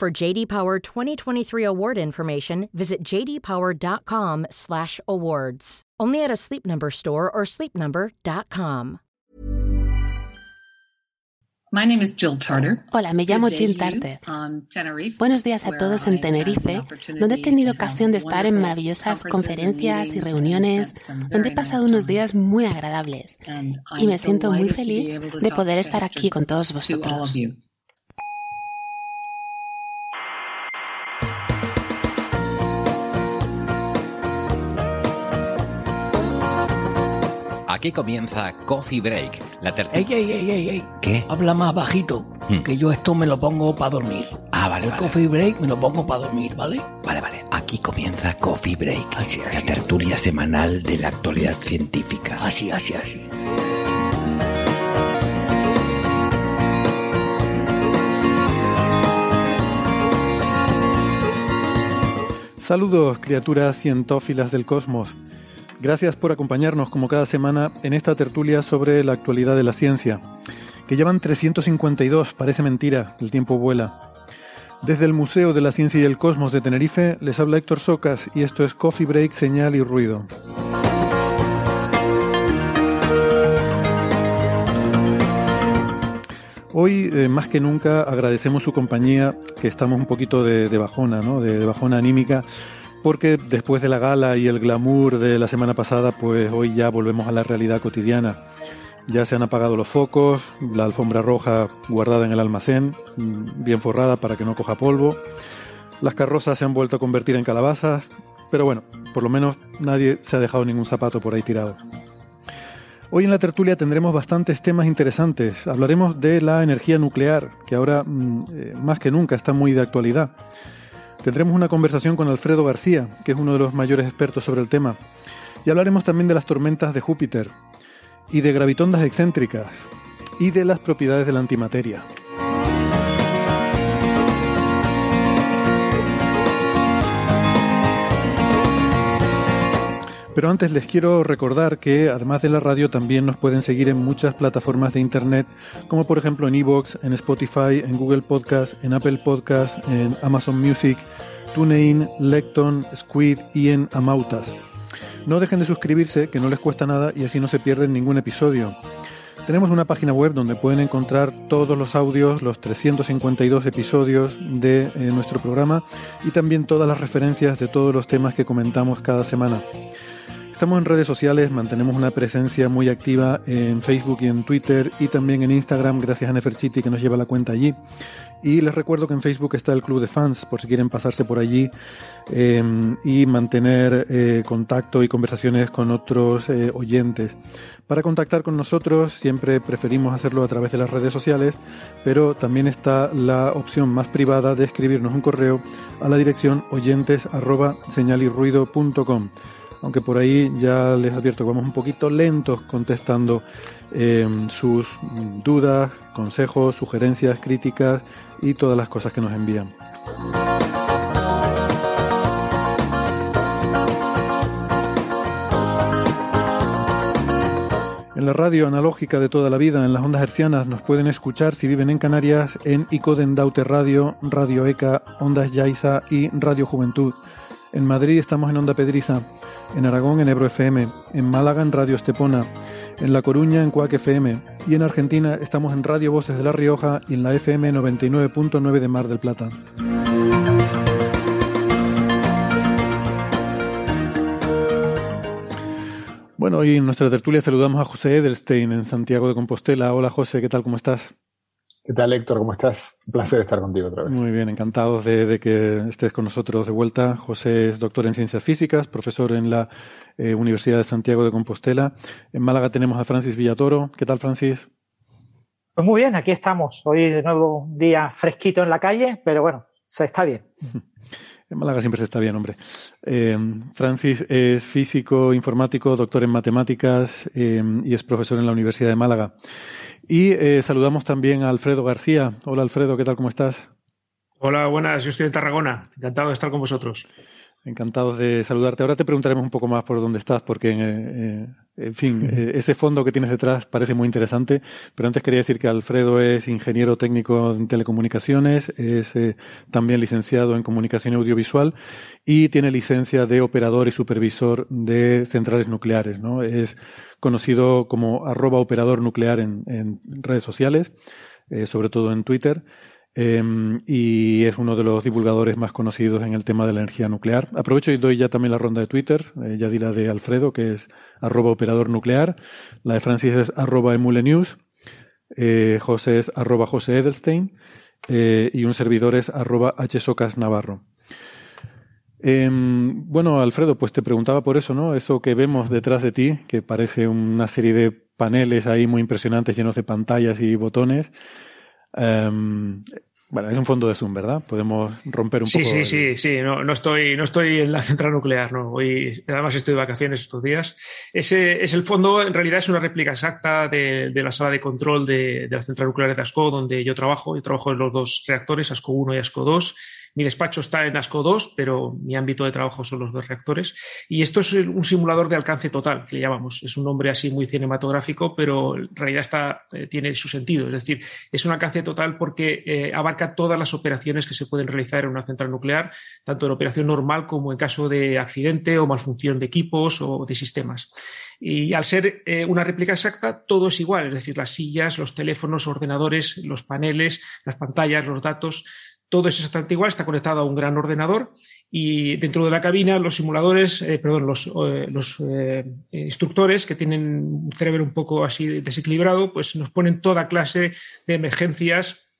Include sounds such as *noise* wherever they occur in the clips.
For JD Power 2023 award information, visit jdpower.com/awards. Only at a Sleep Number store or sleepnumber.com. My name is Jill Tarter. Hola, me llamo Jill Tarter. Buenos días a todos en Tenerife, donde he tenido ocasión de estar en maravillosas conferencias y reuniones, donde he pasado unos días muy agradables y me siento muy feliz de poder estar aquí con todos vosotros. Aquí comienza Coffee Break, la tercera. ¡Ey, ey, ey, ey, ey! ¿Qué? Habla más bajito, Hmm. que yo esto me lo pongo para dormir. Ah, vale, El vale. coffee break me lo pongo para dormir, ¿vale? Vale, vale. Aquí comienza Coffee Break, Así, la tertulia semanal de la actualidad científica. Así, así, así. Saludos, criaturas cientófilas del cosmos. Gracias por acompañarnos como cada semana en esta tertulia sobre la actualidad de la ciencia. Que llevan 352, parece mentira, el tiempo vuela. Desde el Museo de la Ciencia y el Cosmos de Tenerife les habla Héctor Socas y esto es Coffee Break, Señal y Ruido. Hoy, eh, más que nunca, agradecemos su compañía, que estamos un poquito de, de bajona, ¿no? De, de bajona anímica, porque después de la gala y el glamour de la semana pasada, pues hoy ya volvemos a la realidad cotidiana. Ya se han apagado los focos, la alfombra roja guardada en el almacén, mm, bien forrada para que no coja polvo. Las carrozas se han vuelto a convertir en calabazas, pero bueno, por lo menos nadie se ha dejado ningún zapato por ahí tirado. Hoy en la tertulia tendremos bastantes temas interesantes. Hablaremos de la energía nuclear, que ahora mm, eh, más que nunca está muy de actualidad. Tendremos una conversación con Alfredo García, que es uno de los mayores expertos sobre el tema. Y hablaremos también de las tormentas de Júpiter, y de gravitondas excéntricas, y de las propiedades de la antimateria. Pero antes les quiero recordar que además de la radio también nos pueden seguir en muchas plataformas de internet, como por ejemplo en Evox, en Spotify, en Google Podcast, en Apple Podcast, en Amazon Music, TuneIn, Lecton, Squid y en Amautas. No dejen de suscribirse, que no les cuesta nada y así no se pierden ningún episodio. Tenemos una página web donde pueden encontrar todos los audios, los 352 episodios de eh, nuestro programa y también todas las referencias de todos los temas que comentamos cada semana. Estamos en redes sociales, mantenemos una presencia muy activa en Facebook y en Twitter y también en Instagram gracias a Neferchiti que nos lleva la cuenta allí. Y les recuerdo que en Facebook está el Club de Fans por si quieren pasarse por allí eh, y mantener eh, contacto y conversaciones con otros eh, oyentes. Para contactar con nosotros siempre preferimos hacerlo a través de las redes sociales, pero también está la opción más privada de escribirnos un correo a la dirección oyentes arroba señalirruido.com aunque por ahí ya les advierto que vamos un poquito lentos contestando eh, sus dudas, consejos, sugerencias, críticas y todas las cosas que nos envían. En la radio analógica de toda la vida, en las ondas hercianas, nos pueden escuchar si viven en Canarias en Icoden Daute Radio, Radio ECA, Ondas Yaiza y Radio Juventud. En Madrid estamos en Onda Pedriza, en Aragón en Ebro FM, en Málaga en Radio Estepona, en La Coruña en Cuac FM y en Argentina estamos en Radio Voces de La Rioja y en la FM 99.9 de Mar del Plata. Bueno, hoy en nuestra tertulia saludamos a José Edelstein en Santiago de Compostela. Hola José, ¿qué tal? ¿Cómo estás? ¿Qué tal, Héctor? ¿Cómo estás? Un placer estar contigo otra vez. Muy bien, encantados de, de que estés con nosotros de vuelta. José es doctor en ciencias físicas, profesor en la eh, Universidad de Santiago de Compostela. En Málaga tenemos a Francis Villatoro. ¿Qué tal, Francis? Pues muy bien, aquí estamos. Hoy de nuevo un día fresquito en la calle, pero bueno, se está bien. *laughs* En Málaga siempre se está bien, hombre. Eh, Francis es físico, informático, doctor en matemáticas eh, y es profesor en la Universidad de Málaga. Y eh, saludamos también a Alfredo García. Hola Alfredo, ¿qué tal? ¿Cómo estás? Hola, buenas. Yo estoy en Tarragona. Encantado de estar con vosotros. Encantados de saludarte. Ahora te preguntaremos un poco más por dónde estás, porque, eh, eh, en fin, *laughs* eh, ese fondo que tienes detrás parece muy interesante. Pero antes quería decir que Alfredo es ingeniero técnico en telecomunicaciones, es también licenciado en comunicación audiovisual y tiene licencia de operador y supervisor de centrales nucleares. ¿no? Es conocido como arroba operador nuclear en, en redes sociales, sobre todo en Twitter. Em, y es uno de los divulgadores más conocidos en el tema de la energía nuclear. Aprovecho y doy ya también la ronda de Twitter. Eh, ya di la de Alfredo, que es arroba operador nuclear. La de Francis es arroba emulenews. Eh, José es arroba José Edelstein. Eh, y un servidor es arroba hsocasnavarro. Em, bueno, Alfredo, pues te preguntaba por eso, ¿no? Eso que vemos detrás de ti, que parece una serie de paneles ahí muy impresionantes llenos de pantallas y botones. Um, bueno, es un fondo de Zoom, ¿verdad? Podemos romper un sí, poco. Sí, sí, sí, sí. No, no, estoy, no estoy en la central nuclear, no. Hoy, además, estoy de vacaciones estos días. Ese es el fondo, en realidad es una réplica exacta de, de la sala de control de, de, la central nuclear de ASCO, donde yo trabajo. Yo trabajo en los dos reactores, ASCO 1 y ASCO 2 mi despacho está en ASCO 2, pero mi ámbito de trabajo son los dos reactores. Y esto es un simulador de alcance total, que le llamamos. Es un nombre así muy cinematográfico, pero en realidad está, eh, tiene su sentido. Es decir, es un alcance total porque eh, abarca todas las operaciones que se pueden realizar en una central nuclear, tanto en operación normal como en caso de accidente o malfunción de equipos o de sistemas. Y al ser eh, una réplica exacta, todo es igual, es decir, las sillas, los teléfonos, ordenadores, los paneles, las pantallas, los datos, todo es exactamente igual, está conectado a un gran ordenador y dentro de la cabina los simuladores, eh, perdón, los, eh, eh, instructores que tienen un cerebro un poco así desequilibrado, pues nos ponen toda clase de emergencias,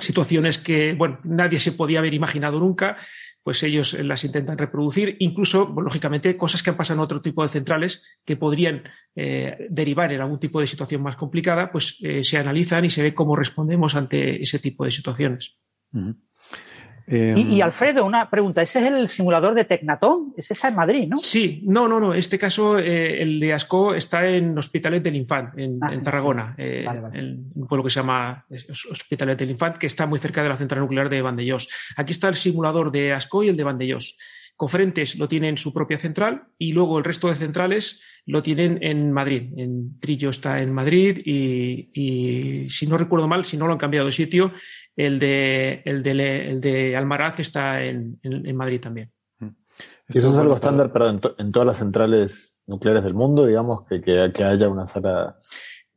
situaciones que, bueno, nadie se podía haber imaginado nunca, pues ellos las intentan reproducir, incluso, lógicamente, cosas que han pasado en otro tipo de centrales que podrían derivar en algún tipo de situación más complicada, pues se analizan y se ve cómo respondemos ante ese tipo de situaciones. Em, y, Alfredo, una pregunta, ¿ese es el simulador de Tecnatón? Ese está en Madrid, ¿no? Sí, no, no, no. Este caso, eh, el de ASCO está en Hospitalet del Infant, en, ah, Tarragona, eh, en un pueblo que se llama Hospitalet del Infant, que está muy cerca de la central nuclear de Vandellós. Aquí está el simulador de ASCO y el de Vandellós. Cofrentes lo tiene en su propia central y luego el resto de centrales lo tienen en Madrid. En Trillo está en Madrid y, si no recuerdo mal, si no lo han cambiado de sitio, el de, el de, el de Almaraz está en, Madrid también. ¿Y eso es algo estándar perdón, en, todas las centrales nucleares del mundo, digamos, que, que haya una sala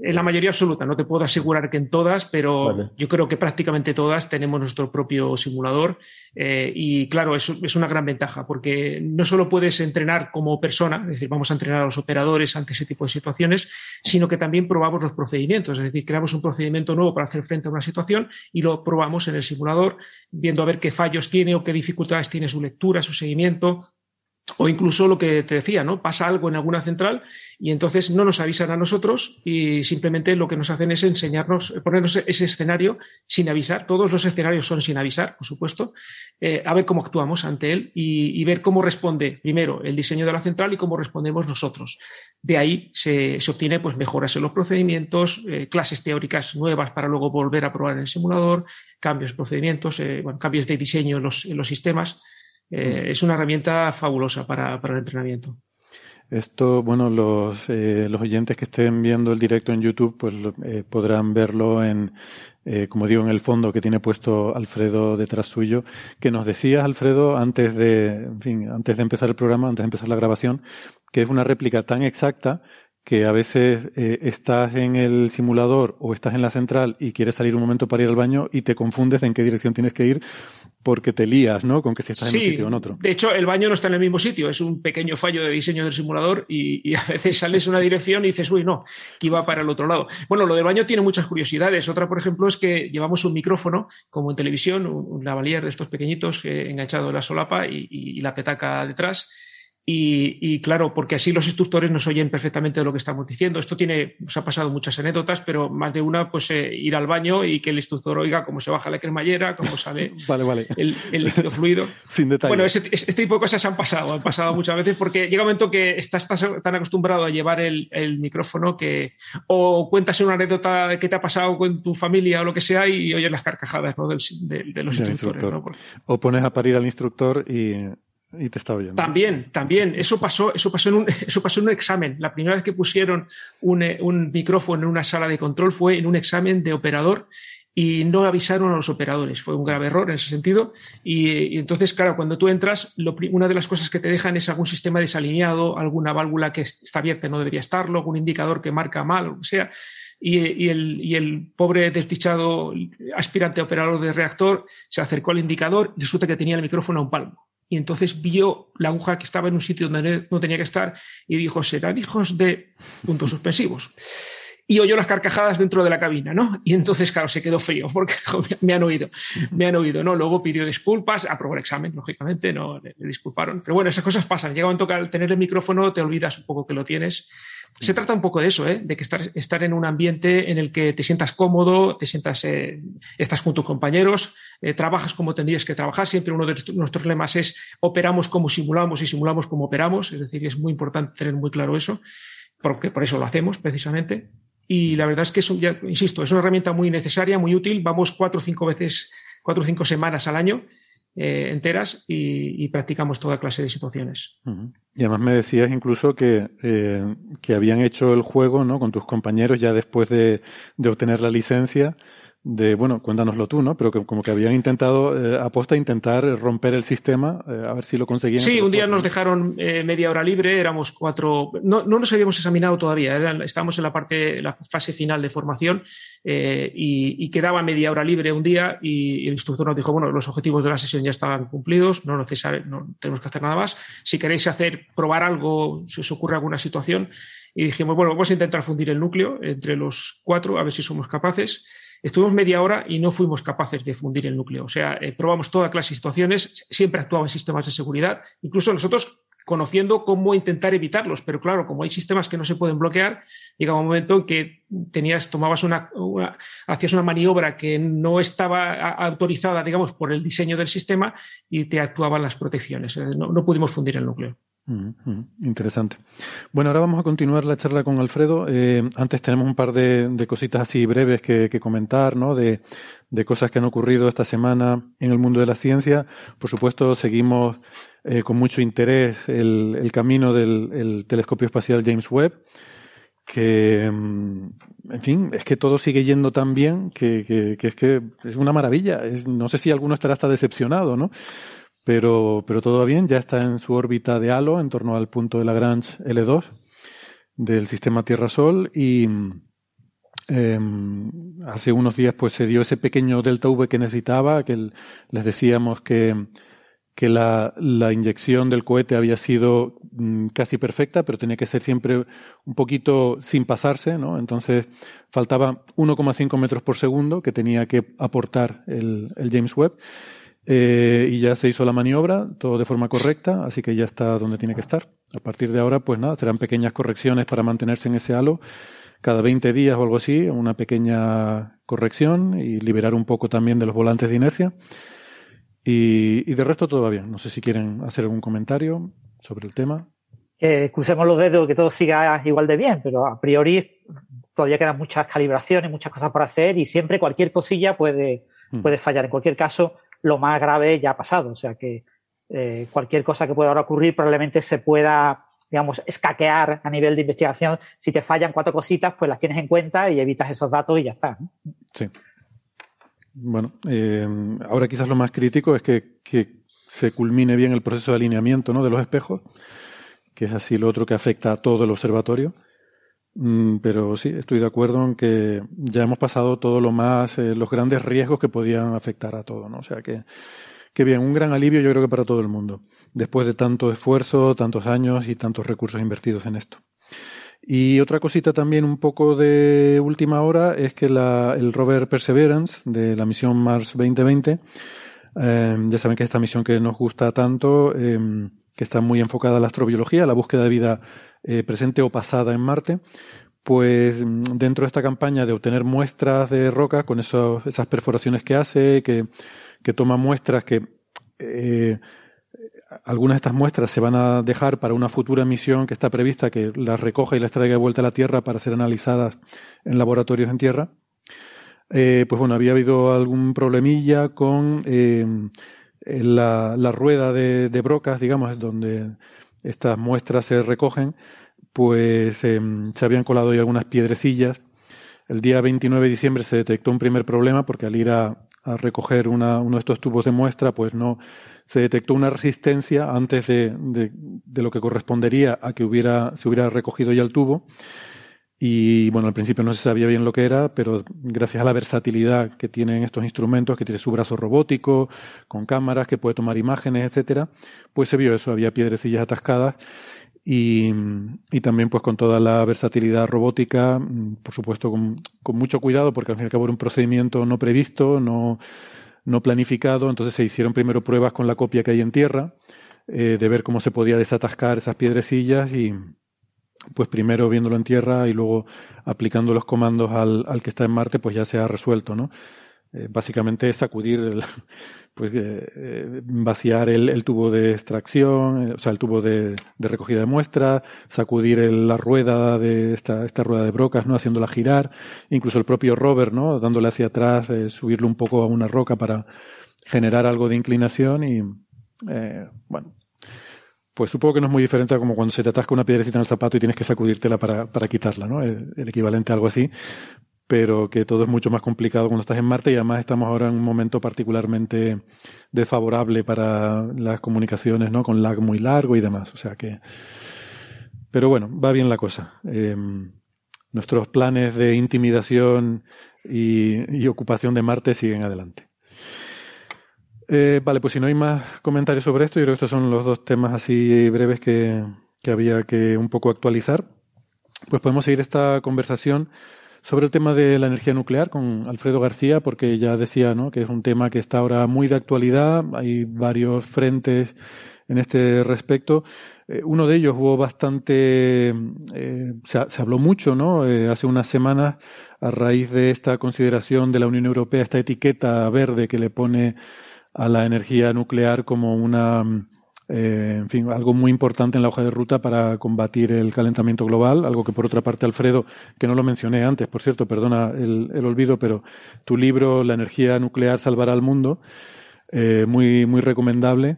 en la mayoría absoluta, no te puedo asegurar que en todas, pero yo creo que prácticamente todas tenemos nuestro propio simulador eh, y claro, eso es una gran ventaja porque no solo puedes entrenar como persona, es decir, vamos a entrenar a los operadores ante ese tipo de situaciones, sino que también probamos los procedimientos, es decir, creamos un procedimiento nuevo para hacer frente a una situación y lo probamos en el simulador, viendo a ver qué fallos tiene o qué dificultades tiene su lectura, su seguimiento, o incluso lo que te decía, ¿no? Pasa algo en alguna central y entonces no nos avisan a nosotros y simplemente lo que nos hacen es enseñarnos, ponernos ese escenario sin avisar. Todos los escenarios son sin avisar, por supuesto, eh, a ver cómo actuamos ante él y, ver cómo responde primero el diseño de la central y cómo respondemos nosotros. De ahí se, obtiene pues, mejoras en los procedimientos, eh, clases teóricas nuevas para luego volver a probar en el simulador, cambios de procedimientos, eh, cambios de diseño en los sistemas. Eh, es una herramienta fabulosa para, el entrenamiento. Esto, bueno, los, eh, los oyentes que estén viendo el directo en YouTube, pues eh, podrán verlo en, como digo, en el fondo que tiene puesto Alfredo detrás suyo. Que nos decías, Alfredo, antes de, en fin, antes de empezar el programa, antes de empezar la grabación, que es una réplica tan exacta que a veces estás en el simulador o estás en la central y quieres salir un momento para ir al baño y te confundes en qué dirección tienes que ir porque te lías, ¿no? Con que si estás en un sitio o en otro. De hecho, el baño no está en el mismo sitio, es un pequeño fallo de diseño del simulador y, a veces sales en una dirección y dices, uy, no, que iba para el otro lado. Bueno, lo del baño tiene muchas curiosidades. Otra, por ejemplo, es que llevamos un micrófono, como en televisión, un, lavalier de estos pequeñitos eh, enganchado en la solapa y, la petaca detrás. Y, claro, porque así los instructores nos oyen perfectamente de lo que estamos diciendo. Esto tiene, nos ha pasado muchas anécdotas, pero más de una, pues eh, ir al baño y que el instructor oiga cómo se baja la cremallera, cómo sale *laughs* El, líquido *laughs* fluido. Sin detalle. Bueno, este tipo de cosas han pasado, han pasado muchas veces porque llega un momento que estás tan acostumbrado a llevar el, micrófono que o cuentas una anécdota que te ha pasado con tu familia o lo que sea y oyes las carcajadas ¿no? de, los instructores. O pones a parir al instructor y y te está oyendo. También, también. Eso pasó, eso pasó en un, *laughs* eso pasó en un examen. La primera vez que pusieron un, eh, un, micrófono en una sala de control fue en un examen de operador y no avisaron a los operadores. Fue un grave error en ese sentido. Y, entonces, claro, cuando tú entras, una de las cosas que te dejan es algún sistema desalineado, alguna válvula que está abierta no debería estarlo, algún indicador que marca mal, o sea. Y, y, el, y, el, pobre desdichado aspirante operador de reactor se acercó al indicador y resulta que tenía el micrófono a un palmo y entonces vio la aguja que estaba en un sitio donde no tenía que estar y dijo, serán hijos de puntos suspensivos. Y oyó las carcajadas dentro de la cabina, ¿no? Y entonces, claro, se quedó frío porque *laughs* me han oído, me han oído, ¿no? Luego pidió disculpas, aprobó el examen, lógicamente, no le, disculparon. Pero bueno, esas cosas pasan. Llega un al tener el micrófono, te olvidas un poco que lo tienes se trata un poco de eso, ¿eh? de que estar, estar, en un ambiente en el que te sientas cómodo, te sientas, eh, estás con tus compañeros, eh, trabajas como tendrías que trabajar. Siempre uno de nuestros lemas es operamos como simulamos y simulamos como operamos. Es decir, es muy importante tener muy claro eso, porque por eso lo hacemos precisamente. Y la verdad es que eso, ya, insisto, es una herramienta muy necesaria, muy útil. Vamos cuatro o cinco veces, cuatro o cinco semanas al año eh, enteras y, practicamos toda clase de situaciones. Y además me decías incluso que, eh, que habían hecho el juego ¿no? con tus compañeros ya después de, de obtener la licencia de, bueno, cuéntanoslo tú, ¿no? Pero que como que habían intentado, eh, aposta, intentar romper el sistema, eh, a ver si lo conseguían. Sí, un día nos dejaron eh, media hora libre, éramos cuatro, no, no nos habíamos examinado todavía, estábamos en la parte, la fase final de formación y, quedaba media hora libre un día y, el instructor nos dijo, bueno, los objetivos de la sesión ya estaban cumplidos, no, necesario, no tenemos que hacer nada más. Si queréis hacer, probar algo, si os ocurre alguna situación, y dijimos, bueno, vamos a intentar fundir el núcleo entre los cuatro, a ver si somos capaces. Estuvimos media hora y no fuimos capaces de fundir el núcleo. O sea, eh, probamos toda clase de situaciones, siempre actuaban sistemas de seguridad, incluso nosotros conociendo cómo intentar evitarlos. Pero claro, como hay sistemas que no se pueden bloquear, llega un momento en que tenías, tomabas una, hacías una maniobra que no estaba autorizada, digamos, por el diseño del sistema y te actuaban las protecciones. Eh, no pudimos fundir el núcleo. Interesante. Bueno, ahora vamos a continuar la charla con Alfredo. Eh, antes tenemos un par de, cositas así breves que, comentar, ¿no? De, cosas que han ocurrido esta semana en el mundo de la ciencia. Por supuesto, seguimos eh, con mucho interés el, camino del telescopio espacial James Webb, que, mm, en fin, es que todo sigue yendo tan bien que, que es que es una maravilla. no sé si alguno estará hasta decepcionado, ¿no? Pero, pero todo va bien, ya está en su órbita de halo, en torno al punto de Lagrange L2 del sistema Tierra-Sol y em, hace unos días pues se dio ese pequeño delta V que necesitaba, que les decíamos que, que la, la, inyección del cohete había sido mm, casi perfecta, pero tenía que ser siempre un poquito sin pasarse, ¿no? Entonces faltaba 1,5 metros por segundo que tenía que aportar el, el James Webb. Eh, y ya se hizo la maniobra, todo de forma correcta, así que ya está donde tiene que estar. A partir de ahora, pues nada, serán pequeñas correcciones para mantenerse en ese halo. Cada 20 días o algo así, una pequeña corrección y liberar un poco también de los volantes de inercia. Y, y de resto todo va bien. No sé si quieren hacer algún comentario sobre el tema. Que crucemos los dedos, que todo siga igual de bien, pero a priori todavía quedan muchas calibraciones, muchas cosas por hacer y siempre cualquier cosilla puede, mm. puede fallar. En cualquier caso, lo más grave ya ha pasado. O sea que eh, cualquier cosa que pueda ahora ocurrir probablemente se pueda, digamos, escaquear a nivel de investigación. Si te fallan cuatro cositas, pues las tienes en cuenta y evitas esos datos y ya está. Sí. Bueno, eh, ahora quizás lo más crítico es que, que, se culmine bien el proceso de alineamiento ¿no? de los espejos, que es así lo otro que afecta a todo el observatorio. Mm, pero sí, estoy de acuerdo en que ya hemos pasado todo lo más, eh, los grandes riesgos que podían afectar a todo, ¿no? O sea que, que bien, un gran alivio yo creo que para todo el mundo, después de tanto esfuerzo, tantos años y tantos recursos invertidos en esto. Y otra cosita también un poco de última hora es que la, el rover Perseverance de la misión Mars 2020 Em, ya saben que esta misión que nos gusta tanto, em, que está muy enfocada a la astrobiología, la búsqueda de vida eh, presente o pasada en Marte, pues mm, dentro de esta campaña de obtener muestras de roca con esas perforaciones que hace, que, que toma muestras que eh, algunas de estas muestras se van a dejar para una futura misión que está prevista que las recoja y las traiga de vuelta a la Tierra para ser analizadas en laboratorios en Tierra. Eh, pues bueno, había habido algún problemilla con la, la, rueda de, de, brocas, digamos, donde estas muestras se recogen, pues eh, se habían colado ahí algunas piedrecillas. El día 29 de diciembre se detectó un primer problema porque al ir a, a recoger una, uno de estos tubos de muestra, pues no se detectó una resistencia antes de, de, de, lo que correspondería a que hubiera, se hubiera recogido ya el tubo. Y bueno, al principio no se sabía bien lo que era, pero gracias a la versatilidad que tienen estos instrumentos, que tiene su brazo robótico, con cámaras, que puede tomar imágenes, etcétera, pues se vio eso, había piedrecillas atascadas y, y, también pues con toda la versatilidad robótica, por supuesto con, con, mucho cuidado porque al fin y al cabo era un procedimiento no previsto, no, no planificado, entonces se hicieron primero pruebas con la copia que hay en tierra, eh, de ver cómo se podía desatascar esas piedrecillas y, pues primero viéndolo en tierra y luego aplicando los comandos al, al que está en Marte, pues ya se ha resuelto, ¿no? Eh, básicamente es sacudir, el, *laughs* pues eh, eh, vaciar el, el, tubo de extracción, o sea, el tubo de, de recogida de muestras, sacudir la rueda de esta, esta rueda de brocas, ¿no? Haciéndola girar, incluso el propio rover, ¿no? Dándole hacia atrás, eh, subirlo un poco a una roca para generar algo de inclinación y, bueno, pues supongo que no es muy diferente a como cuando se te atasca una piedrecita en el zapato y tienes que sacudírtela para, para quitarla, ¿no? El, equivalente a algo así. Pero que todo es mucho más complicado cuando estás en Marte y además estamos ahora en un momento particularmente desfavorable para las comunicaciones, ¿no? Con lag muy largo y demás. O sea que. Pero bueno, va bien la cosa. Eh, nuestros planes de intimidación y ocupación de Marte siguen adelante. Eh, vale, pues si no hay más comentarios sobre esto, yo creo que estos son los dos temas así breves que, que había que un poco actualizar. Pues podemos seguir esta conversación sobre el tema de la energía nuclear con Alfredo García, porque ya decía ¿no? que es un tema que está ahora muy de actualidad, hay varios frentes en este respecto. Eh, uno de ellos hubo bastante, eh, se, habló mucho, ¿no? Hace unas semanas a raíz de esta consideración de la Unión Europea, esta etiqueta verde que le pone a la energía nuclear como una, eh, en fin, algo muy importante en la hoja de ruta para combatir el calentamiento global, algo que por otra parte, Alfredo, que no lo mencioné antes, por cierto, perdona el, el olvido, pero tu libro, La energía nuclear salvará al mundo, eh, muy, muy recomendable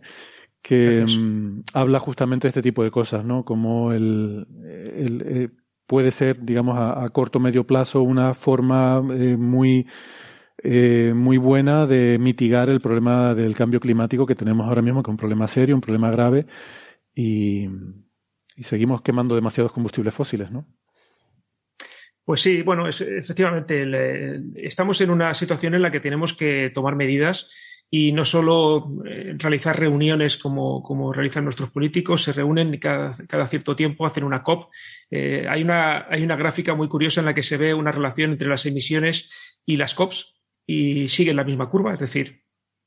que um, habla justamente de este tipo de cosas, ¿no? Como el, el eh, puede ser, digamos, a, a, corto o medio plazo una forma eh, muy eh, muy buena de mitigar el problema del cambio climático que tenemos ahora mismo, que es un problema serio, un problema grave, y, seguimos quemando demasiados combustibles fósiles, ¿no? Pues sí, bueno, efectivamente, el, estamos en una situación en la que tenemos que tomar medidas y no solo eh, realizar reuniones como, como, realizan nuestros políticos, se reúnen cada, cada cierto tiempo, hacen una COP. Eh, hay, una, hay una gráfica muy curiosa en la que se ve una relación entre las emisiones y las COPs y siguen la misma curva, es decir,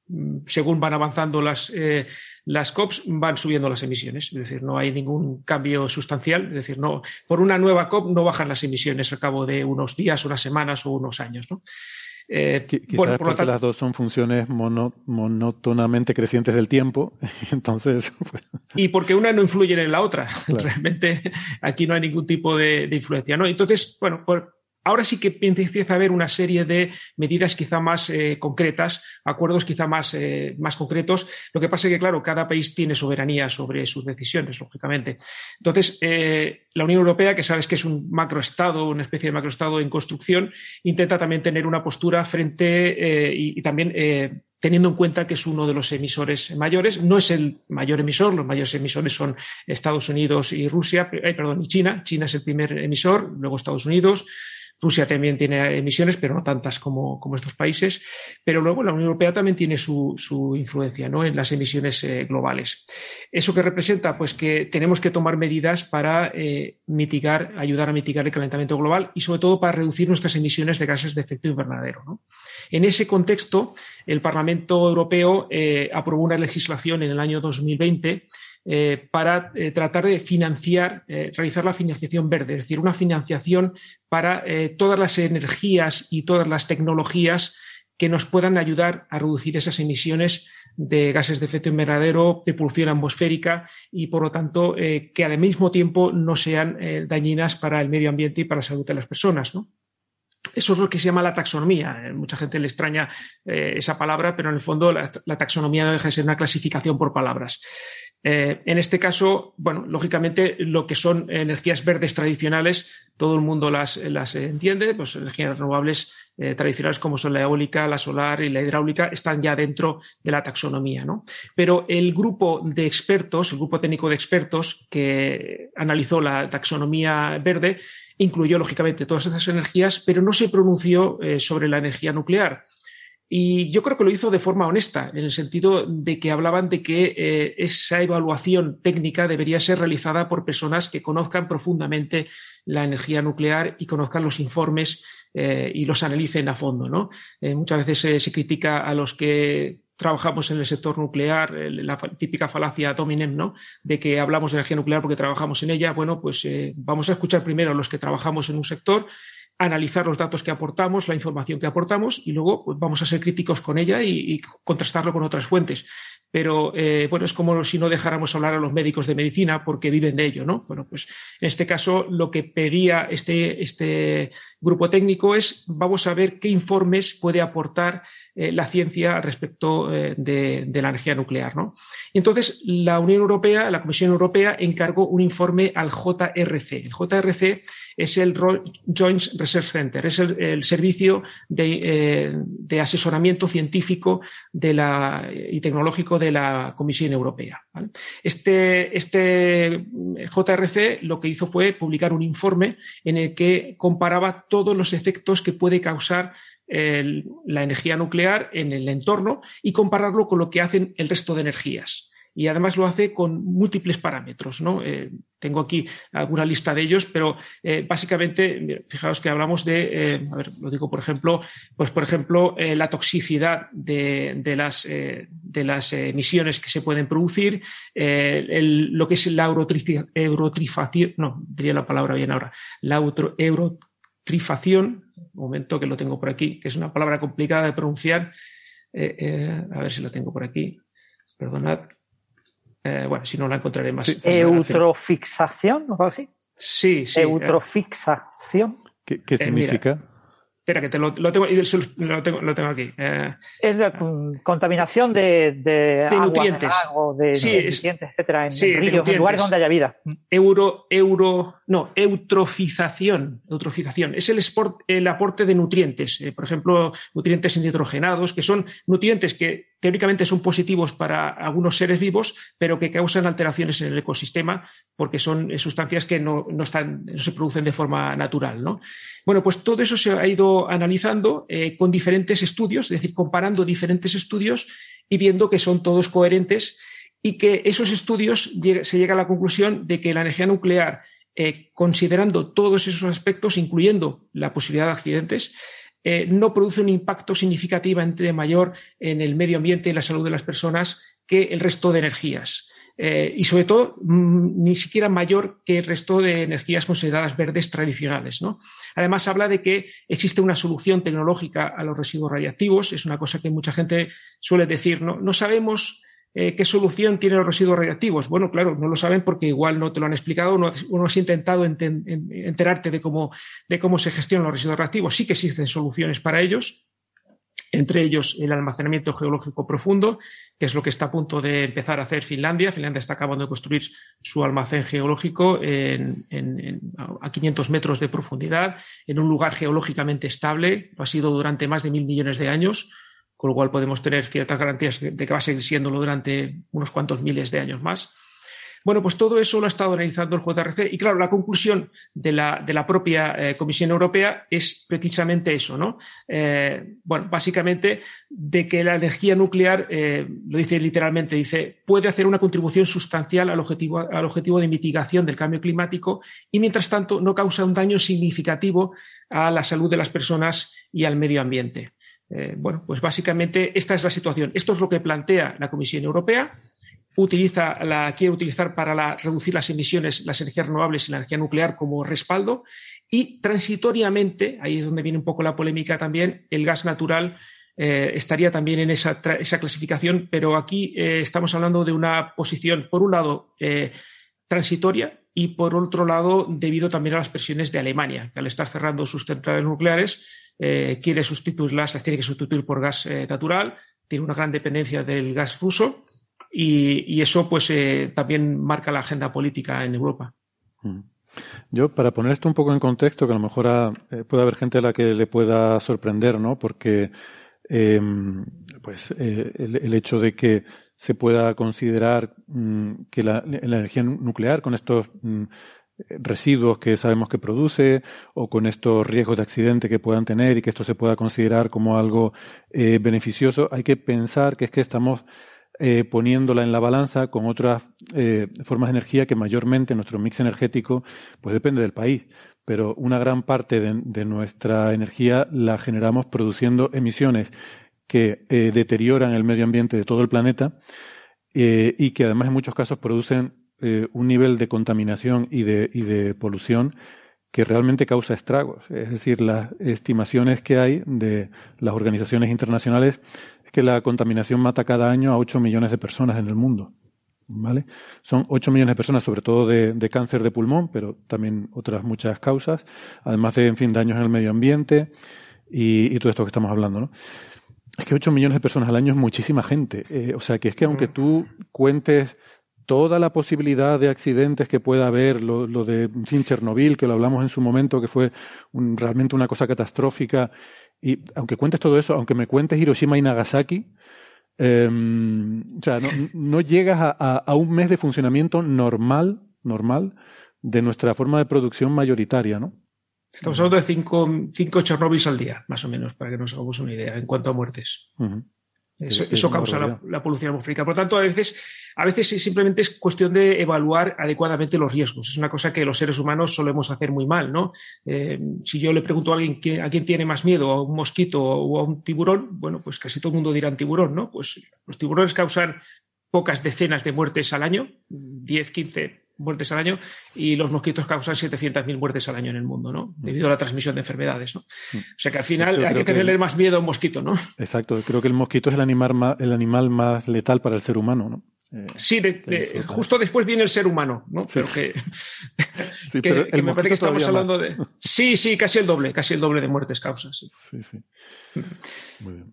mm, según van avanzando las, eh, las COPs, van subiendo las emisiones. Es decir, no hay ningún cambio sustancial. Es decir, no, por una nueva COP no bajan las emisiones al cabo de unos días, unas semanas o unos años. ¿no? Eh, Quizás bueno, por porque tanto, las dos son funciones mono, monótonamente crecientes del tiempo, *laughs* entonces... Pues... Y porque una no influye en la otra. Claro. *laughs* Realmente aquí no hay ningún tipo de, de influencia. ¿no? Entonces, bueno, por, Ahora sí que empieza a haber una serie de medidas quizá más eh, concretas, acuerdos quizá más, eh, más concretos. Lo que pasa es que, claro, cada país tiene soberanía sobre sus decisiones, lógicamente. Entonces, eh, la Unión Europea, que sabes que es un macroestado, una especie de macroestado en construcción, intenta también tener una postura frente y, también teniendo en cuenta que es uno de los emisores mayores. No es el mayor emisor, los mayores emisores son Estados Unidos y Rusia, eh, perdón, y China. China es el primer emisor, luego Estados Unidos Rusia también tiene emisiones, pero no tantas como, estos países. Pero luego la Unión Europea también tiene su, influencia ¿no? en las emisiones eh, globales. ¿Eso que representa? Pues que tenemos que tomar medidas para eh, mitigar, ayudar a mitigar el calentamiento global y sobre todo para reducir nuestras emisiones de gases de efecto invernadero. En ese contexto, el Parlamento Europeo eh, aprobó una legislación en el año 2020 eh, para eh, tratar de financiar, eh, realizar la financiación verde, es decir, una financiación para todas las energías y todas las tecnologías que nos puedan ayudar a reducir esas emisiones de gases de efecto invernadero, de polución atmosférica y, por lo tanto, que al mismo tiempo no sean dañinas para el medio ambiente y para la salud de las personas. Eso es lo que se llama la taxonomía. Mucha gente le extraña esa palabra, pero en el fondo la, la taxonomía no deja de ser una clasificación por palabras. Eh, en este caso, bueno, lógicamente lo que son energías verdes tradicionales, todo el mundo las, entiende, pues energías renovables eh, tradicionales como son la eólica, la solar y la hidráulica están ya dentro de la taxonomía, ¿no? Pero el grupo de expertos, el grupo técnico de expertos que analizó la taxonomía verde, incluyó lógicamente todas esas energías, pero no se pronunció eh, sobre la energía nuclear. Y yo creo que lo hizo de forma honesta, en el sentido de que hablaban de que eh, esa evaluación técnica debería ser realizada por personas que conozcan profundamente la energía nuclear y conozcan los informes eh, y los analicen a fondo. ¿no? Muchas veces se critica a los que trabajamos en el sector nuclear, la típica falacia dominem, ¿no? De que hablamos de energía nuclear porque trabajamos en ella. Bueno, pues vamos a escuchar primero a los que trabajamos en un sector analizar los datos que aportamos, la información que aportamos y luego pues, vamos a ser críticos con ella y, contrastarlo con otras fuentes. Pero eh, bueno, es como si no dejáramos hablar a los médicos de medicina porque viven de ello, ¿no? Bueno, pues en este caso lo que pedía este, este grupo técnico es vamos a ver qué informes puede aportar eh, la ciencia respecto eh, de, la energía nuclear. ¿no? Entonces la Unión Europea, la Comisión Europea, encargó un informe al JRC. El JRC es el Joint Research Center, es el, servicio eh, de, asesoramiento científico y tecnológico de la Comisión Europea. Este, este JRC lo que hizo fue publicar un informe en el que comparaba todos los efectos que puede causar la energía nuclear en el entorno y compararlo con lo que hacen el resto de energías. Y además lo hace con múltiples parámetros. ¿no? Eh, tengo aquí alguna lista de ellos, pero eh, básicamente, fijaos que hablamos de, eh, a ver, lo digo por ejemplo, pues por ejemplo, la toxicidad de, las, de las emisiones que se pueden producir, lo que es la eurotrifación, no, diría la palabra bien ahora, la eurotrifación, un momento que lo tengo por aquí, que es una palabra complicada de pronunciar. A ver si lo tengo por aquí. Perdonad. Eh, bueno, si no la encontraré más. Eutrofixación, ¿no así? Sí, sí. Eutrofixación. ¿Qué, significa? Espera, que te lo, lo, tengo, lo, tengo, lo tengo aquí. Eh, es la contaminación de, de, de nutrientes. de, nutrientes, etcétera, en, ríos, en lugares donde haya vida. Euro, euro, no, eutrofización. Eutrofización. Es el, sport, el aporte de nutrientes. Eh, por ejemplo, nutrientes nitrogenados, que son nutrientes que teóricamente son positivos para algunos seres vivos, pero que causan alteraciones en el ecosistema porque son eh, sustancias que no, están, no se producen de forma natural. ¿no? Bueno, pues todo eso se ha ido analizando eh, con diferentes estudios, es decir, comparando diferentes estudios y viendo que son todos coherentes y que esos estudios se llega a la conclusión de que la energía nuclear, eh, considerando todos esos aspectos, incluyendo la posibilidad de accidentes, eh, no produce un impacto significativamente mayor en el medio ambiente y la salud de las personas que el resto de energías. Eh, y sobre todo mm, ni siquiera mayor que el resto de energías consideradas verdes tradicionales. Además, habla de que existe una solución tecnológica a los residuos radiactivos. Es una cosa que mucha gente suele decir. No, no sabemos eh, ¿qué solución tienen los residuos radiactivos? Bueno, claro, no lo saben porque igual no te lo han explicado, no, no has intentado enterarte de cómo, de cómo se gestionan los residuos radiactivos. Sí que existen soluciones para ellos, entre ellos el almacenamiento geológico profundo, que es lo que está a punto de empezar a hacer Finlandia. Finlandia está acabando de construir su almacén geológico a 500 metros de profundidad, en un lugar geológicamente estable. Lo ha sido durante más de mil millones de años con lo cual podemos tener ciertas garantías de que va a seguir siéndolo durante unos cuantos miles de años más. Bueno, pues todo eso lo ha estado analizando el JRC y claro, la conclusión de la, propia eh, Comisión Europea es precisamente eso, ¿no? Eh, bueno, básicamente de que la energía nuclear, eh, lo dice literalmente, dice, puede hacer una contribución sustancial al objetivo, al objetivo de mitigación del cambio climático y mientras tanto no causa un daño significativo a la salud de las personas y al medio ambiente. bueno, pues básicamente esta es la situación. Esto es lo que plantea la Comisión Europea utiliza, la quiere utilizar para reducir las emisiones, las energías renovables y la energía nuclear como respaldo. Y transitoriamente, ahí es donde viene un poco la polémica también, el gas natural eh, estaría también en esa, clasificación, pero aquí eh, estamos hablando de una posición, por un lado, eh, transitoria y por otro lado, debido también a las presiones de Alemania, que al estar cerrando sus centrales nucleares, quiere sustituirlas, las tiene que sustituir por gas natural, tiene una gran dependencia del gas ruso y, eso pues eh, también marca la agenda política en Europa. Mm. Yo, para poner esto un poco en contexto, que a lo mejor eh, puede haber gente a la que le pueda sorprender, ¿no? Porque em, pues eh, el, hecho de que se pueda considerar mm, que la, energía nuclear con estos mm, residuos que sabemos que produce o con estos riesgos de accidente que puedan tener y que esto se pueda considerar como algo beneficioso, hay que pensar que es que estamos eh, poniéndola en la balanza con otras eh, formas de energía que mayormente nuestro mix energético pues depende del país. Pero una gran parte de, nuestra energía la generamos produciendo emisiones que eh, deterioran el medio ambiente de todo el planeta y que además en muchos casos producen un nivel de contaminación y de, y de polución que realmente causa estragos. Es decir, las estimaciones que hay de las organizaciones internacionales es que la contaminación mata cada año a 8 millones de personas en el mundo. ¿Vale? Son 8 millones de personas, sobre todo de, cáncer de pulmón, pero también otras muchas causas, además de, en fin, daños en el medio ambiente y, todo esto que estamos hablando, ¿no? Es que 8 millones de personas al año es muchísima gente. Eh, o sea, que es que aunque tú cuentes toda la posibilidad de accidentes que pueda haber, lo, de sin Chernobyl, que lo hablamos en su momento, que fue realmente una cosa catastrófica, y aunque cuentes todo eso, aunque me cuentes Hiroshima y Nagasaki, em, o sea, no, llegas a, un mes de funcionamiento normal, normal, de nuestra forma de producción mayoritaria, ¿no? Estamos hablando de cinco, cinco Chernobyls al día, más o menos, para que nos hagamos una idea en cuanto a muertes. Eso, causa la, polución atmosférica. Por lo tanto, a veces, a veces simplemente es cuestión de evaluar adecuadamente los riesgos. Es una cosa que los seres humanos solemos hacer muy mal, ¿no? Eh, si yo le pregunto a alguien a quién tiene más miedo, a un mosquito o a un tiburón, bueno, pues casi todo el mundo dirá tiburón, ¿no? Pues los tiburones causan pocas decenas de muertes al año, 10, 15, muertes al año y los mosquitos causan 700.000 muertes al año en el mundo, ¿no? Mm. Debido a la transmisión de enfermedades, ¿no? Mm. O sea que al final hay que tenerle más miedo a un mosquito, ¿no? Exacto. Creo que el mosquito es el animal más, el animal más letal para el ser humano, ¿no? Eh, sí, justo después viene el ser humano, ¿no? Pero que, *laughs* me parece que estamos hablando de. Sí, sí, casi el doble, casi el doble de muertes causas. Sí, sí. sí.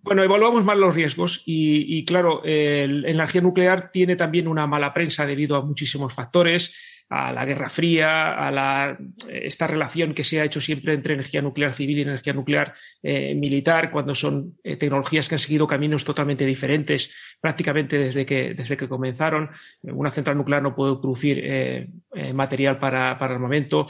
Bueno, evaluamos mal los riesgos y, claro, la energía nuclear tiene también una mala prensa debido a muchísimos factores a la Guerra Fría, a la, esta relación que se ha hecho siempre entre energía nuclear civil y energía nuclear eh, militar, cuando son eh, tecnologías que han seguido caminos totalmente diferentes prácticamente desde que, desde que comenzaron. Una central nuclear no puede producir eh, material para, para armamento.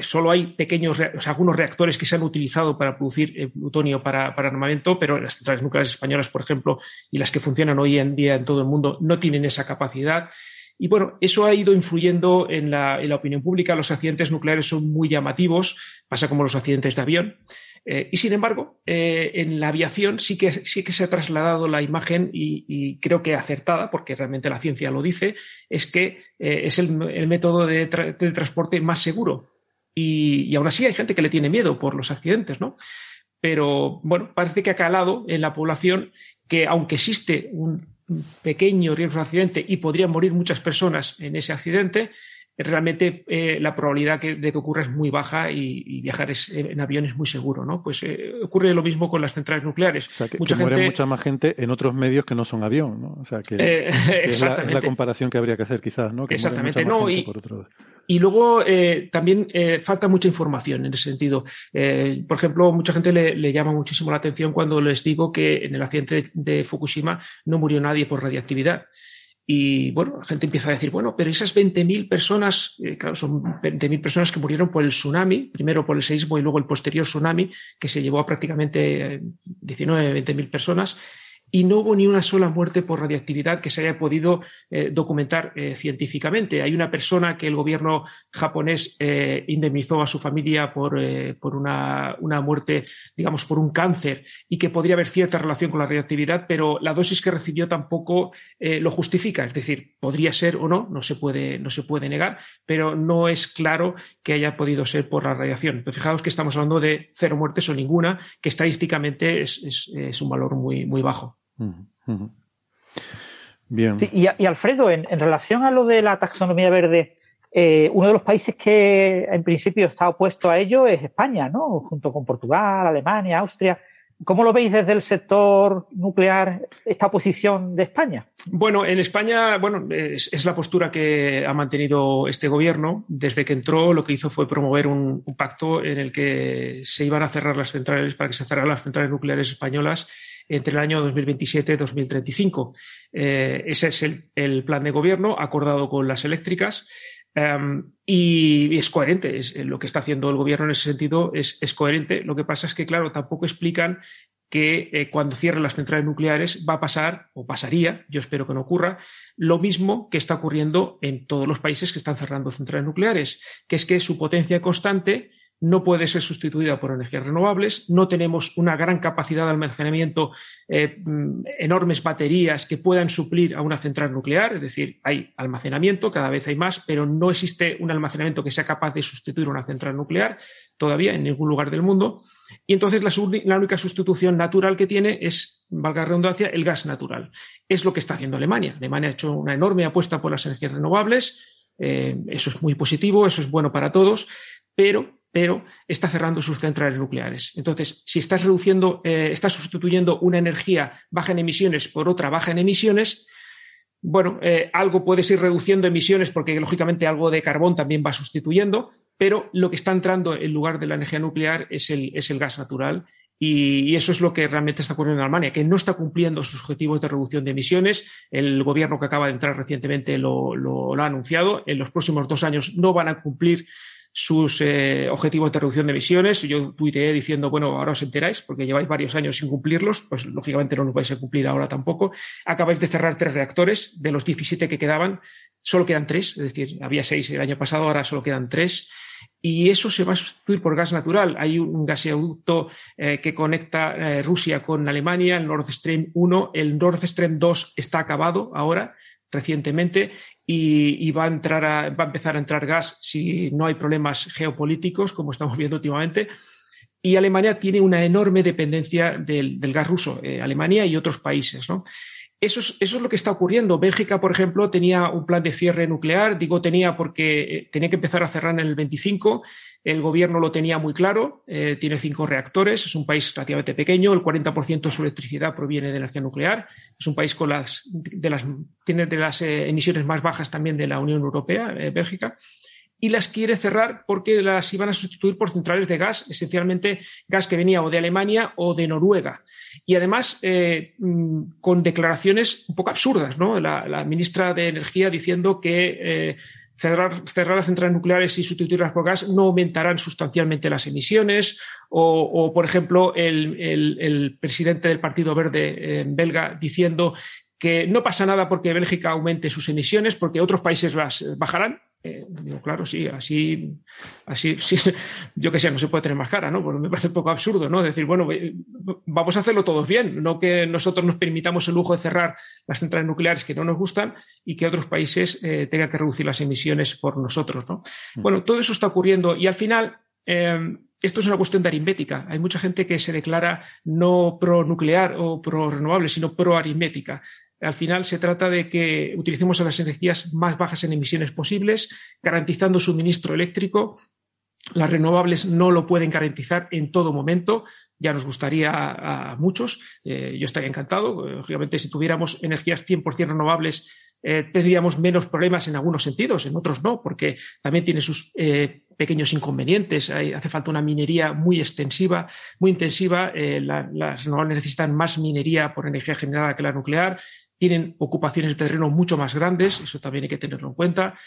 solo hay pequeños, algunos reactores que se han utilizado para producir plutonio para, para armamento, pero las centrales nucleares españolas, por ejemplo, y las que funcionan hoy en día en todo el mundo, no tienen esa capacidad. Y bueno, eso ha ido influyendo en la, opinión pública. Los accidentes nucleares son muy llamativos, pasa como los accidentes de avión. Eh, y sin embargo, eh, en la aviación sí que, sí que se ha trasladado la imagen y, creo que acertada, porque realmente la ciencia lo dice, es que eh, es el, método de, transporte más seguro. Y, y, aún así hay gente que le tiene miedo por los accidentes, ¿no? Pero bueno, parece que ha calado en la población que aunque existe un pequeño riesgo de accidente y podrían morir muchas personas en ese accidente, realmente eh, la probabilidad de que ocurra es muy baja y, viajar en avión es muy seguro, ¿no? Pues eh, ocurre lo mismo con las centrales nucleares. mucha muere mucha más gente en otros medios que no son avión, ¿no? O sea, que, eh, es, la, comparación que habría que hacer quizás, ¿no? exactamente, no, y, y, luego también falta mucha información en ese sentido. por ejemplo, mucha gente le, llama muchísimo la atención cuando les digo que en el accidente de Fukushima no murió nadie por radiactividad. Y bueno, la gente empieza a decir, bueno, pero esas 20.000 personas, eh, claro, son 20.000 personas que murieron por el tsunami, primero por el seísmo y luego el posterior tsunami, que se llevó a prácticamente 19, 20.000 personas y no hubo ni una sola muerte por radiactividad que se haya podido eh, documentar eh, científicamente. Hay una persona que el gobierno japonés eh, indemnizó a su familia por, por una, una, muerte, digamos, por un cáncer y que podría haber cierta relación con la radiactividad, pero la dosis que recibió tampoco lo justifica. Es decir, podría ser o no, no se puede, no se puede negar, pero no es claro que haya podido ser por la radiación. Pero fijaos que estamos hablando de cero muertes o ninguna, que estadísticamente es, es, es un valor muy, muy bajo. Bien. y, Alfredo, en, relación a lo de la taxonomía verde, eh, uno de los países que en principio está opuesto a ello es España, ¿no? Junto con Portugal, Alemania, Austria. ¿Cómo lo veis desde el sector nuclear esta oposición de España? Bueno, en España, bueno, es, la postura que ha mantenido este gobierno. Desde que entró, lo que hizo fue promover un, un pacto en el que se iban a cerrar las centrales, para que se cerraran las centrales nucleares españolas entre el año 2027 y 2035. Eh, ese es el, plan de gobierno acordado con las eléctricas. Em, y, es coherente, es, lo que está haciendo el gobierno en ese sentido es, coherente. Lo que pasa es que, claro, tampoco explican que eh, cuando cierren las centrales nucleares va a pasar, o pasaría, yo espero que no ocurra, lo mismo que está ocurriendo en todos los países que están cerrando centrales nucleares, que es que su potencia constante no puede ser sustituida por energías renovables, no tenemos una gran capacidad de almacenamiento, eh, mm, enormes baterías que puedan suplir a una central nuclear, es decir, hay almacenamiento, cada vez hay más, pero no existe un almacenamiento que sea capaz de sustituir una central nuclear todavía en ningún lugar del mundo. Y entonces la, única sustitución natural que tiene es, valga la redundancia, el gas natural. Es lo que está haciendo Alemania. Alemania ha hecho una enorme apuesta por las energías renovables. Eh, eso es muy positivo, eso es bueno para todos, pero pero está cerrando sus centrales nucleares. Entonces, si estás reduciendo, eh, estás sustituyendo una energía baja en emisiones por otra baja en emisiones, bueno, eh, algo puedes ir reduciendo emisiones porque lógicamente algo de carbón también va sustituyendo, pero lo que está entrando en lugar de la energía nuclear es el, es el gas natural y, eso es lo que realmente está ocurriendo en Alemania, que no está cumpliendo sus objetivos de reducción de emisiones. El gobierno que acaba de entrar recientemente lo, lo ha anunciado. En los próximos dos años no van a cumplir sus eh, objetivos de reducción de emisiones. Yo tuiteé diciendo, bueno, ahora os enteráis porque lleváis varios años sin cumplirlos, pues lógicamente no los vais a cumplir ahora tampoco. Acabáis de cerrar tres reactores, de los 17 que quedaban, solo quedan tres, es decir, había seis el año pasado, ahora solo quedan tres. Y eso se va a sustituir por gas natural. Hay un gaseoducto eh, que conecta eh, Rusia con Alemania, el Nord Stream 1. El Nord Stream 2 está acabado ahora, recientemente y, va, a entrar va a empezar a entrar gas si no hay problemas geopolíticos, como estamos viendo últimamente. Y Alemania tiene una enorme dependencia del, gas ruso, eh, Alemania y otros países. ¿no? Eso es, eso es, lo que está ocurriendo. Bélgica, por ejemplo, tenía un plan de cierre nuclear. Digo tenía porque eh, tenía que empezar a cerrar en el 25 el gobierno lo tenía muy claro, eh, tiene cinco reactores, es un país relativamente pequeño, el 40% de su electricidad proviene de energía nuclear, es un país con las, de las, tiene de las eh, emisiones más bajas también de la Unión Europea, eh, Bélgica, y las quiere cerrar porque las iban a sustituir por centrales de gas, esencialmente gas que venía o de Alemania o de Noruega. Y además mm, con declaraciones un poco absurdas, ¿no? La, ministra de Energía diciendo que cerrar, cerrar las centrales nucleares y sustituirlas por gas no aumentarán sustancialmente las emisiones. O, por ejemplo, el, presidente del Partido Verde belga diciendo que no pasa nada porque Bélgica aumente sus emisiones, porque otros países las bajarán. Eh, digo, claro, sí, así, así, *laughs* sí, yo que sé, no se puede tener más cara, ¿no? Pues me parece un poco absurdo, ¿no? Decir, bueno, eh, vamos a hacerlo todos bien, no que nosotros nos permitamos el lujo de cerrar las centrales nucleares que no nos gustan y que otros países eh, tengan que reducir las emisiones por nosotros, ¿no? Mm. Bueno, todo eso está ocurriendo y al final, esto es una cuestión de aritmética. Hay mucha gente que se declara no pro nuclear o pro renovable, sino pro aritmética. Al final se trata de que utilicemos las energías más bajas en emisiones posibles, garantizando suministro eléctrico. Las renovables no lo pueden garantizar en todo momento. Ya nos gustaría a, muchos. Eh, yo estaría encantado. Lógicamente, si tuviéramos energías 100% renovables, eh, tendríamos menos problemas en algunos sentidos, en otros no, porque también tiene sus eh, pequeños inconvenientes. hace falta una minería muy extensiva, muy intensiva. las renovables necesitan más minería por energía generada que la nuclear tienen ocupaciones de terreno mucho más grandes, eso también hay que tenerlo en cuenta.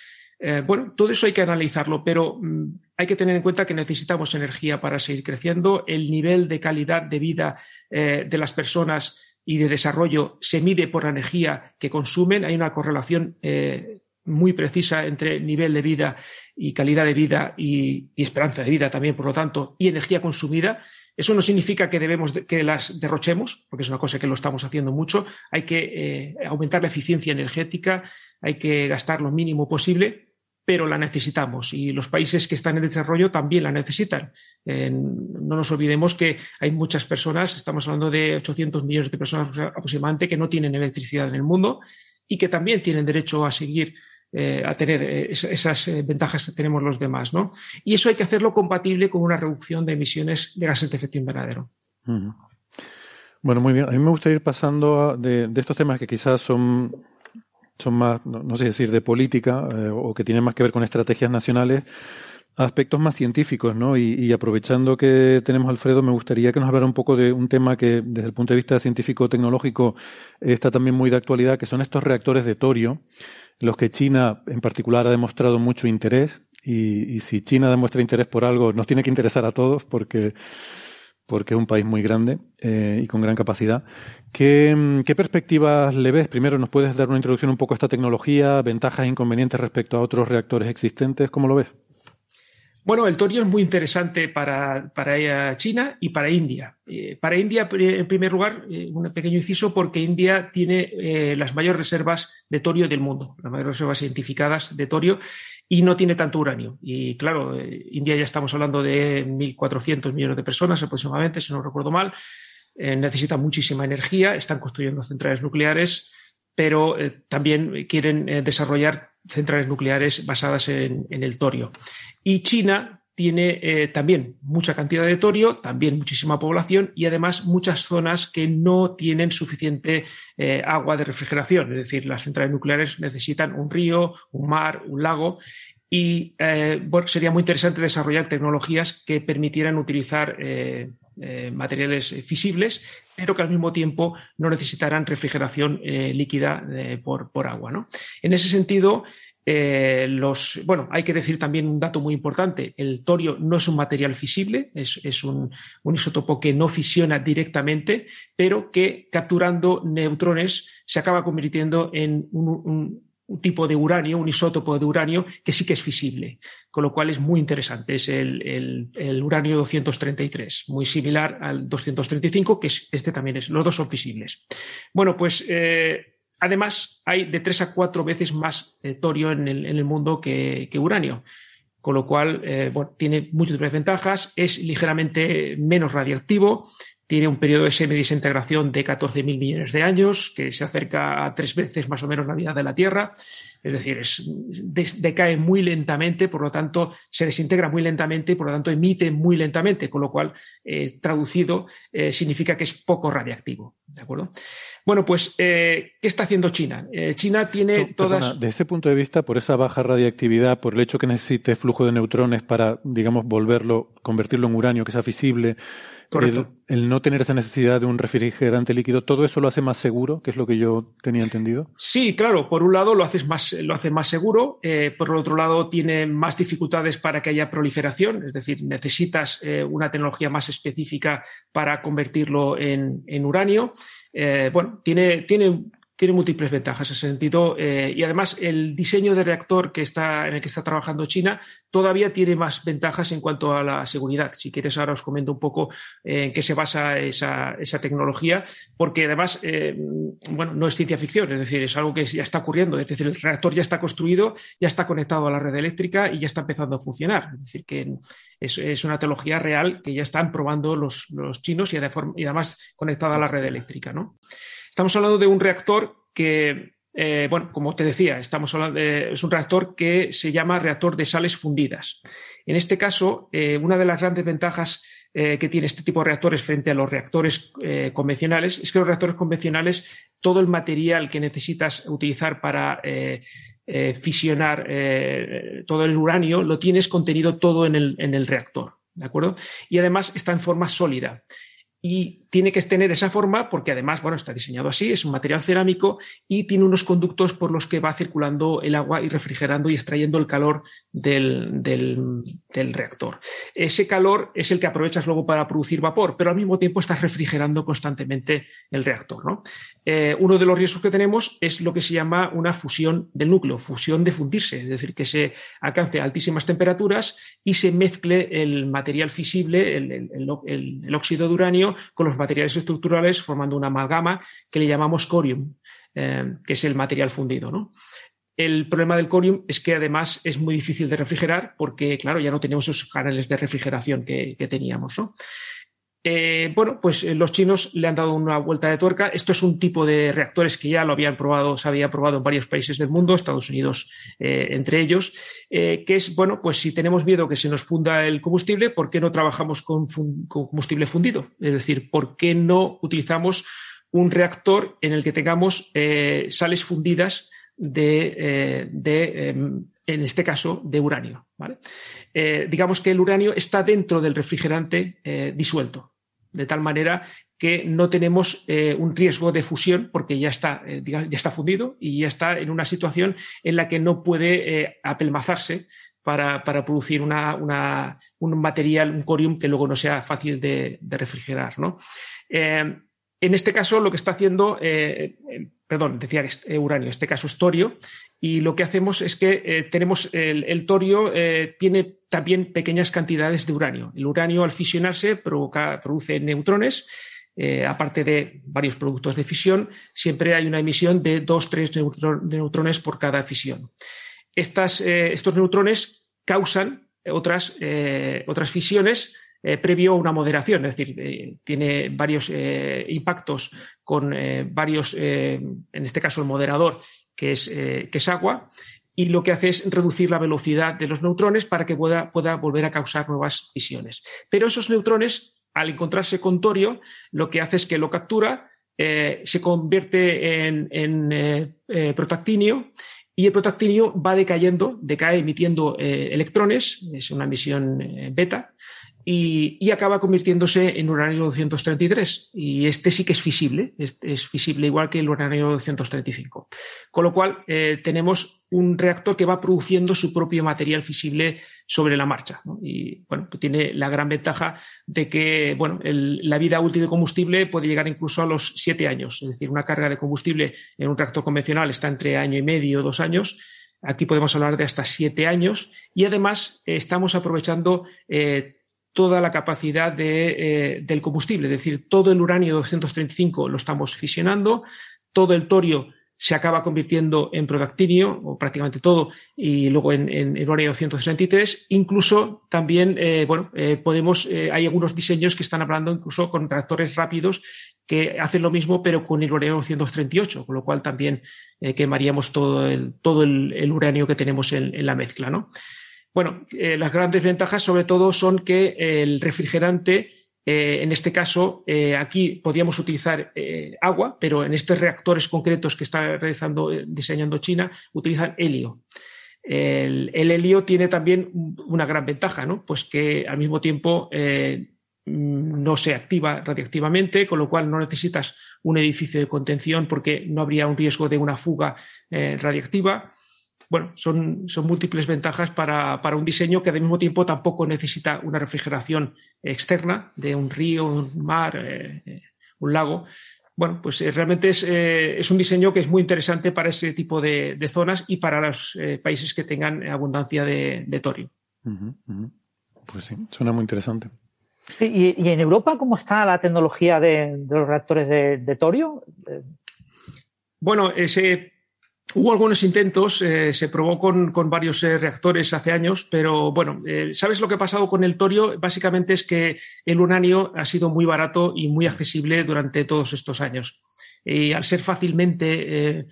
Eh, bueno, todo eso hay que analizarlo, pero mm, hay que tener en cuenta que necesitamos energía para seguir creciendo. El nivel de calidad de vida eh, de las personas y de desarrollo se mide por la energía que consumen. Hay una correlación eh, muy precisa entre nivel de vida y calidad de vida y, esperanza de vida también, por lo tanto, y energía consumida. Eso no significa que debemos que las derrochemos, porque es una cosa que lo estamos haciendo mucho. Hay que aumentar la eficiencia energética, hay que gastar lo mínimo posible, pero la necesitamos y los países que están en desarrollo también la necesitan. no nos olvidemos que hay muchas personas, estamos hablando de 800 millones de personas aproximadamente, que no tienen electricidad en el mundo y que también tienen derecho a seguir eh, a tener eh, esas eh, ventajas que tenemos los demás. ¿no? Y eso hay que hacerlo compatible con una reducción de emisiones de gases de efecto invernadero. Bueno, muy bien. A mí me gustaría ir pasando de, estos temas que quizás son son más, no, sé decir, de política o que tienen más que ver con estrategias nacionales, aspectos más científicos, ¿no? Y, aprovechando que tenemos a Alfredo, me gustaría que nos hablara un poco de un tema que desde el punto de vista científico-tecnológico está también muy de actualidad, que son estos reactores de torio, los que China en particular ha demostrado mucho interés. Y, y si China demuestra interés por algo, nos tiene que interesar a todos porque porque es un país muy grande eh, y con gran capacidad. ¿Qué, ¿Qué, perspectivas le ves? Primero, ¿nos puedes dar una introducción un poco a esta tecnología, ventajas e inconvenientes respecto a otros reactores existentes? ¿Cómo lo ves? Bueno, el torio es muy interesante para, para China y para India. Eh, para India, en primer lugar, eh, un pequeño inciso, porque India tiene eh, las mayores reservas de torio del mundo, las mayores reservas identificadas de torio, y no tiene tanto uranio. Y claro, India ya estamos hablando de 1.400 millones de personas aproximadamente, si no recuerdo mal. necesita muchísima energía, están construyendo centrales nucleares pero también quieren desarrollar centrales nucleares basadas en, el torio. Y China tiene eh, también mucha cantidad de torio, también muchísima población y además muchas zonas que no tienen suficiente eh, agua de refrigeración. Es decir, las centrales nucleares necesitan un río, un mar, un lago y eh, sería muy interesante desarrollar tecnologías que permitieran utilizar materiales fisibles, pero que al mismo tiempo no necesitaran refrigeración líquida por, por, agua. ¿no? En ese sentido, eh, los, bueno, hay que decir también un dato muy importante. El torio no es un material fisible, es, un, isótopo que no fisiona directamente, pero que capturando neutrones se acaba convirtiendo en un, tipo de uranio, un isótopo de uranio que sí que es fisible, con lo cual es muy interesante. Es el, uranio 233, muy similar al 235, que este también es. Los dos son fisibles. Bueno, pues eh, Además, hay de tres a cuatro veces más eh, torio en el, mundo que, uranio, con lo cual eh, tiene muchas ventajas, es ligeramente menos radiactivo, tiene un periodo de semidesintegración de 14.000 millones de años, que se acerca a tres veces más o menos la vida de la Tierra. Es decir, es, decae muy lentamente, por lo tanto, se desintegra muy lentamente y por lo tanto emite muy lentamente, con lo cual, eh, traducido, significa que es poco radiactivo. ¿De acuerdo? Bueno, pues, eh, ¿qué está haciendo China? Eh, China tiene todas. De ese punto de vista, por esa baja radiactividad, por el hecho que necesite flujo de neutrones para, digamos, volverlo, convertirlo en uranio que sea fisible, el, el, no tener esa necesidad de un refrigerante líquido, ¿todo eso lo hace más seguro? Que es lo que yo tenía entendido. Sí, claro. Por un lado lo haces más, lo hace más seguro. Eh, por el otro lado tiene más dificultades para que haya proliferación. Es decir, necesitas una tecnología más específica para convertirlo en, en uranio. Eh, bueno, tiene, tiene, tiene múltiples ventajas en ese sentido eh, y además el diseño de reactor que está, en el que está trabajando China todavía tiene más ventajas en cuanto a la seguridad. Si quieres, ahora os comento un poco eh, en qué se basa esa, esa tecnología, porque además, bueno, no es ciencia ficción, es decir, es algo que ya está ocurriendo. Es decir, el reactor ya está construido, ya está conectado a la red eléctrica y ya está empezando a funcionar. Es decir, que es, una tecnología real que ya están probando los, chinos y, además conectada a la red eléctrica. ¿no? Estamos hablando de un reactor que, eh, bueno, como te decía, estamos hablando es un reactor que se llama reactor de sales fundidas. En este caso, eh, una de las grandes ventajas eh, que tiene este tipo de reactores frente a los reactores convencionales es que los reactores convencionales, todo el material que necesitas utilizar para eh, fisionar eh, todo el uranio, lo tienes contenido todo en el, en el reactor. ¿De acuerdo? Y además está en forma sólida. Y tiene que tener esa forma porque además, bueno, está diseñado así, es un material cerámico y tiene unos conductos por los que va circulando el agua y refrigerando y extrayendo el calor del, del, reactor. Ese calor es el que aprovechas luego para producir vapor, pero al mismo tiempo estás refrigerando constantemente el reactor. ¿no? Eh, uno de los riesgos que tenemos es lo que se llama una fusión del núcleo, fusión de fundirse, es decir, que se alcance altísimas temperaturas y se mezcle el material fisible, el óxido de uranio, con los materiales estructurales formando una amalgama que le llamamos corium, eh, que es el material fundido. El problema del corium es que además es muy difícil de refrigerar porque, claro, ya no tenemos esos canales de refrigeración que, teníamos. Eh, bueno, pues eh, los chinos le han dado una vuelta de tuerca. Esto es un tipo de reactores que ya lo habían probado, se había probado en varios países del mundo, Estados Unidos entre ellos, que es, bueno, pues si tenemos miedo que se nos funda el combustible, ¿por qué no trabajamos con, combustible fundido? Es decir, ¿por qué no utilizamos un reactor en el que tengamos eh, sales fundidas de, eh, em, en este caso, de uranio. Eh, digamos que el uranio está dentro del refrigerante disuelto, de tal manera que no tenemos un riesgo de fusión porque ya está, ya está fundido y ya está en una situación en la que no puede apelmazarse para, producir una, un material, un corium que luego no sea fácil de, refrigerar. ¿no? En este caso, lo que está haciendo, eh, eh, perdón, decía eh, uranio, en este caso es torio, y lo que hacemos es que tenemos el, torio, tiene también pequeñas cantidades de uranio. El uranio, al fisionarse, provoca, produce neutrones. aparte de varios productos de fisión, siempre hay una emisión de dos, tres neutrones por cada fisión. Estos neutrones causan otras, otras fisiones eh, previo a una moderación, es decir, eh, tiene varios eh, impactos con varios, en este caso el moderador, que es, que es agua, y lo que hace es reducir la velocidad de los neutrones para que pueda, pueda volver a causar nuevas fisiones. Pero esos neutrones, al encontrarse con torio, lo que hace es que lo captura, se convierte en, en protactinio y el protactinio va decayendo, decae emitiendo electrones, es una emisión beta, y, acaba convirtiéndose en uranio 233. Y este sí que es fisible, es, es fisible igual que el uranio 235. Con lo cual, eh, tenemos un reactor que va produciendo su propio material fisible sobre la marcha. Y bueno, pues tiene la gran ventaja de que bueno, la vida útil de combustible puede llegar incluso a los siete años. Es decir, una carga de combustible en un reactor convencional está entre año y medio, dos años. Aquí podemos hablar de hasta siete años y además eh, estamos aprovechando eh, toda la capacidad de, eh, del combustible, es decir, todo el uranio 235 lo estamos fisionando, todo el torio se acaba convirtiendo en protactinio, o prácticamente todo, y luego en, en, uranio 233. Incluso también, eh, bueno, eh, podemos, hay algunos diseños que están hablando incluso con reactores rápidos que hacen lo mismo, pero con el uranio 238, con lo cual también quemaríamos todo el, todo el, uranio que tenemos en, en la mezcla, ¿no? Bueno, eh, las grandes ventajas sobre todo son que el refrigerante, eh, en este caso, eh, aquí podríamos utilizar agua, pero en estos reactores concretos que está realizando, diseñando China, utilizan helio. El, helio tiene también una gran ventaja, ¿no? Pues que al mismo tiempo no se activa radiactivamente, con lo cual no necesitas un edificio de contención porque no habría un riesgo de una fuga radiactiva bueno, son, son múltiples ventajas para, un diseño que al mismo tiempo tampoco necesita una refrigeración externa de un río, un mar, eh, eh, un lago. Bueno, pues eh, realmente es, un diseño que es muy interesante para ese tipo de, zonas y para los países que tengan abundancia de, torio. Pues sí, suena muy interesante. y, en Europa cómo está la tecnología de, los reactores de, de torio? Bueno, ese Hubo algunos intentos, eh, se probó con, varios eh, reactores hace años, pero bueno, eh, ¿sabes lo que ha pasado con el torio? Básicamente es que el uranio ha sido muy barato y muy accesible durante todos estos años. Y al ser fácilmente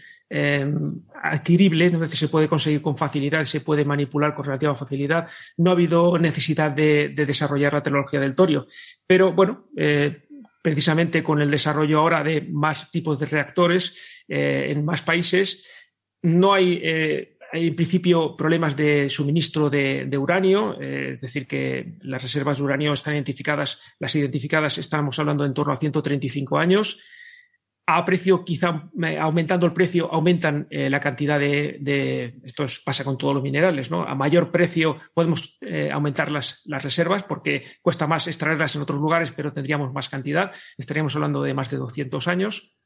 adquirible, ¿no? se puede conseguir con facilidad, se puede manipular con relativa facilidad, no ha habido necesidad de desarrollar la tecnología del torio. Pero bueno, precisamente con el desarrollo ahora de más tipos de reactores en más países, no hay, eh, hay en principio problemas de suministro de, uranio, eh, es decir, que las reservas de uranio están identificadas, las identificadas estamos hablando en torno a 135 años. A precio, quizá aumentando el precio, aumentan eh, la cantidad de, Esto pasa con todos los minerales, ¿no? A mayor precio podemos aumentar las, las reservas porque cuesta más extraerlas en otros lugares, pero tendríamos más cantidad. Estaríamos hablando de más de 200 años.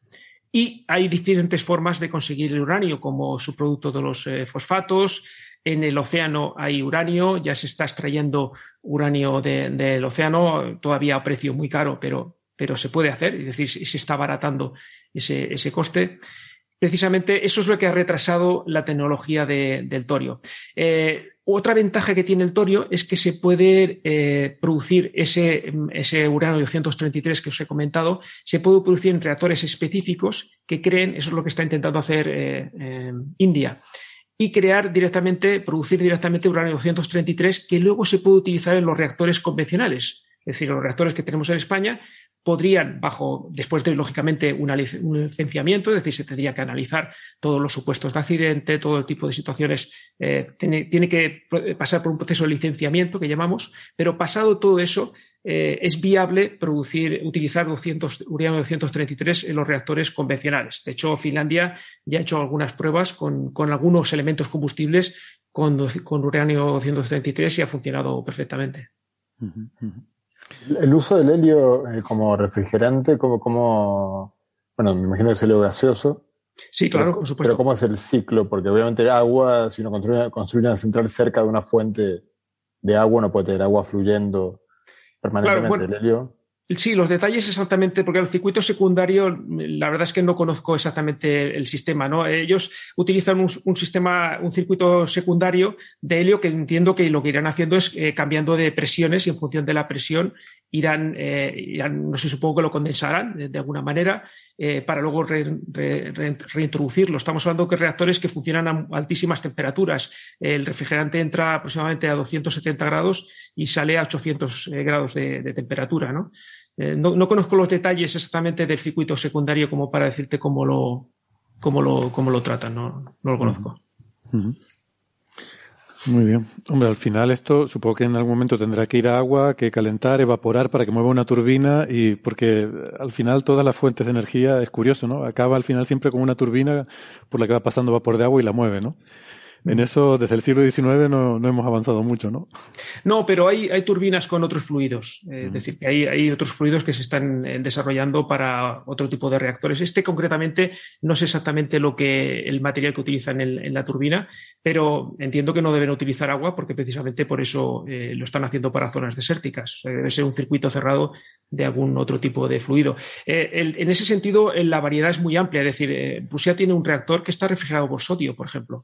Y hay diferentes formas de conseguir el uranio, como subproducto de los eh, fosfatos. En el océano hay uranio, ya se está extrayendo uranio del océano, todavía a precio muy caro, pero, pero se puede hacer, es decir, se está abaratando ese, ese coste precisamente eso es lo que ha retrasado la tecnología del torio. Eh, otra ventaja que tiene el torio es que se puede eh, producir ese, ese uranio 233 que os he comentado, se puede producir en reactores específicos que creen, eso es lo que está intentando hacer eh, India, y crear directamente, producir directamente uranio 233 que luego se puede utilizar en los reactores convencionales. Es decir, los reactores que tenemos en España podrían, bajo, después de, lógicamente, un licenciamiento, es decir, se tendría que analizar todos los supuestos de accidente, todo el tipo de situaciones, eh, tiene, que pasar por un proceso de licenciamiento que llamamos, pero pasado todo eso, eh, es viable producir, utilizar 200, uranio 233 en los reactores convencionales. De hecho, Finlandia ya ha hecho algunas pruebas con, algunos elementos combustibles con, con uranio 233 y ha funcionado perfectamente. El uso del helio eh, como refrigerante, como, como, bueno, me imagino que es helio gaseoso. Sí, claro, por supuesto. Pero ¿cómo es el ciclo? Porque obviamente agua, si uno construye, construye una central cerca de una fuente de agua, no puede tener agua fluyendo permanentemente. el helio. Sí, los detalles exactamente, porque el circuito secundario, la verdad es que no conozco exactamente el sistema, ¿no? Ellos utilizan un, sistema, un circuito secundario de helio que entiendo que lo que irán haciendo es eh, cambiando de presiones y en función de la presión irán, eh, no sé, supongo que lo condensarán de, alguna manera eh, para luego reintroducirlo. Estamos hablando de reactores que funcionan a altísimas temperaturas. El refrigerante entra aproximadamente a 270 grados y sale a 800 grados de, de temperatura, ¿no? Eh, no, conozco los detalles exactamente del circuito secundario como para decirte cómo lo, cómo lo, cómo lo tratan, no, lo conozco. Muy bien. Hombre, al final esto supongo que en algún momento tendrá que ir a agua, que calentar, evaporar para que mueva una turbina y porque al final todas las fuentes de energía es curioso, ¿no? Acaba al final siempre con una turbina por la que va pasando vapor de agua y la mueve, ¿no? En eso, desde el siglo XIX no, no hemos avanzado mucho, ¿no? No, pero hay, hay turbinas con otros fluidos. Eh, es decir, que hay, hay, otros fluidos que se están eh, desarrollando para otro tipo de reactores. Este concretamente no sé exactamente lo que el material que utilizan en, la turbina, pero entiendo que no deben utilizar agua porque precisamente por eso eh, lo están haciendo para zonas desérticas. debe ser un circuito cerrado de algún otro tipo de fluido. en ese sentido, la variedad es muy amplia. Es decir, Rusia tiene un reactor que está refrigerado por sodio, por ejemplo.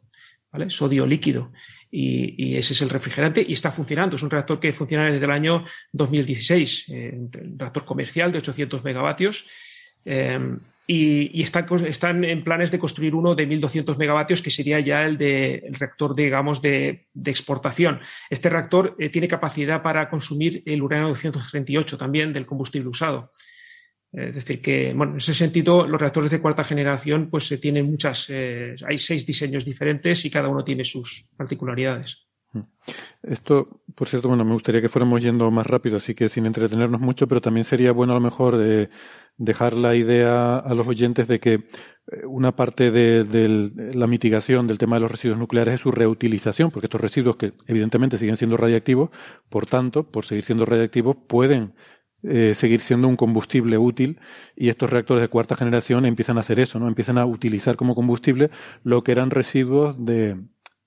Sodio líquido. Y, ese es el refrigerante y está funcionando. Es un reactor que funciona desde el año 2016, eh, un reactor comercial de 800 megavatios. Eh, y, están, en planes de construir uno de 1.200 megavatios, que sería ya el, de, reactor, digamos, de, exportación. Este reactor eh, tiene capacidad para consumir el uranio 238 también del combustible usado. Es decir, que bueno, en ese sentido, los reactores de cuarta generación, pues se tienen muchas, eh, hay seis diseños diferentes y cada uno tiene sus particularidades. Mm. Esto, por cierto, bueno, me gustaría que fuéramos yendo más rápido, así que sin entretenernos mucho, pero también sería bueno a lo mejor eh, dejar la idea a los oyentes de que eh, una parte de, de, la mitigación del tema de los residuos nucleares es su reutilización, porque estos residuos que evidentemente siguen siendo radiactivos, por tanto, por seguir siendo radiactivos, pueden eh, seguir siendo un combustible útil y estos reactores de cuarta generación empiezan a hacer eso, ¿no? Empiezan a utilizar como combustible lo que eran residuos de,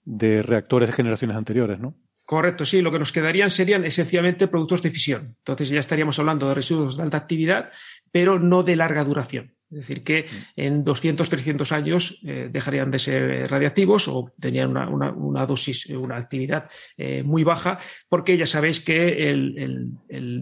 de reactores de generaciones anteriores, ¿no? Correcto, sí. Lo que nos quedarían serían esencialmente productos de fisión. Entonces ya estaríamos hablando de residuos de alta actividad, pero no de larga duración. Es decir, que en 200, 300 años eh, dejarían de ser radiactivos o tenían una, dosis, una actividad eh, muy baja, porque ya sabéis que el,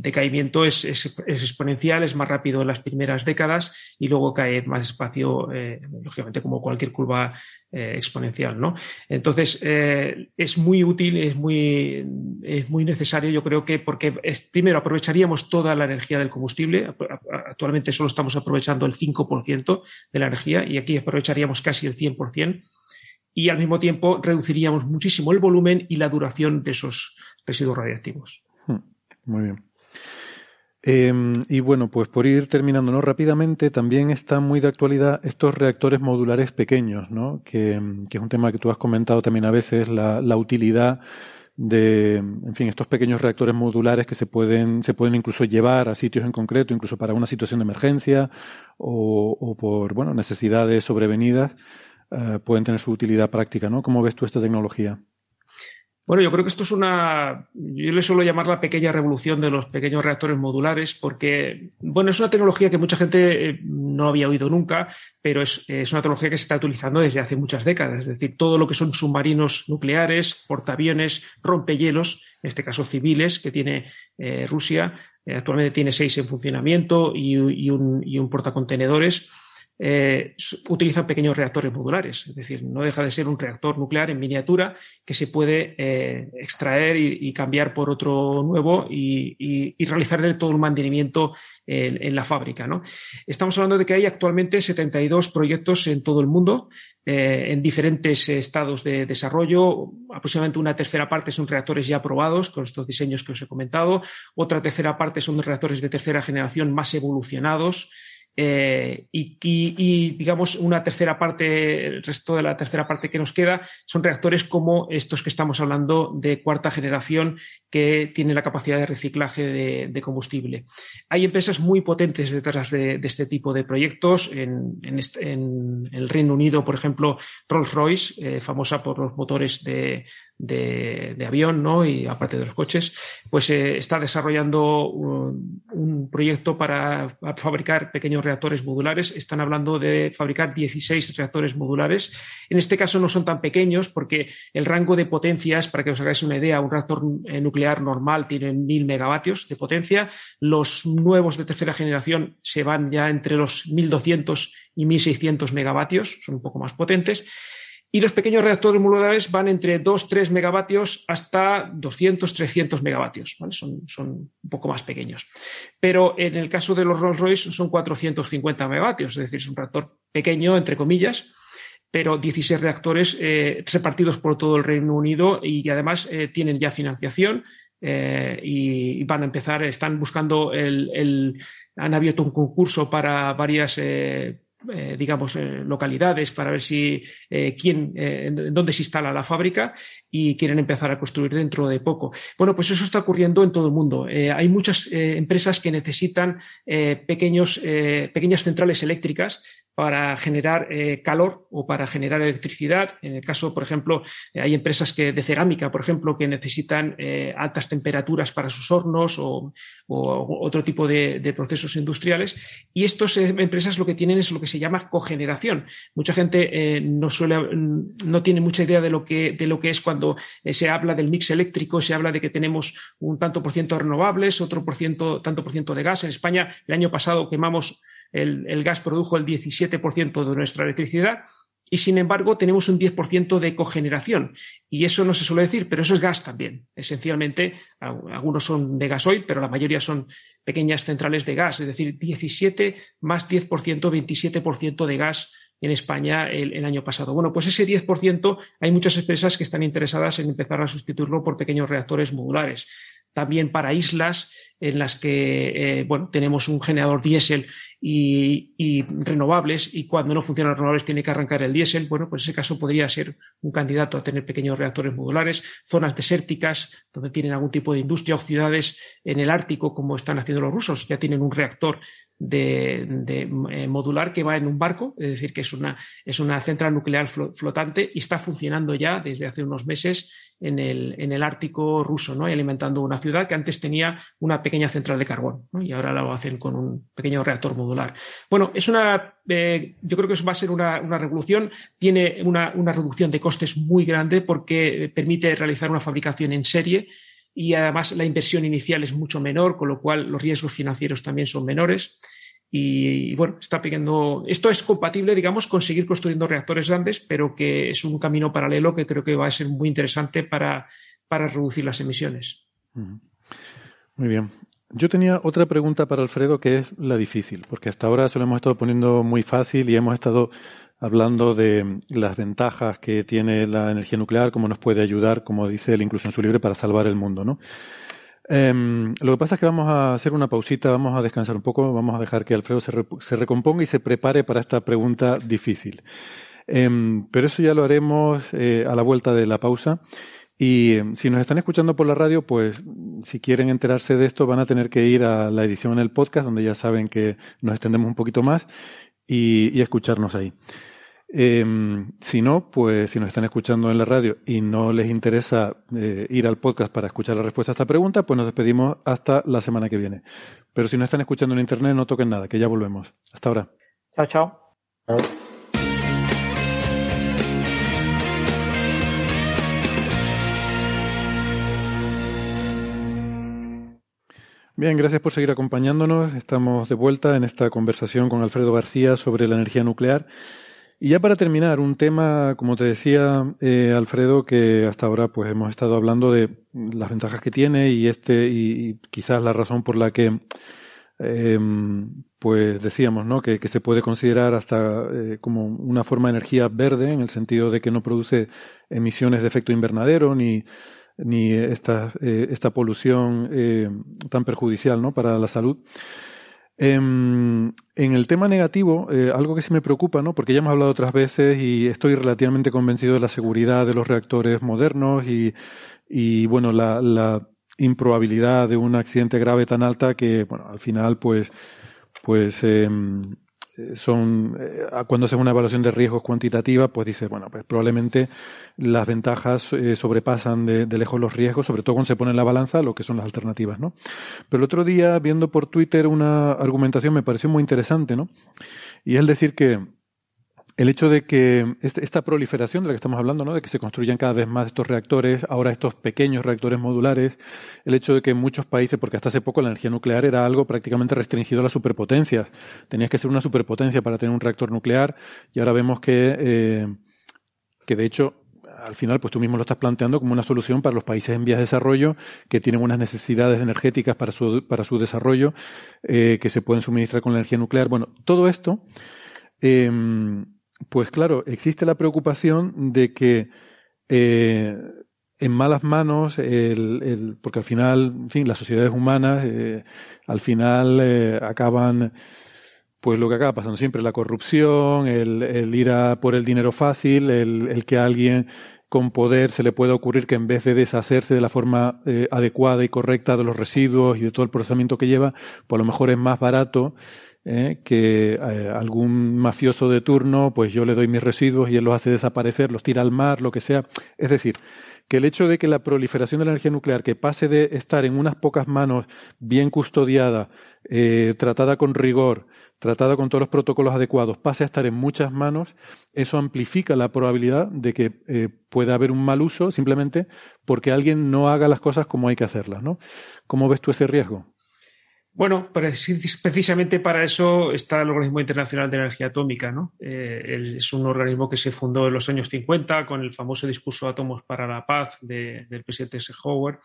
decaimiento es, exponencial, es más rápido en las primeras décadas y luego cae más despacio, eh, lógicamente, como cualquier curva exponencial. ¿no? Entonces, es muy útil, es muy, es muy necesario, yo creo que, porque primero aprovecharíamos toda la energía del combustible. Actualmente solo estamos aprovechando el 5 de la energía y aquí aprovecharíamos casi el 100%. y al mismo tiempo reduciríamos muchísimo el volumen y la duración de esos residuos radiactivos. Hmm, muy bien. Em, y bueno, pues por ir terminando rápidamente, también están muy de actualidad estos reactores modulares pequeños, ¿no? que, es un tema que tú has comentado también a veces, la, la utilidad de, en fin, estos pequeños reactores modulares que se pueden, se pueden incluso llevar a sitios en concreto, incluso para una situación de emergencia o, o por, bueno, necesidades sobrevenidas, eh, pueden tener su utilidad práctica, ¿no? ¿Cómo ves tú esta tecnología? Bueno, yo creo que esto es una, yo le suelo llamar la pequeña revolución de los pequeños reactores modulares, porque, bueno, es una tecnología que mucha gente eh, no había oído nunca, pero es, una tecnología que se está utilizando desde hace muchas décadas. Es decir, todo lo que son submarinos nucleares, portaaviones, rompehielos, en este caso civiles, que tiene eh, Rusia, eh, actualmente tiene seis en funcionamiento y, un, y un portacontenedores eh, utilizan pequeños reactores modulares, es decir, no deja de ser un reactor nuclear en miniatura que se puede eh, extraer y, cambiar por otro nuevo y, y, realizarle todo el mantenimiento en, la fábrica. ¿no? Estamos hablando de que hay actualmente 72 proyectos en todo el mundo, eh, en diferentes estados de desarrollo. Aproximadamente una tercera parte son reactores ya aprobados con estos diseños que os he comentado. Otra tercera parte son reactores de tercera generación más evolucionados. Eh, y, digamos, una tercera parte, el resto de la tercera parte que nos queda, son reactores como estos que estamos hablando de cuarta generación que tienen la capacidad de reciclaje de, combustible. Hay empresas muy potentes detrás de, este tipo de proyectos. En, el Reino Unido, por ejemplo, Rolls-Royce, eh, famosa por los motores de, avión ¿no? y aparte de los coches, pues eh, está desarrollando un, un proyecto para fabricar pequeños reactores modulares. Están hablando de fabricar 16 reactores modulares. En este caso no son tan pequeños porque el rango de potencias, para que os hagáis una idea, un reactor eh, nuclear normal tiene 1000 megavatios de potencia. Los nuevos de tercera generación se van ya entre los 1200 y 1600 megavatios, son un poco más potentes. Y los pequeños reactores modulares van entre 2-3 megavatios hasta 200-300 megavatios. Son, son, un poco más pequeños. Pero en el caso de los Rolls Royce son 450 megavatios, es decir, es un reactor pequeño, entre comillas, pero 16 reactores eh, repartidos por todo el Reino Unido y además eh, tienen ya financiación eh, y, van a empezar, están buscando el, el, han abierto un concurso para varias digamos, eh, localidades para ver si eh, quién, dónde se instala la fábrica y quieren empezar a construir dentro de poco. Bueno, pues eso está ocurriendo en todo el mundo. hay muchas empresas que necesitan pequeños, pequeñas centrales eléctricas para generar eh, calor o para generar electricidad. En el caso, por ejemplo, eh, hay empresas que, de cerámica, por ejemplo, que necesitan eh, altas temperaturas para sus hornos o, otro tipo de, procesos industriales. Y estas empresas lo que tienen es lo que se llama cogeneración. Mucha gente no, suele, no tiene mucha idea de lo que, de lo que es cuando se habla del mix eléctrico, se habla de que tenemos un tanto por ciento de renovables, otro por ciento, tanto por ciento de gas. En España, el año pasado quemamos el, gas produjo el 17% de nuestra electricidad y sin embargo tenemos un 10% de cogeneración. Y eso no se suele decir, pero eso es gas también. Esencialmente, algunos son de gasoil, pero la mayoría son pequeñas centrales de gas, es decir, 17 más 10%, 27% de gas en España el, el, año pasado. Bueno, pues ese 10% hay muchas empresas que están interesadas en empezar a sustituirlo por pequeños reactores modulares también para islas en las que eh, bueno, tenemos un generador diésel y, renovables y cuando no funcionan renovables tiene que arrancar el diésel, bueno, pues ese caso podría ser un candidato a tener pequeños reactores modulares, zonas desérticas donde tienen algún tipo de industria o ciudades en el Ártico como están haciendo los rusos, ya tienen un reactor de, eh, modular que va en un barco, es decir, que es una, es una central nuclear flotante y está funcionando ya desde hace unos meses en el, en el Ártico ruso, ¿no? Y alimentando una ciudad que antes tenía una pequeña central de carbón, y ahora lo hacen con un pequeño reactor modular. Bueno, es una, eh, yo creo que eso va a ser una, una revolución, tiene una, una reducción de costes muy grande porque permite realizar una fabricación en serie y además la inversión inicial es mucho menor, con lo cual los riesgos financieros también son menores. Y, bueno, está pidiendo. Esto es compatible, digamos, con seguir construyendo reactores grandes, pero que es un camino paralelo que creo que va a ser muy interesante para, para reducir las emisiones. Muy bien. Yo tenía otra pregunta para Alfredo que es la difícil, porque hasta ahora se lo hemos estado poniendo muy fácil y hemos estado hablando de las ventajas que tiene la energía nuclear, cómo nos puede ayudar, como dice él incluso en su libro, para salvar el mundo, ¿no? Em, lo que pasa es que vamos a hacer una pausita, vamos a descansar un poco, vamos a dejar que Alfredo se, recomponga y se prepare para esta pregunta difícil. Em, pero eso ya lo haremos eh, a la vuelta de la pausa. Y em, si nos están escuchando por la radio, pues si quieren enterarse de esto van a tener que ir a la edición en el podcast, donde ya saben que nos extendemos un poquito más y escucharnos ahí. Eh, si no, pues si nos están escuchando en la radio y no les interesa eh, ir al podcast para escuchar la respuesta a esta pregunta, pues nos despedimos hasta la semana que viene. Pero si no están escuchando en internet, no toquen nada, que ya volvemos. Hasta ahora. Chao, chao. Bien, gracias por seguir acompañándonos. Estamos de vuelta en esta conversación con Alfredo García sobre la energía nuclear. Y ya para terminar, un tema, como te decía eh, Alfredo, que hasta ahora pues hemos estado hablando de las ventajas que tiene y este y, quizás la razón por la que em, pues decíamos, ¿no? Que, se puede considerar hasta eh, como una forma de energía verde en el sentido de que no produce emisiones de efecto invernadero ni ni esta, eh, esta polución tan perjudicial ¿no? para la salud. Em, en el tema negativo, eh, algo que sí me preocupa, ¿no? Porque ya hemos hablado otras veces y estoy relativamente convencido de la seguridad de los reactores modernos y, y bueno, la, improbabilidad de un accidente grave tan alta que, bueno, al final, pues, pues eh, son eh, cuando haces una evaluación de riesgos cuantitativa, pues dice, bueno, pues probablemente las ventajas eh, sobrepasan de, lejos los riesgos, sobre todo cuando se pone en la balanza lo que son las alternativas, ¿no? Pero el otro día, viendo por Twitter una argumentación, me pareció muy interesante, ¿no? Y es decir que el hecho de que este, esta proliferación de la que estamos hablando, ¿no? de que se construyan cada vez más estos reactores, ahora estos pequeños reactores modulares, el hecho de que en muchos países, porque hasta hace poco la energía nuclear era algo prácticamente restringido a las superpotencias, tenías que ser una superpotencia para tener un reactor nuclear, y ahora vemos que, eh, que de hecho al final, pues tú mismo lo estás planteando como una solución para los países en vías de desarrollo que tienen unas necesidades energéticas para su, para su desarrollo, eh, que se pueden suministrar con la energía nuclear. Bueno, todo esto eh, pues claro, existe la preocupación de que eh, en malas manos, el, el, porque al final, en fin, las sociedades humanas eh, al final eh, acaban, pues lo que acaba pasando siempre, la corrupción, el, el ir a por el dinero fácil, el, que a alguien con poder se le pueda ocurrir que en vez de deshacerse de la forma eh, adecuada y correcta de los residuos y de todo el procesamiento que lleva, pues a lo mejor es más barato ¿eh? que eh, algún mafioso de turno, pues yo le doy mis residuos y él los hace desaparecer, los tira al mar, lo que sea. Es decir, que el hecho de que la proliferación de la energía nuclear, que pase de estar en unas pocas manos bien custodiada, eh, tratada con rigor, tratada con todos los protocolos adecuados, pase a estar en muchas manos, eso amplifica la probabilidad de que pueda haber un mal uso simplemente porque alguien no haga las cosas como hay que hacerlas, ¿no? ¿Cómo ves tú ese riesgo? Bueno, precisamente para eso está el Organismo Internacional de Energía Atómica. ¿no? Eh, es un organismo que se fundó en los años 50 con el famoso discurso Átomos para la Paz del presidente Howard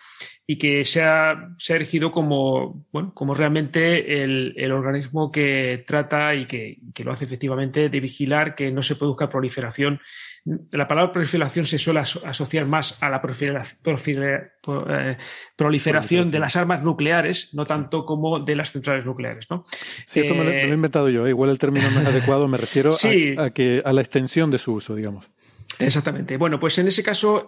y que se ha, se ha erigido como, bueno, como realmente el, el organismo que trata y que, que, lo hace efectivamente de vigilar que no se produzca proliferación la palabra proliferación se suele asociar más a la eh, proliferación de las armas nucleares, no tanto como de las centrales nucleares. ¿no? Sí, esto me, lo, he eh, inventado yo. ¿eh? Igual el término no es *laughs* adecuado, me refiero a, que, a la extensión de su uso, digamos. Exactamente. Bueno, pues en ese caso,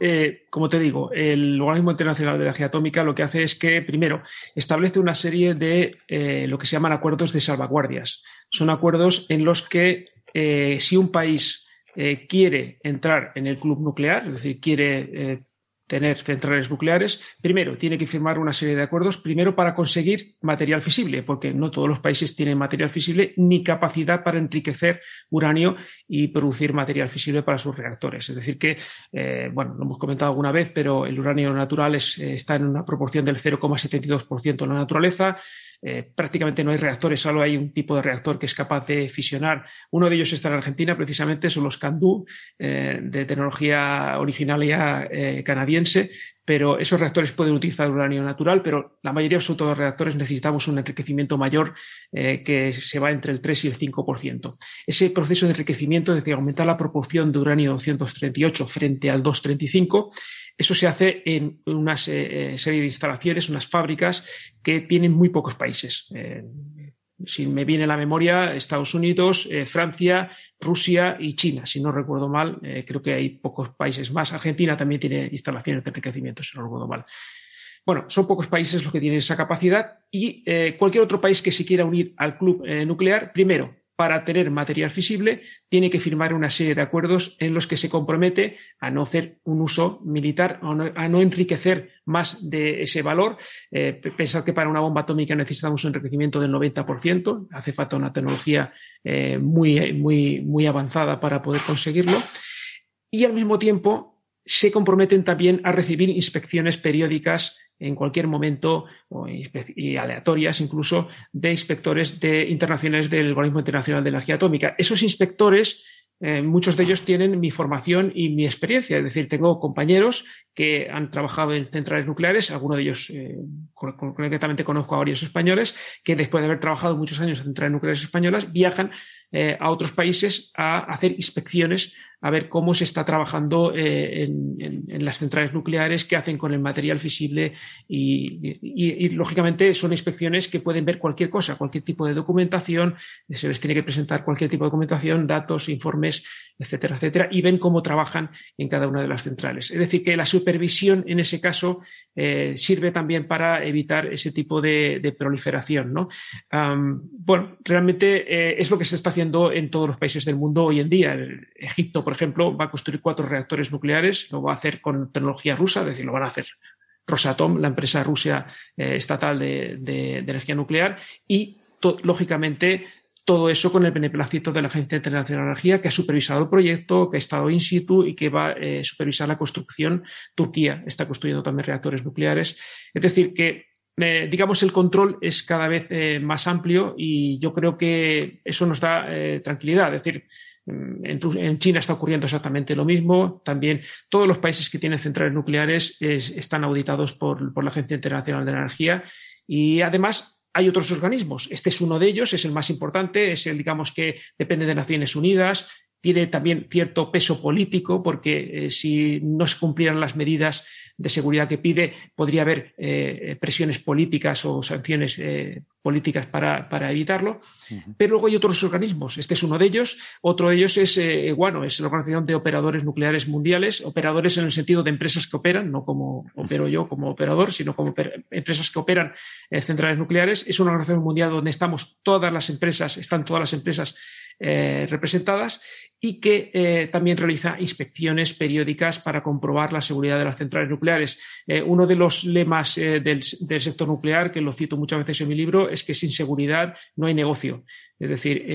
como te digo, el Organismo Internacional de Energía Atómica lo que hace es que, primero, establece una serie de lo que se llaman acuerdos de salvaguardias. Son acuerdos en los que si un país eh, quiere entrar en el club nuclear, es decir, quiere eh, tener centrales nucleares, primero tiene que firmar una serie de acuerdos, primero para conseguir material fisible, porque no todos los países tienen material fisible ni capacidad para enriquecer uranio y producir material fisible para sus reactores. Es decir, que, eh, bueno, lo hemos comentado alguna vez, pero el uranio natural está en una proporción del 0,72% en la naturaleza. Eh, prácticamente no hay reactores, solo hay un tipo de reactor que es capaz de fisionar. Uno de ellos está en Argentina, precisamente son los CANDU, eh, de tecnología originaria canadiense canadiense, pero esos reactores pueden utilizar uranio natural, pero la mayoría de los reactores necesitamos un enriquecimiento mayor eh, que se va entre el 3 y el 5%. Ese proceso de enriquecimiento, es decir, aumentar la proporción de uranio 238 frente al 235, eso se hace en una eh, serie de instalaciones, unas fábricas que tienen muy pocos países si me viene la memoria, Estados Unidos, eh, Francia, Rusia y China. Si no recuerdo mal, eh, creo que hay pocos países más. Argentina también tiene instalaciones de enriquecimiento, si no recuerdo mal. Bueno, son pocos países los que tienen esa capacidad y eh, cualquier otro país que se quiera unir al club nuclear, primero, para tener material fisible, tiene que firmar una serie de acuerdos en los que se compromete a no hacer un uso militar, a no, enriquecer más de ese valor. Eh, pensad que para una bomba atómica necesitamos un enriquecimiento del 90%, hace falta una tecnología eh, muy, muy, muy avanzada para poder conseguirlo. Y al mismo tiempo se comprometen también a recibir inspecciones periódicas en cualquier momento y aleatorias incluso de inspectores de, internacionales del Organismo Internacional de Energía Atómica. Esos inspectores eh, muchos de ellos tienen mi formación y mi experiencia, es decir, tengo compañeros que han trabajado en centrales nucleares, algunos de ellos eh, concretamente conozco a varios españoles, que después de haber trabajado muchos años en centrales nucleares españolas, viajan eh, a otros países a hacer inspecciones a ver cómo se está trabajando eh, en, las centrales nucleares, qué hacen con el material fisible y, lógicamente, son inspecciones que pueden ver cualquier cosa, cualquier tipo de documentación, se les tiene que presentar cualquier tipo de documentación, datos, informes, etcétera, etcétera, y ven cómo trabajan en cada una de las centrales. Es decir, que la supervisión en ese caso eh, sirve también para evitar ese tipo de, proliferación. ¿no? bueno, realmente es lo que se está haciendo en todos los países del mundo hoy en día. Egipto, por ejemplo, va a construir cuatro reactores nucleares, lo va a hacer con tecnología rusa, es decir, lo van a hacer Rosatom, la empresa rusa eh, estatal de, energía nuclear, y lógicamente todo eso con el beneplácito de la Agencia Internacional de Energía, que ha supervisado el proyecto, que ha estado in situ y que va a eh, supervisar la construcción. Turquía está construyendo también reactores nucleares. Es decir, que eh, digamos, el control es cada vez más amplio y yo creo que eso nos da tranquilidad. Es decir, en, China está ocurriendo exactamente lo mismo. También todos los países que tienen centrales nucleares están auditados por, la Agencia Internacional de Energía y además hay otros organismos. Este es uno de ellos, es el más importante, es el, digamos, que depende de Naciones Unidas, tiene también cierto peso político, porque eh, si no se cumplieran las medidas de seguridad que pide, podría haber eh, presiones políticas o sanciones eh, políticas para, evitarlo. Pero luego hay otros organismos. Este es uno de ellos. Otro de ellos es, eh, bueno, es la Organización de Operadores Nucleares Mundiales, operadores en el sentido de empresas que operan, no como opero yo como operador, sino como empresas que operan centrales nucleares. Es una organización mundial donde estamos todas las empresas, están todas las empresas representadas y que también realiza inspecciones periódicas para comprobar la seguridad de las centrales nucleares eh, uno de los lemas eh, del, sector nuclear, que lo cito muchas veces en mi libro, es que sin seguridad no hay negocio. Es decir,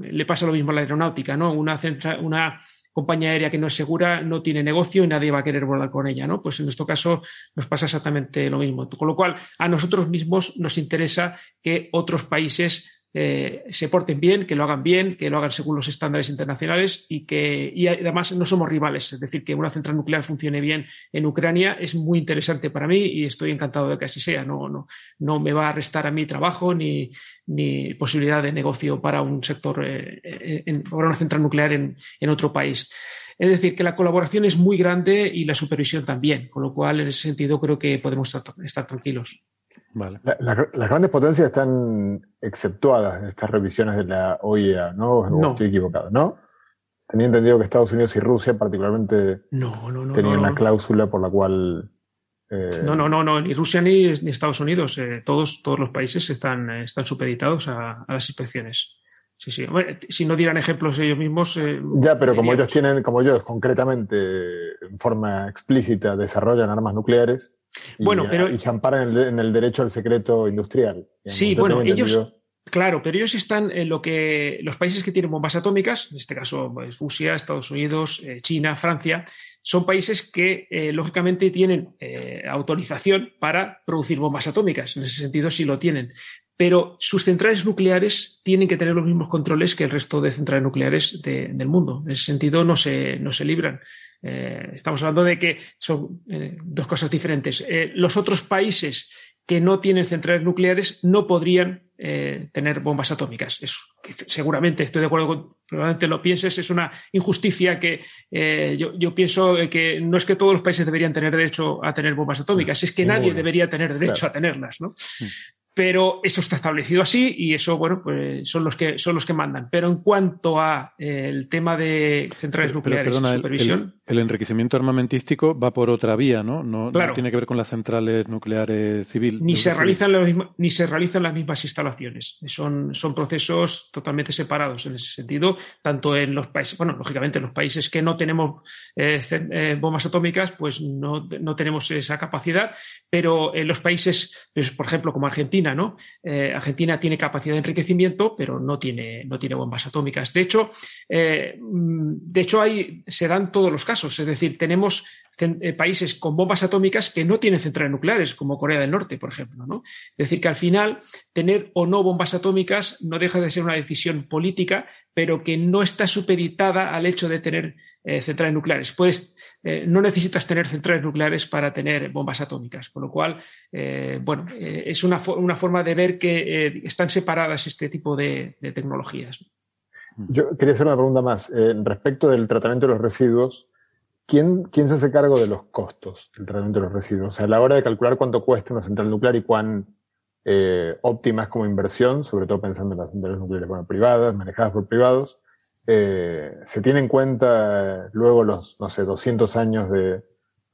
le pasa lo mismo a la aeronáutica, ¿no? Una, una compañía aérea que no es segura no tiene negocio y nadie va a querer volar con ella, ¿no? Pues en nuestro caso nos pasa exactamente lo mismo. Con lo cual, a nosotros mismos nos interesa que otros países eh, se porten bien, que lo hagan bien, que lo hagan según los estándares internacionales y que y además no somos rivales. Es decir, que una central nuclear funcione bien en Ucrania es muy interesante para mí y estoy encantado de que así sea. No, no, no me va a restar a mi trabajo ni, ni posibilidad de negocio para un sector, eh, en, para una central nuclear en, en otro país. Es decir, que la colaboración es muy grande y la supervisión también, con lo cual en ese sentido creo que podemos estar tranquilos las grandes potencias están exceptuadas en estas revisiones de la OIEA, ¿no? no. estoy equivocado, ¿no? Tenía entendido que Estados Unidos y Rusia particularmente tenían una cláusula por la cual... Eh, no, no, no, no, ni Rusia ni, Estados Unidos. Eh, todos, todos los países están, están supeditados a, las inspecciones. Sí, sí. si no dieran ejemplos ellos mismos. Eh, ya, pero como ellos tienen, como ellos concretamente, en forma explícita, desarrollan armas nucleares, bueno, pero. Y se amparan en el, derecho al secreto industrial. Sí, bueno, ellos. Claro, pero ellos están en lo que los países que tienen bombas atómicas, en este caso pues, Rusia, Estados Unidos, eh, China, Francia, son países que eh, lógicamente tienen eh, autorización para producir bombas atómicas. En ese sentido sí lo tienen pero sus centrales nucleares tienen que tener los mismos controles que el resto de centrales nucleares del mundo. En ese sentido, no se, no se libran. Eh, estamos hablando de que son eh, dos cosas diferentes. Eh, los otros países que no tienen centrales nucleares no podrían tener bombas atómicas. seguramente estoy de acuerdo con, probablemente lo pienses, es una injusticia que yo, pienso que no es que todos los países deberían tener derecho a tener bombas atómicas, es que nadie debería tener derecho a tenerlas. ¿no? Mm pero eso está establecido así y eso, bueno, pues son los que son los que mandan. Pero en cuanto a eh, el tema de centrales nucleares y supervisión. El, enriquecimiento armamentístico va por otra vía, ¿no? No, tiene que ver con las centrales nucleares civiles. Ni se realizan ni se realizan las mismas instalaciones. Son, son procesos totalmente separados en ese sentido, tanto en los países, bueno, lógicamente en los países que no tenemos eh, eh, bombas atómicas, pues no, no tenemos esa capacidad, pero en los países, pues, por ejemplo, como Argentina, eh, Argentina tiene capacidad de enriquecimiento, pero no tiene, no tiene bombas atómicas. De hecho, eh, mm, de hecho hay, se dan todos los casos. Es decir, tenemos países con bombas atómicas que no tienen centrales nucleares, como Corea del Norte, por ejemplo. ¿no? Es decir, que al final tener o no bombas atómicas no deja de ser una decisión política, pero que no está supeditada al hecho de tener centrales nucleares. Pues no necesitas tener centrales nucleares para tener bombas atómicas, con lo cual, bueno, es una, una forma de ver que eh, están separadas este tipo de, tecnologías. Yo quería hacer una pregunta más. Eh, respecto del tratamiento de los residuos, ¿quién, ¿quién se hace cargo de los costos del tratamiento de los residuos? O sea, a la hora de calcular cuánto cuesta una central nuclear y cuán eh, óptima es como inversión, sobre todo pensando en las centrales nucleares privadas, manejadas por privados, ¿se tiene en cuenta luego los, no sé, 200 años de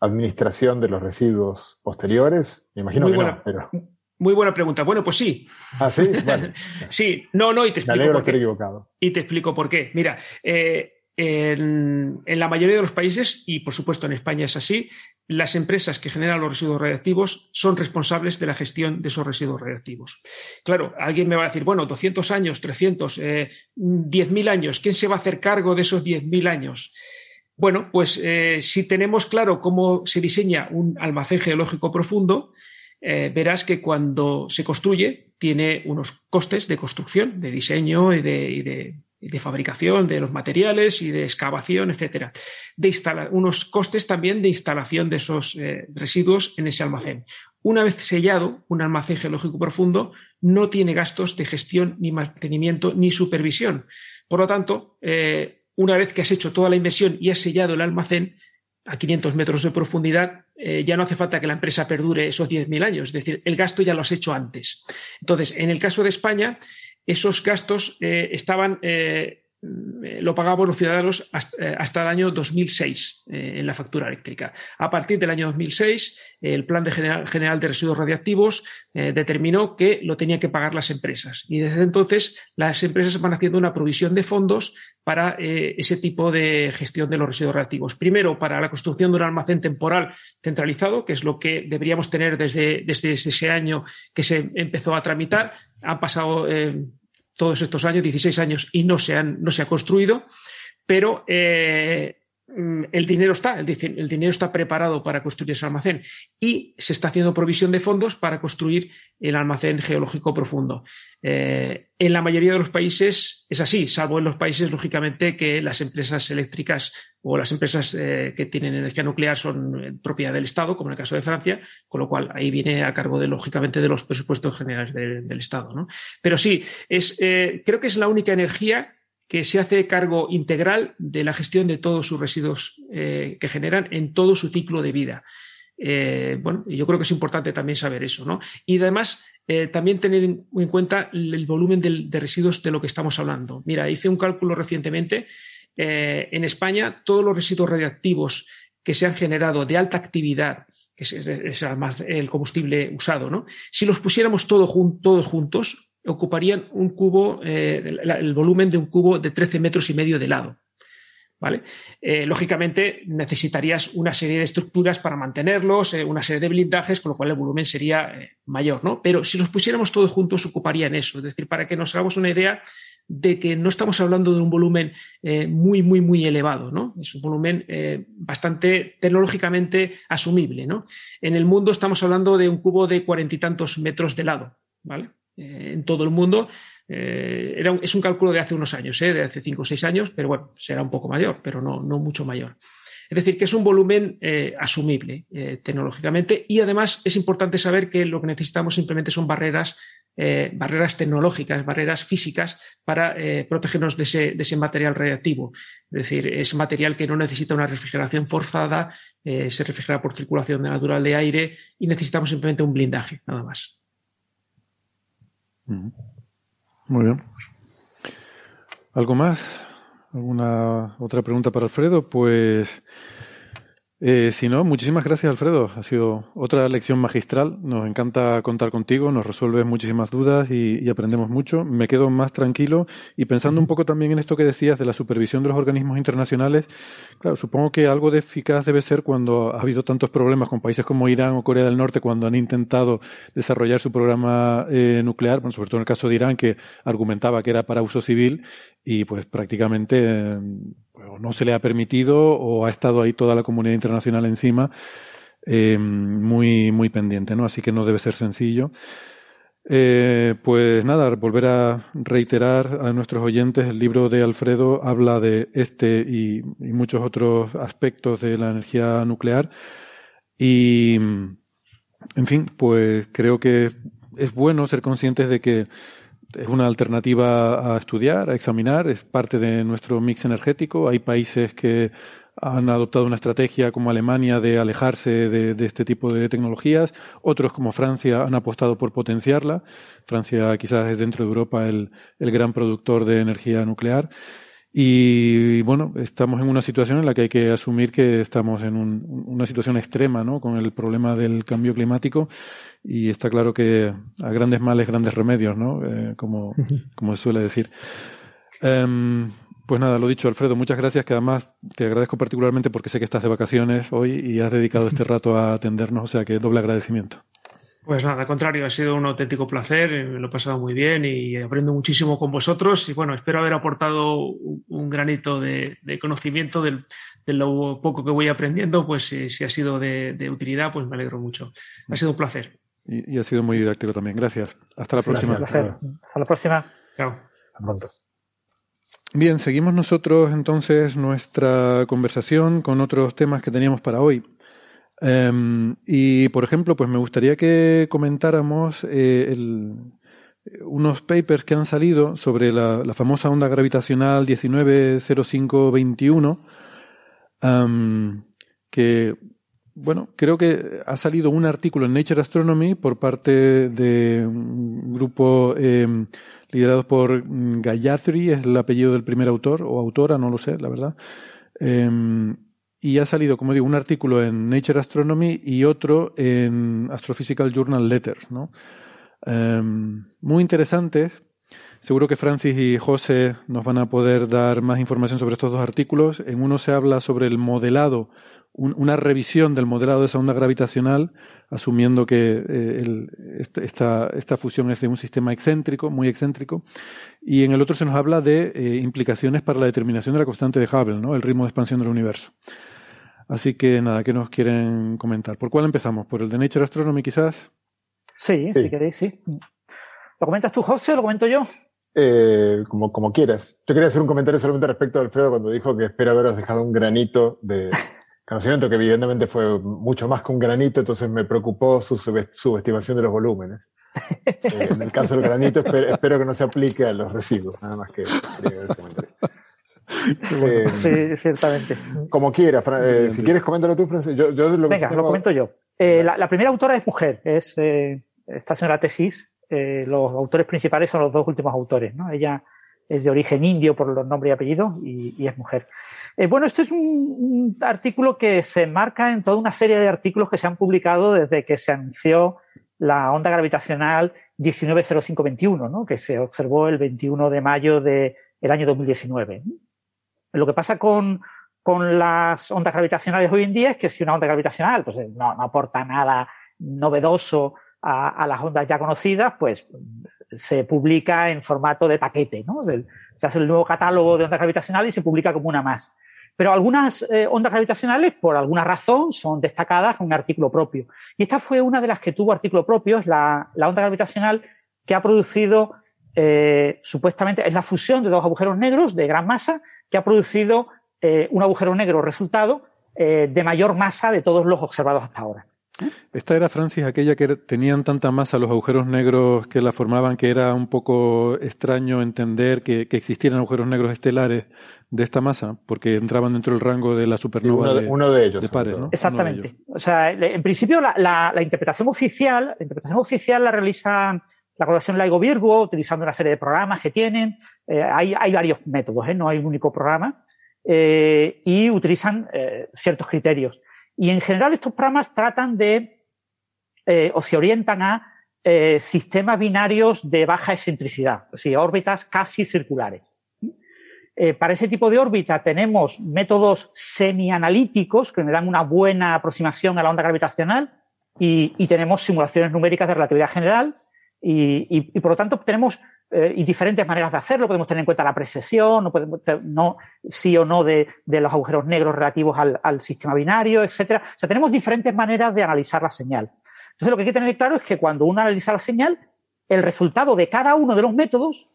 administración de los residuos posteriores? Me imagino que no, pero... Muy buena pregunta. Bueno, pues sí. ¿Ah, sí? *laughs* sí, no, no, y te explico. por qué. equivocado. Y te explico por qué. Mira, eh, en, la mayoría de los países, y por supuesto en España es así, las empresas que generan los residuos radiactivos son responsables de la gestión de esos residuos radiactivos. Claro, alguien me va a decir, bueno, 200 años, 300, eh, 10.000 años, ¿quién se va a hacer cargo de esos 10.000 años? Bueno, pues eh, si tenemos claro cómo se diseña un almacén geológico profundo, eh, verás que cuando se construye tiene unos costes de construcción, de diseño y de, fabricación de los materiales y de excavación, etcétera. De unos costes también de instalación de esos eh, residuos en ese almacén. Una vez sellado, un almacén geológico profundo no tiene gastos de gestión, ni mantenimiento, ni supervisión. Por lo tanto, eh, una vez que has hecho toda la inversión y has sellado el almacén, a 500 metros de profundidad, eh, ya no hace falta que la empresa perdure esos 10.000 años, es decir, el gasto ya lo has hecho antes. Entonces, en el caso de España, esos gastos eh, estaban eh, lo pagamos los ciudadanos hasta, hasta el año 2006 eh, en la factura eléctrica. A partir del año 2006, el Plan de General, de Residuos Radiactivos eh, determinó que lo tenían que pagar las empresas. Y desde entonces, las empresas van haciendo una provisión de fondos para ese tipo de gestión de los residuos radiactivos. Primero, para la construcción de un almacén temporal centralizado, que es lo que deberíamos tener desde, desde ese año que se empezó a tramitar. Han pasado todos estos años, 16 años, y no se, han, no se ha construido, pero eh, el dinero está, el, dinero está preparado para construir ese almacén y se está haciendo provisión de fondos para construir el almacén geológico profundo. Eh, en la mayoría de los países es así, salvo en los países, lógicamente, que las empresas eléctricas o las empresas eh, que tienen energía nuclear son eh, propiedad del Estado, como en el caso de Francia, con lo cual ahí viene a cargo, de, lógicamente, de los presupuestos generales del Estado. Pero sí, creo que es la única energía que se hace cargo integral de la gestión de todos sus residuos eh, que generan en todo su ciclo de vida. Eh, bueno, yo creo que es importante también saber eso, ¿no? Y además, eh, también tener en cuenta el volumen de, residuos de lo que estamos hablando. Mira, hice un cálculo recientemente. en España, todos los residuos radiactivos que se han generado de alta actividad, que es, además el combustible usado, ¿no? Si los pusiéramos todos juntos, ocuparían un cubo, eh, el, volumen de un cubo de 13 metros y medio de lado. ¿Vale? Eh, lógicamente necesitarías una serie de estructuras para mantenerlos, eh, una serie de blindajes, con lo cual el volumen sería mayor, ¿no? Pero si los pusiéramos todos juntos, ocuparían eso. Es decir, para que nos hagamos una idea de que no estamos hablando de un volumen muy, muy, muy elevado, ¿no? Es un volumen bastante tecnológicamente asumible, ¿no? En el mundo estamos hablando de un cubo de cuarenta y tantos metros de lado, ¿vale? En todo el mundo. Era es un cálculo de hace unos años, de hace cinco o seis años, pero bueno, será un poco mayor, pero no, no mucho mayor. Es decir, que es un volumen asumible tecnológicamente y además es importante saber que lo que necesitamos simplemente son barreras eh, barreras tecnológicas, barreras físicas para eh, protegernos de ese, material radiactivo. Es decir, es material que no necesita una refrigeración forzada, eh, se refrigera por circulación natural de aire y necesitamos simplemente un blindaje, nada más. Muy bien. ¿Algo más? ¿Alguna otra pregunta para Alfredo? Pues eh, si no, muchísimas gracias Alfredo. Ha sido otra lección magistral. Nos encanta contar contigo, nos resuelves muchísimas dudas y, aprendemos mucho. Me quedo más tranquilo y pensando un poco también en esto que decías de la supervisión de los organismos internacionales. Claro, supongo que algo de eficaz debe ser cuando ha habido tantos problemas con países como Irán o Corea del Norte cuando han intentado desarrollar su programa eh, nuclear, bueno, sobre todo en el caso de Irán que argumentaba que era para uso civil y pues prácticamente no se le ha permitido o ha estado ahí toda la comunidad internacional encima eh, muy, muy pendiente, ¿no? Así que no debe ser sencillo. Eh, pues nada, volver a reiterar a nuestros oyentes, el libro de Alfredo habla de este y muchos otros aspectos de la energía nuclear y, en fin, pues creo que es bueno ser conscientes de que es una alternativa a estudiar, a examinar, es parte de nuestro mix energético. Hay países que han adoptado una estrategia como Alemania de alejarse de, este tipo de tecnologías, otros como Francia han apostado por potenciarla. Francia quizás es dentro de Europa el, el gran productor de energía nuclear. Y bueno, estamos en una situación en la que hay que asumir que estamos en una situación extrema, ¿no? Con el problema del cambio climático y está claro que a grandes males, grandes remedios, ¿no? Eh, como, como se suele decir. Em, pues nada, lo dicho, Alfredo, muchas gracias, que además te agradezco particularmente porque sé que estás de vacaciones hoy y has dedicado este *laughs* rato a atendernos, o sea que doble agradecimiento. Pues nada, al contrario, ha sido un auténtico placer, eh, me lo he pasado muy bien y aprendo muchísimo con vosotros y bueno, espero haber aportado un granito de, conocimiento de lo poco que voy aprendiendo, pues si, ha sido de, utilidad, pues me alegro mucho. Ha sido un placer. Y, ha sido muy didáctico también. Gracias. Hasta la próxima. Hasta la próxima. Chao. pronto. Bien, seguimos nosotros entonces nuestra conversación con otros temas que teníamos para hoy. Em, y, por ejemplo, pues me gustaría que comentáramos eh, unos papers que han salido sobre la, famosa onda gravitacional 190521, que, bueno, creo que ha salido un artículo en Nature Astronomy por parte de un grupo em, liderado por Gayatri, es el apellido del primer autor, o autora, no lo sé, la verdad. Em, y ha salido, como digo, un artículo en Nature Astronomy y otro en Astrophysical Journal Letters, ¿no? Em, muy interesantes. Seguro que Francis y José nos van a poder dar más información sobre estos dos artículos. En uno se habla sobre el modelado, una revisión del modelado de esa onda gravitacional, asumiendo que eh, esta, esta, fusión es de un sistema excéntrico, muy excéntrico. Y en el otro se nos habla de eh, implicaciones para la determinación de la constante de Hubble, ¿no? el ritmo de expansión del universo. Así que nada, ¿qué nos quieren comentar? ¿Por cuál empezamos? ¿Por el de Nature Astronomy quizás? Sí, si queréis, sí. ¿Lo comentas tú, José, o lo comento yo? Eh, como, como quieras. Yo quería hacer un comentario solamente respecto a Alfredo cuando dijo que espera haberos dejado un granito de *laughs* conocimiento, que evidentemente fue mucho más que un granito, entonces me preocupó su subestimación de los volúmenes. *laughs* Eh, en el caso del granito, espero, que no se aplique a los residuos, nada más que el comentario. *laughs* Eh, sí, ciertamente. Como quiera, eh, si quieres coméntalo tú, Francis. Yo, lo Venga, lo comento yo. Eh, la, primera autora es mujer, es, está haciendo la tesis. los autores principales son los dos últimos autores. ¿no? Ella es de origen indio por los nombres y apellidos y, es mujer. bueno, este es un, artículo que se enmarca en toda una serie de artículos que se han publicado desde que se anunció la onda gravitacional 190521, ¿no? que se observó el 21 de mayo del año 2019. Lo que pasa con, las ondas gravitacionales hoy en día es que si una onda gravitacional pues, no, aporta nada novedoso a, las ondas ya conocidas, pues se publica en formato de paquete, ¿no? Se hace el nuevo catálogo de ondas gravitacionales y se publica como una más. Pero algunas eh, ondas gravitacionales, por alguna razón, son destacadas con un artículo propio. Y esta fue una de las que tuvo artículo propio, es la, la onda gravitacional que ha producido, eh, supuestamente, es la fusión de dos agujeros negros de gran masa, que ha producido eh, un agujero negro resultado eh, de mayor masa de todos los observados hasta ahora. Esta era, Francis, aquella que tenían tanta masa los agujeros negros que la formaban que era un poco extraño entender que, existieran agujeros negros estelares de esta masa, porque entraban dentro del rango de la supernova uno, de, ellos. pares, Exactamente. O sea, en principio la, interpretación oficial, la interpretación oficial la realizan la colaboración LIGO Virgo, utilizando una serie de programas que tienen. Eh, hay, varios métodos, ¿eh? no hay un único programa. Eh, y utilizan ciertos criterios. Y en general estos programas tratan de, o se orientan a sistemas binarios de baja excentricidad, o sea, órbitas casi circulares. Para ese tipo de órbita tenemos métodos semi-analíticos que me dan una buena aproximación a la onda gravitacional y, y tenemos simulaciones numéricas de relatividad general y, y, y por lo tanto tenemos eh, diferentes maneras de hacerlo. Podemos tener en cuenta la precesión, no podemos, no, sí o no de, de los agujeros negros relativos al, al, sistema binario, etcétera. O sea, tenemos diferentes maneras de analizar la señal. Entonces, lo que hay que tener claro es que cuando uno analiza la señal, el resultado de cada uno de los métodos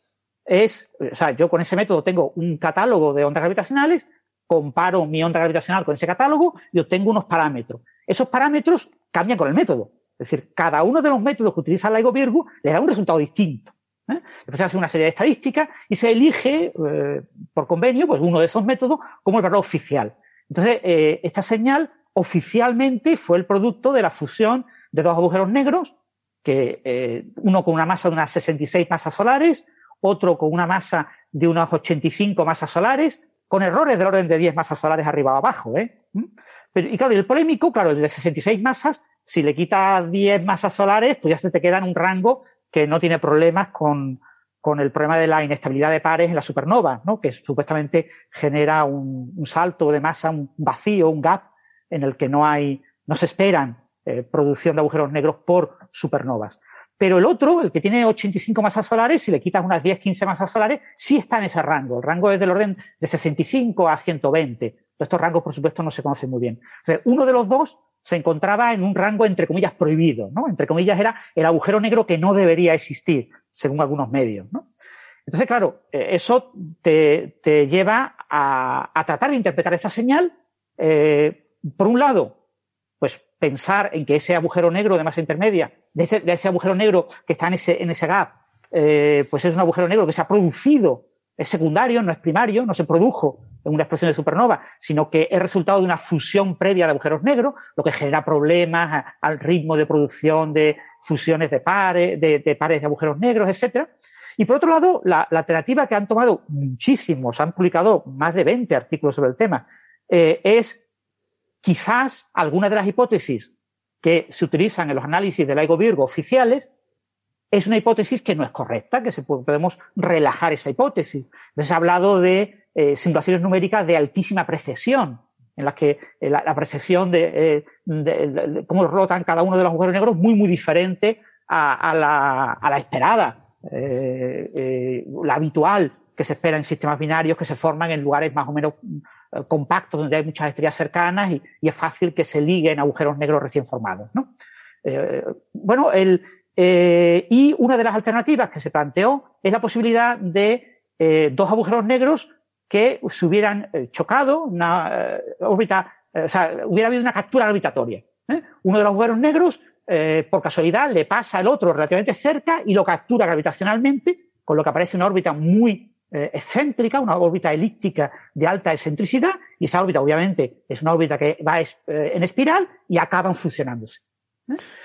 es, o sea, yo con ese método tengo un catálogo de ondas gravitacionales, comparo mi onda gravitacional con ese catálogo y obtengo unos parámetros. Esos parámetros cambian con el método. Es decir, cada uno de los métodos que utiliza LIGO Virgo le da un resultado distinto. ¿eh? Después se hace una serie de estadísticas y se elige eh, por convenio pues uno de esos métodos como el valor oficial. Entonces, eh, esta señal oficialmente fue el producto de la fusión de dos agujeros negros, que uno con una masa de unas 66 masas solares, otro con una masa de unas 85 masas solares, con errores del orden de 10 masas solares arriba o abajo. ¿eh? Pero, y claro, el polémico, claro, el de 66 masas, si le quitas 10 masas solares, pues ya se te queda en un rango que no tiene problemas con, con el problema de la inestabilidad de pares en la supernova, ¿no? que supuestamente genera un, un, salto de masa, un vacío, un gap en el que no hay, no se esperan eh, producción de agujeros negros por supernovas. Pero el otro, el que tiene 85 masas solares, si le quitas unas 10, 15 masas solares, sí está en ese rango. El rango es del orden de 65 a 120. Estos rangos, por supuesto, no se conocen muy bien. Entonces, uno de los dos se encontraba en un rango, entre comillas, prohibido, ¿no? Entre comillas, era el agujero negro que no debería existir, según algunos medios. Entonces, claro, eh, eso te, lleva a, a, tratar de interpretar esta señal, eh, por un lado, pues pensar en que ese agujero negro de masa intermedia, de ese, de ese agujero negro que está en ese, en ese gap, eh, pues es un agujero negro que se ha producido, es secundario, no es primario, no se produjo en una explosión de supernova, sino que es resultado de una fusión previa de agujeros negros, lo que genera problemas al ritmo de producción de fusiones de pares, de, de pares de agujeros negros, etcétera. Y por otro lado, la, la, alternativa que han tomado muchísimos, han publicado más de 20 artículos sobre el tema, eh, es quizás alguna de las hipótesis que se utilizan en los análisis de LIGO Virgo oficiales es una hipótesis que no es correcta, que se podemos relajar esa hipótesis. Entonces, ha hablado de eh, simulaciones numéricas de altísima precesión, en las que eh, la, precesión de, eh, de, cómo rotan cada uno de los agujeros negros muy, muy diferente a, la, a la, esperada, la habitual que se espera en sistemas binarios que se forman en lugares más o menos compactos donde hay muchas estrellas cercanas y, es fácil que se liguen agujeros negros recién formados. ¿no? bueno, el, y una de las alternativas que se planteó es la posibilidad de dos agujeros negros que se hubieran eh, chocado, una eh, órbita, eh, o sea, hubiera habido una captura gravitatoria. Uno de los agujeros negros, por casualidad, le pasa al otro relativamente cerca y lo captura gravitacionalmente, con lo que aparece una órbita muy excéntrica, una órbita elíptica de alta excentricidad, y esa órbita, obviamente, es una órbita que va en espiral y acaban fusionándose.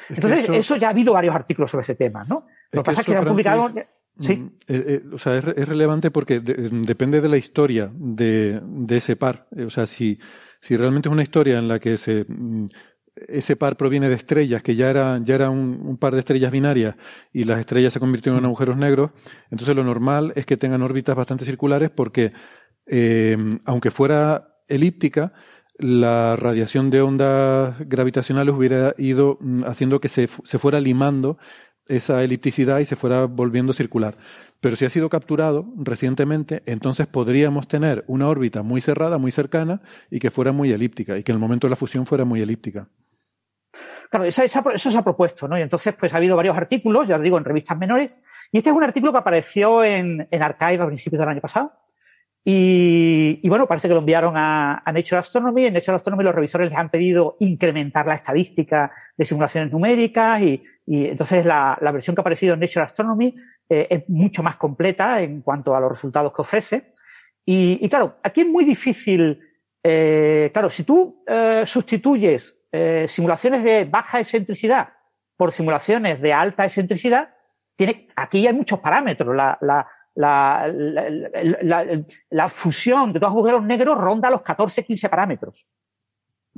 Entonces, eso... eso... ya ha habido varios artículos sobre ese tema, ¿no? Lo que pasa es que se han publicado. Sí. Mm, eh, eh, o sea, es, es relevante porque de, depende de la historia de, de ese par. Eh, o sea, si, si realmente es una historia en la que se, mm, ese par proviene de estrellas, que ya era, ya era un, par de estrellas binarias y las estrellas se convirtieron en agujeros negros, entonces lo normal es que tengan órbitas bastante circulares porque, eh, aunque fuera elíptica, la radiación de ondas gravitacionales hubiera ido mm, haciendo que se, se fuera limando esa elipticidad y se fuera volviendo circular. Pero si ha sido capturado recientemente, entonces podríamos tener una órbita muy cerrada, muy cercana y que fuera muy elíptica y que en el momento de la fusión fuera muy elíptica. claro, eso se ha propuesto, ¿no? Y entonces, pues ha habido varios artículos, ya os digo, en revistas menores, y este es un artículo que apareció en, en Archive a principios del año pasado. Y, bueno, parece que lo enviaron a, Nature Astronomy. En Nature Astronomy los revisores les han pedido incrementar la estadística de simulaciones numéricas y, entonces la, versión que ha aparecido en Nature Astronomy eh, es mucho más completa en cuanto a los resultados que ofrece. Y, claro, aquí es muy difícil, eh, claro, si tú eh, sustituyes simulaciones de baja excentricidad por simulaciones de alta excentricidad, tiene, aquí hay muchos parámetros. La, fusión de dos agujeros negros ronda los 14-15 parámetros.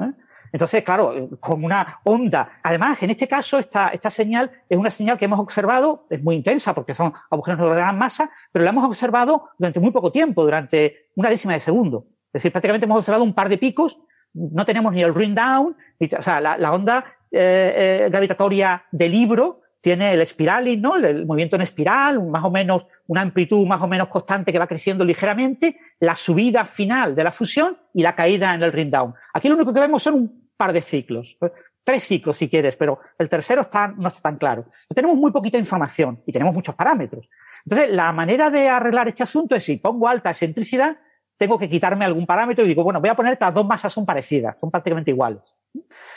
¿eh? Entonces, claro, con una onda. Además, en este caso, esta, esta señal es una señal que hemos observado, es muy intensa porque son agujeros de gran masa, pero la hemos observado durante muy poco tiempo, durante una décima de segundo. Es decir, prácticamente hemos observado un par de picos no tenemos ni el ring down, o sea, la, onda eh, eh, gravitatoria del libro tiene el espiraling, ¿no? El, movimiento en espiral, más o menos, una amplitud más o menos constante que va creciendo ligeramente, la subida final de la fusión y la caída en el ring down. Aquí lo único que vemos son un par de ciclos. Tres ciclos si quieres, pero el tercero está, no está tan claro. Tenemos muy poquita información y tenemos muchos parámetros. Entonces, la manera de arreglar este asunto es si pongo alta excentricidad, tengo que quitarme algún parámetro y digo, bueno, voy a poner que las dos masas son parecidas, son prácticamente iguales.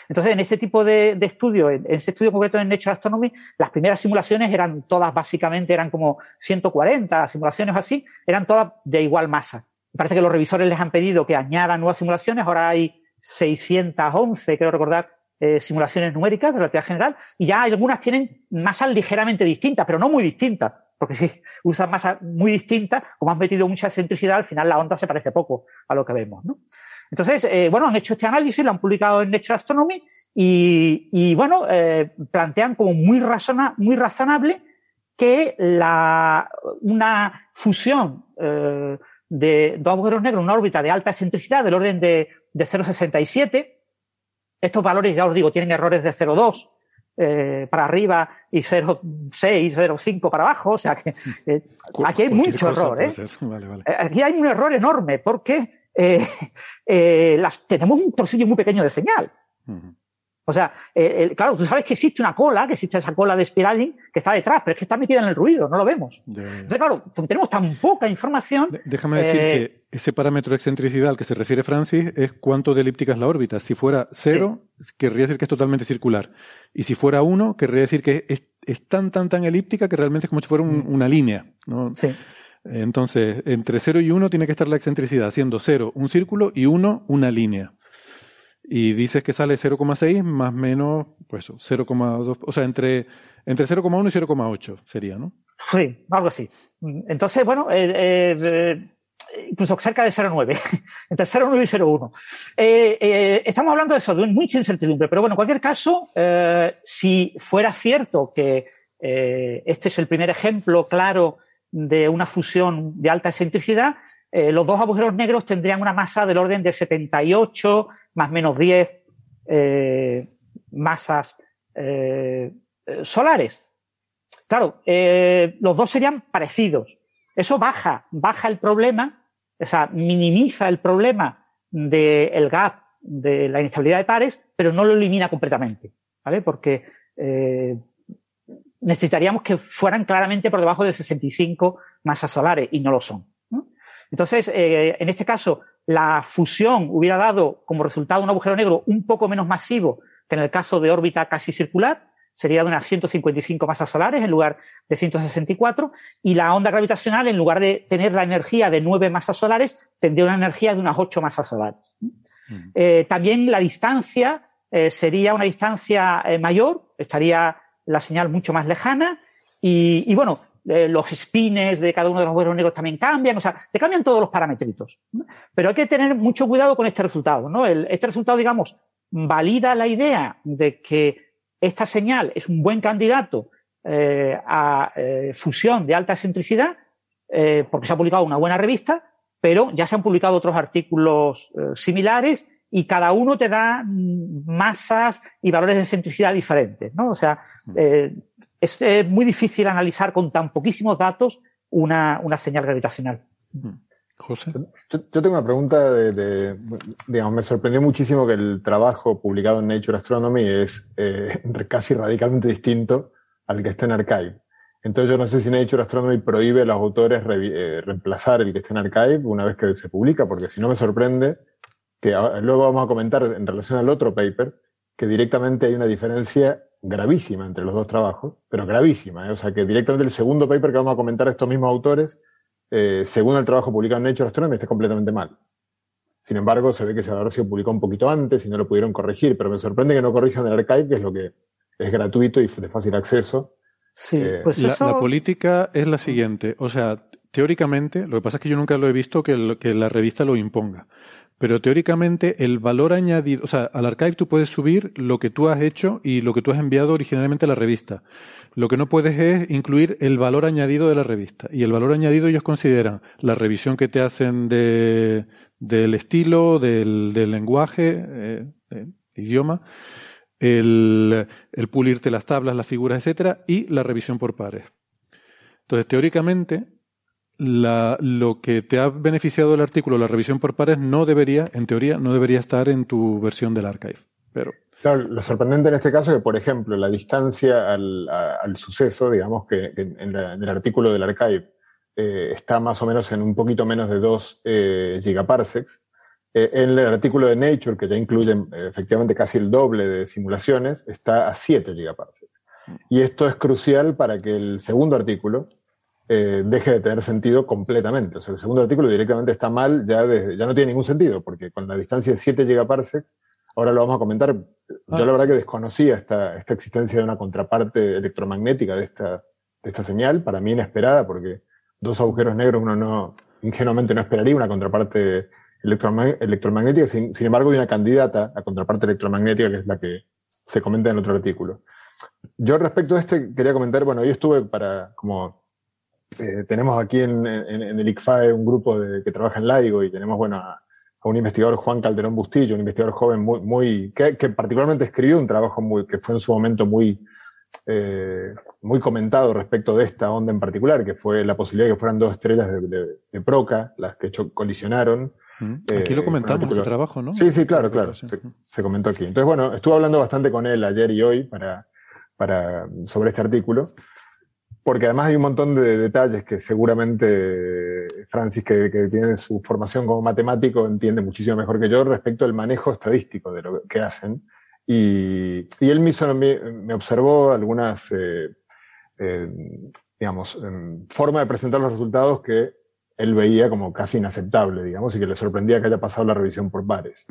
Entonces, en este tipo de, estudio, en, este estudio concreto en Nature Astronomy, las primeras simulaciones eran todas básicamente, eran como 140 simulaciones así, eran todas de igual masa. Parece que los revisores les han pedido que añadan nuevas simulaciones, ahora hay 611, creo recordar, eh, simulaciones numéricas de relatividad general, y ya algunas tienen masas ligeramente distintas, pero no muy distintas porque si usan masa muy distinta, como han metido mucha excentricidad, al final la onda se parece poco a lo que vemos, ¿no? Entonces, eh, bueno, han hecho este análisis, lo han publicado en Nature Astronomy y, y bueno, eh, plantean como muy, razona, muy razonable que la, una fusión de dos agujeros negros en una órbita de alta excentricidad del orden de, de 0,67, estos valores, ya os digo, tienen errores de 0,2, eh, para arriba y 0,6, 0,5 para abajo. O sea que eh, aquí hay mucho error. ¿eh? ¿eh? Aquí hay un error enorme porque las, tenemos un trocillo muy pequeño de señal. O sea, claro, tú sabes que existe una cola, que existe esa cola de spiraling que está detrás, pero es que está metida en el ruido, no lo vemos. Entonces, claro, tenemos tan poca información. déjame decir que ese parámetro de excentricidad al que se refiere Francis es cuánto de elíptica es la órbita. Si fuera cero, querría decir que es totalmente circular. Y si fuera uno, querría decir que es, tan, tan, tan elíptica que realmente es como si fuera mm. una línea. ¿no? Sí. Entonces, entre 0 y 1 tiene que estar la excentricidad, siendo 0 un círculo y 1 una línea. Y dices que sale 0,6 más menos, pues 0,2, o sea, entre, entre 0,1 y 0,8 sería, ¿no? Sí, algo así. Entonces, bueno, eh, eh, incluso cerca de 0,9, *laughs* entre 0,9 y 0,1. Eh, eh, estamos hablando de eso, de mucha incertidumbre, pero bueno, en cualquier caso, eh, si fuera cierto que este es el primer ejemplo claro de una fusión de alta excentricidad, los dos agujeros negros tendrían una masa del orden de 78 más menos 10 masas solares. Claro, los dos serían parecidos. Eso baja, baja el problema o sea, minimiza el problema del gap de la inestabilidad de pares, pero no lo elimina completamente, ¿vale? Porque eh, necesitaríamos que fueran claramente por debajo de 65 masas solares y no lo son. Entonces, eh, en este caso, la fusión hubiera dado como resultado un agujero negro un poco menos masivo que en el caso de órbita casi circular, sería de unas 155 masas solares en lugar de 164, y la onda gravitacional, en lugar de tener la energía de 9 masas solares, tendría una energía de unas 8 masas solares. Mm. Eh, también la distancia eh, sería una distancia eh, mayor, estaría la señal mucho más lejana, y, bueno, los spines de cada uno de los agujeros negros también cambian, o sea, te cambian todos los parámetritos. Pero hay que tener mucho cuidado con este resultado, ¿no? este resultado, digamos, valida la idea de que esta señal es un buen candidato eh, a eh, fusión de alta excentricidad, eh, porque se ha publicado una buena revista, pero ya se han publicado otros artículos similares y cada uno te da mm, masas y valores de excentricidad diferentes, ¿no? O sea, es, muy difícil analizar con tan poquísimos datos una, una señal gravitacional. José. Yo, tengo una pregunta de, digamos, me sorprendió muchísimo que el trabajo publicado en Nature Astronomy es eh, *laughs* casi radicalmente distinto al que está en Archive. Entonces yo no sé si Nature Astronomy prohíbe a los autores eh, reemplazar el que está en Archive una vez que se publica, porque si no me sorprende que luego vamos a comentar en relación al otro paper, que directamente hay una diferencia gravísima entre los dos trabajos, pero gravísima. ¿eh? O sea que directamente el segundo paper que vamos a comentar estos mismos autores, eh, según el trabajo publicado en Nature Astronomy, está completamente mal. Sin embargo, se ve que se habrá sido publicado un poquito antes y no lo pudieron corregir, pero me sorprende que no corrijan el archive, que es lo que es gratuito y de fácil acceso. Sí, eh, pues la, la, política es la siguiente. O sea, teóricamente, lo que pasa es que yo nunca lo he visto que, que la revista lo imponga. Pero teóricamente el valor añadido, o sea, al archive tú puedes subir lo que tú has hecho y lo que tú has enviado originalmente a la revista. Lo que no puedes es incluir el valor añadido de la revista. Y el valor añadido ellos consideran la revisión que te hacen de, del estilo, del, del lenguaje, eh, eh, idioma, el, el pulirte las tablas, las figuras, etcétera, y la revisión por pares. Entonces, teóricamente, la, lo que te ha beneficiado el artículo, la revisión por pares, no debería, en teoría, no debería estar en tu versión del archive. Pero. Claro, lo sorprendente en este caso es que, por ejemplo, la distancia al, al suceso, digamos que, en, el artículo del archive eh, está más o menos en un poquito menos de 2 eh, gigaparsecs. Eh, en el artículo de Nature, que ya incluye efectivamente casi el doble de simulaciones, está a 7 gigaparsecs. Y esto es crucial para que el segundo artículo, eh, deje de tener sentido completamente. O sea, el segundo artículo directamente está mal, ya, ya no tiene ningún sentido, porque con la distancia de 7 gigaparsecs, ahora lo vamos a comentar, yo la ah, verdad que desconocía esta, esta existencia de una contraparte electromagnética de esta, de esta señal, para mí inesperada, porque dos agujeros negros uno no, ingenuamente no esperaría una contraparte electromagnética, sin, sin embargo hay una candidata a contraparte electromagnética que es la que se comenta en otro artículo. Yo respecto a este quería comentar, bueno, yo estuve para como eh, tenemos aquí en, el ICFAE un grupo de, que trabaja en LAIGO y tenemos, bueno, a, un investigador, Juan Calderón Bustillo, un investigador joven muy, muy que, particularmente escribió un trabajo muy, que fue en su momento muy, eh, muy comentado respecto de esta onda en particular, que fue la posibilidad de que fueran dos estrellas de, Proca, las que colisionaron. Mm. Aquí lo eh, comentamos, ese trabajo, ¿no? Sí, sí, claro, claro. Se, se, comentó aquí. Entonces, bueno, estuve hablando bastante con él ayer y hoy para, para, sobre este artículo porque además hay un montón de detalles que seguramente Francis, que, tiene su formación como matemático, entiende muchísimo mejor que yo respecto al manejo estadístico de lo que hacen. Y, él mismo me, observó algunas, eh, eh, digamos, formas de presentar los resultados que él veía como casi inaceptable, digamos, y que le sorprendía que haya pasado la revisión por pares.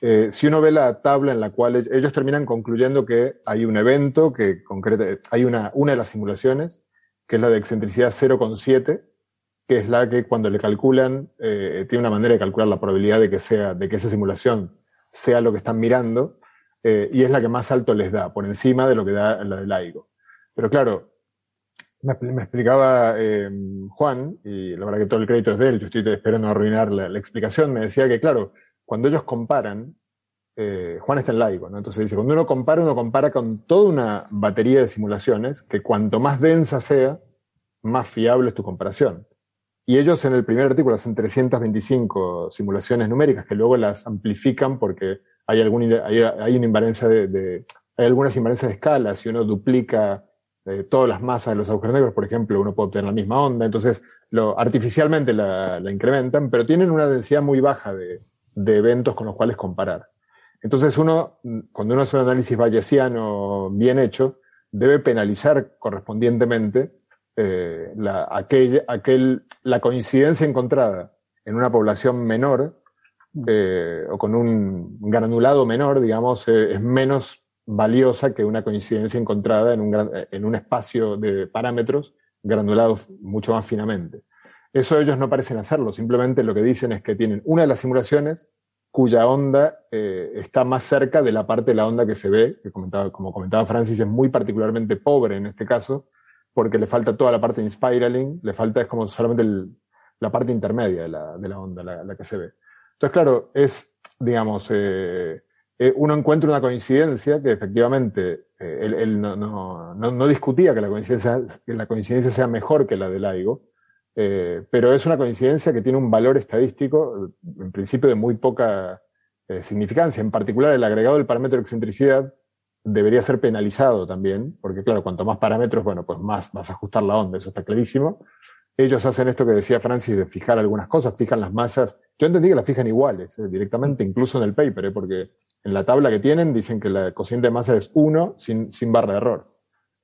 Eh, si uno ve la tabla en la cual ellos terminan concluyendo que hay un evento que concreta, hay una, una de las simulaciones, que es la de excentricidad 0,7, que es la que cuando le calculan, eh, tiene una manera de calcular la probabilidad de que sea, de que esa simulación sea lo que están mirando, eh, y es la que más alto les da, por encima de lo que da la del LIGO. Pero claro, me, explicaba Juan, y la verdad que todo el crédito es de él, yo estoy esperando arruinar la, la explicación, me decía que claro, cuando ellos comparan, eh, Juan está en laico, ¿no? Entonces dice, cuando uno compara, uno compara con toda una batería de simulaciones que cuanto más densa sea, más fiable es tu comparación. Y ellos en el primer artículo hacen 325 simulaciones numéricas que luego las amplifican porque hay, hay, una invariancia de, hay algunas invariancias de escala. Si uno duplica eh, todas las masas de los agujeros negros, por ejemplo, uno puede obtener la misma onda. Entonces, lo, artificialmente la, la incrementan, pero tienen una densidad muy baja de, de eventos con los cuales comparar. Entonces uno, cuando uno hace un análisis bayesiano bien hecho, debe penalizar correspondientemente eh, la, aquel, aquel, la coincidencia encontrada en una población menor eh, o con un granulado menor, digamos, eh, es menos valiosa que una coincidencia encontrada en un, en un espacio de parámetros granulados mucho más finamente. Eso ellos no parecen hacerlo, simplemente lo que dicen es que tienen una de las simulaciones cuya onda eh, está más cerca de la parte de la onda que se ve, que comentaba, como comentaba Francis, es muy particularmente pobre en este caso, porque le falta toda la parte de inspiraling, le falta es como solamente la parte intermedia de la, de la onda, la, que se ve. Entonces, claro, es, digamos, eh, eh, uno encuentra una coincidencia que efectivamente él, no, no, no, discutía que la coincidencia, que la coincidencia sea mejor que la del LIGO, Eh, pero es una coincidencia que tiene un valor estadístico, en principio de muy poca eh, significancia. En particular, el agregado del parámetro de excentricidad debería ser penalizado también, porque claro, cuanto más parámetros, bueno, pues más vas a ajustar la onda, eso está clarísimo. Ellos hacen esto que decía Francis de fijar algunas cosas, fijan las masas. Yo entendí que las fijan iguales, eh, directamente, incluso en el paper, porque en la tabla que tienen dicen que la cociente de masa es 1 sin, sin barra de error.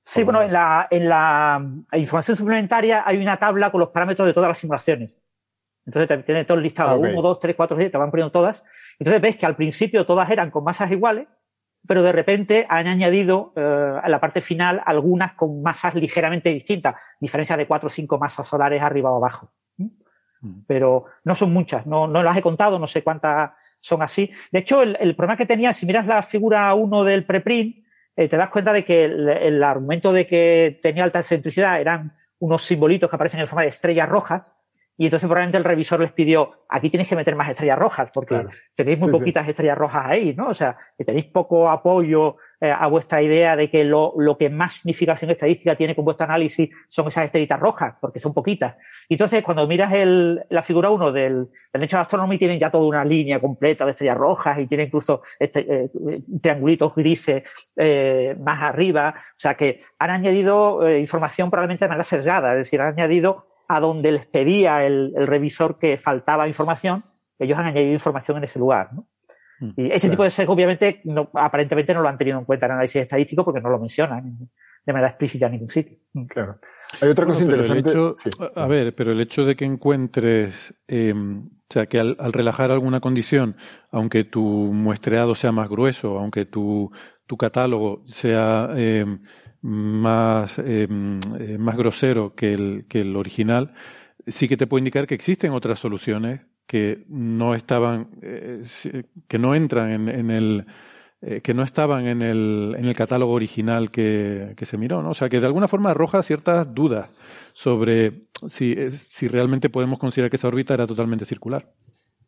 Sí, bueno, en la, en la información suplementaria hay una tabla con los parámetros de todas las simulaciones. Entonces te tiene todo el listado, 1, 2, 3, 4, 7, te van poniendo todas. Entonces ves que al principio todas eran con masas iguales, pero de repente han añadido eh, a la parte final algunas con masas ligeramente distintas, diferencia de 4 o 5 masas solares arriba o abajo. ¿Mm? Mm. Pero no son muchas, no, no las he contado, no sé cuántas son así. De hecho, el, el problema que tenía, si miras la figura 1 del preprint, eh, te das cuenta de que el, argumento de que tenía alta excentricidad eran unos simbolitos que aparecen en forma de estrellas rojas, y entonces probablemente el revisor les pidió, aquí tenéis que meter más estrellas rojas, porque tenéis muy poquitas estrellas rojas ahí, ¿no? O sea, que tenéis poco apoyo a vuestra idea de que lo, lo, que más significación estadística tiene con vuestro análisis son esas estrellitas rojas, porque son poquitas. Y entonces, cuando miras el, la figura 1 del, del hecho de Astronomy, tienen ya toda una línea completa de estrellas rojas y tiene incluso este, eh, triangulitos grises eh, más arriba. O sea, que han añadido eh, información probablemente de manera sesgada, es decir, han añadido a donde les pedía el, el revisor que faltaba información, ellos han añadido información en ese lugar, ¿no? Mm, y ese tipo de sesgo, obviamente, no, aparentemente no lo han tenido en cuenta en análisis estadístico porque no lo mencionan de manera explícita en ningún sitio. Mm. Claro. Hay otra cosa interesante. A ver, pero el hecho de que encuentres, em, o sea, que al, relajar alguna condición, aunque tu muestreado sea más grueso, aunque tu, tu catálogo sea em, más, em, eh, más grosero que el, que el original, sí que te puede indicar que existen otras soluciones que no estaban, eh, que no entran en, el, eh, que no estaban en el, en el catálogo original que, que, se miró, ¿no? O sea, que de alguna forma arroja ciertas dudas sobre si, si realmente podemos considerar que esa órbita era totalmente circular.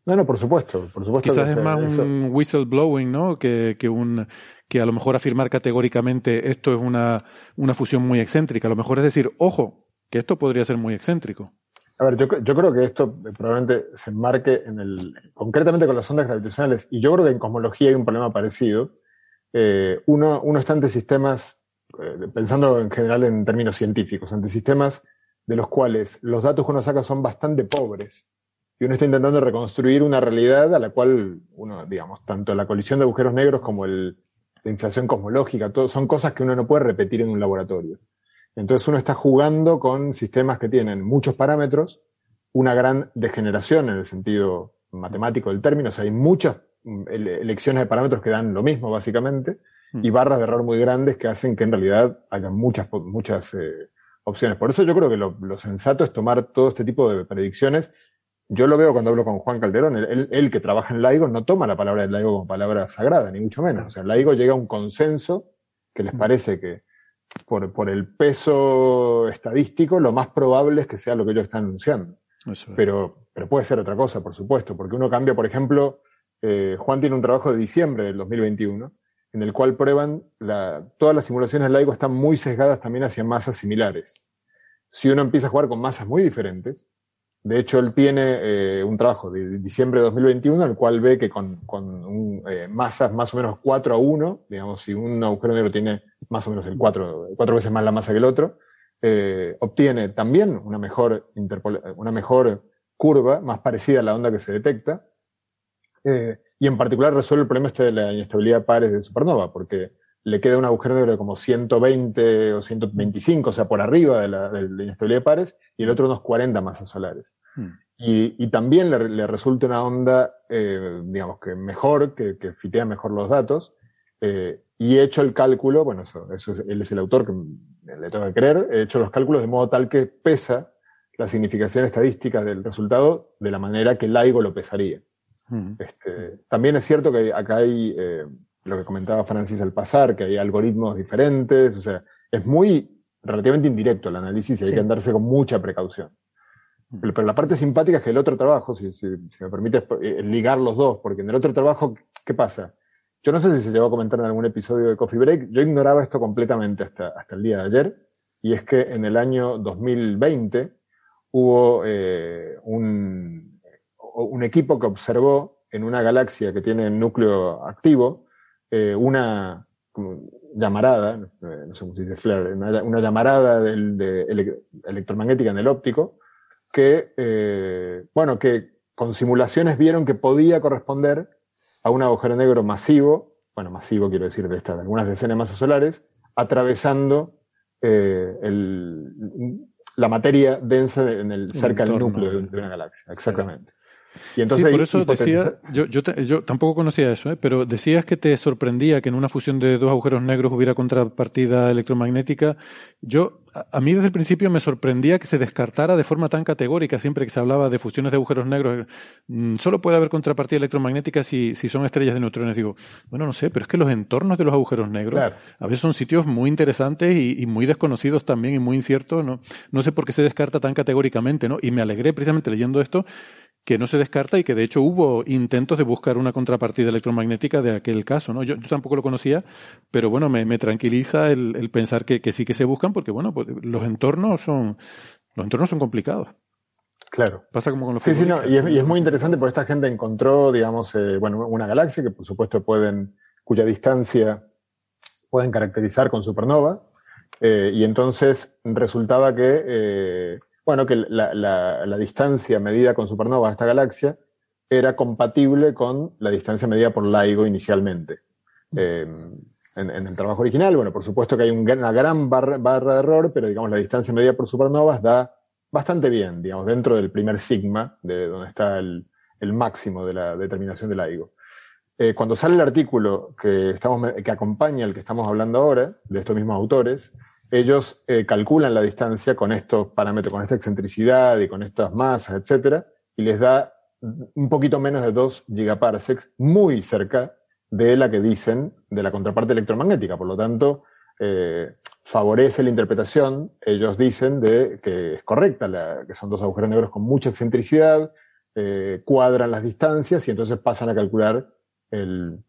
No, no, por supuesto, por supuesto. Quizás es más un whistleblowing, ¿no? Que, que un, que a lo mejor afirmar categóricamente esto es una, una fusión muy excéntrica. A lo mejor es decir, ojo, que esto podría ser muy excéntrico. A ver, yo, yo, creo que esto probablemente se enmarque en el, concretamente con las ondas gravitacionales, y yo creo que en cosmología hay un problema parecido. Eh, uno, uno está ante sistemas, eh, pensando en general en términos científicos, ante sistemas de los cuales los datos que uno saca son bastante pobres, y uno está intentando reconstruir una realidad a la cual uno, digamos, tanto la colisión de agujeros negros como el, la inflación cosmológica, todo, son cosas que uno no puede repetir en un laboratorio. Entonces uno está jugando con sistemas que tienen muchos parámetros, una gran degeneración en el sentido matemático del término, o sea, hay muchas mm, elecciones de parámetros que dan lo mismo, básicamente, y mm. barras de error muy grandes que hacen que en realidad haya muchas, muchas eh, opciones. Por eso yo creo que lo, sensato es tomar todo este tipo de predicciones. Yo lo veo cuando hablo con Juan Calderón, él, que trabaja en LAIGO no toma la palabra de LAIGO como palabra sagrada, ni mucho menos. O sea, LAIGO llega a un consenso que les mm. parece que por, por el peso estadístico, lo más probable es que sea lo que ellos están anunciando. Pero, pero puede ser otra cosa, por supuesto, porque uno cambia, por ejemplo, eh, Juan tiene un trabajo de diciembre del 2021, en el cual prueban la, todas las simulaciones LIGO están muy sesgadas también hacia masas similares. Si uno empieza a jugar con masas muy diferentes, de hecho, él tiene eh, un trabajo de diciembre de 2021, en el cual ve que con, con eh, masas más o menos 4 a 1, digamos, si un agujero negro tiene más o menos el 4, cuatro veces más la masa que el otro, eh, obtiene también una mejor, una mejor curva, más parecida a la onda que se detecta, y en particular resuelve el problema este de la inestabilidad de pares de supernova, porque le queda un agujero negro de como 120 o 125, o sea, por arriba de la, de la inestabilidad de pares, y el otro unos 40 masas solares. Hmm. Y, y, también le, le, resulta una onda, eh, digamos que mejor, que, que, fitea mejor los datos, eh, y he hecho el cálculo, bueno, eso, eso es, él es el autor que le tengo que creer, he hecho los cálculos de modo tal que pesa la significación estadística del resultado de la manera que LIGO lo pesaría. Hmm. Este, también es cierto que acá hay, eh, lo que comentaba Francis al pasar, que hay algoritmos diferentes, o sea, es muy relativamente indirecto el análisis y hay que andarse con mucha precaución. Mm. Pero, la parte simpática es que el otro trabajo, si, si, me permite eh, ligar los dos, porque en el otro trabajo, ¿qué pasa? Yo no sé si se llegó a comentar en algún episodio de Coffee Break, yo ignoraba esto completamente hasta, hasta el día de ayer, y es que en el año 2020 hubo un, un, equipo que observó en una galaxia que tiene núcleo activo una llamarada, no sé cómo se dice flare, una, llamarada electromagnética en el óptico, que, bueno, que con simulaciones vieron que podía corresponder a un agujero negro masivo, bueno, masivo quiero decir de estas, algunas decenas de masas solares, atravesando eh, la materia densa en el, cerca del núcleo de, una galaxia. Exactamente. Y entonces por eso decía, yo, yo, yo, tampoco conocía eso, ¿eh? pero decías que te sorprendía que en una fusión de dos agujeros negros hubiera contrapartida electromagnética. Yo, a, mí desde el principio me sorprendía que se descartara de forma tan categórica siempre que se hablaba de fusiones de agujeros negros. Mm, solo puede haber contrapartida electromagnética si, si son estrellas de neutrones. Digo, bueno, no sé, pero es que los entornos de los agujeros negros a veces son sitios muy interesantes y, y, muy desconocidos también y muy inciertos. ¿no? no sé por qué se descarta tan categóricamente, ¿no? Y me alegré precisamente leyendo esto que no se descarta y que de hecho hubo intentos de buscar una contrapartida electromagnética de aquel caso. ¿no? Yo, tampoco lo conocía, pero bueno, me, tranquiliza el, pensar que, sí que se buscan porque bueno, pues los entornos son, los entornos son complicados. Claro. Pasa como con los Sí, sí, no, y es, muy interesante porque esta gente encontró, digamos, eh, bueno, una galaxia que por supuesto pueden, cuya distancia pueden caracterizar con supernovas, eh, y entonces resultaba que eh, bueno, que la, distancia medida con supernova a esta galaxia era compatible con la distancia medida por LIGO inicialmente. Eh, en, el trabajo original, bueno, por supuesto que hay una gran barra, de error, pero digamos la distancia medida por supernovas da bastante bien, digamos, dentro del primer sigma, de donde está el, máximo de la determinación del LIGO. Eh, cuando sale el artículo que, estamos, que acompaña el que estamos hablando ahora, de estos mismos autores, ellos eh, calculan la distancia con estos parámetros, con esta excentricidad y con estas masas, etcétera, y les da un poquito menos de 2 gigaparsecs, muy cerca de la que dicen de la contraparte electromagnética. Por lo tanto, eh, favorece la interpretación, ellos dicen, de que es correcta, que son dos agujeros negros con mucha excentricidad, eh, cuadran las distancias y entonces pasan a calcular el,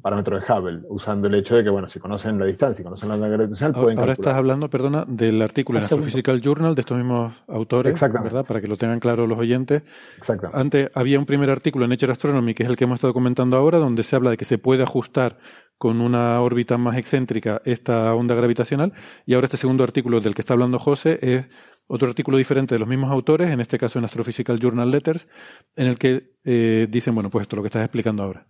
parámetro de Hubble, usando el hecho de que, bueno, si conocen la distancia, y conocen la onda gravitacional, pueden Ahora estás hablando, perdona, del artículo en Astrophysical Journal de estos mismos autores, ¿verdad? Para que lo tengan claro los oyentes. Exactamente. Antes había un primer artículo en Nature Astronomy, que es el que hemos estado comentando ahora, donde se habla de que se puede ajustar con una órbita más excéntrica esta onda gravitacional, y ahora este segundo artículo del que está hablando José es otro artículo diferente de los mismos autores, en este caso en Astrophysical Journal Letters, en el que eh, dicen, bueno, pues esto lo que estás explicando ahora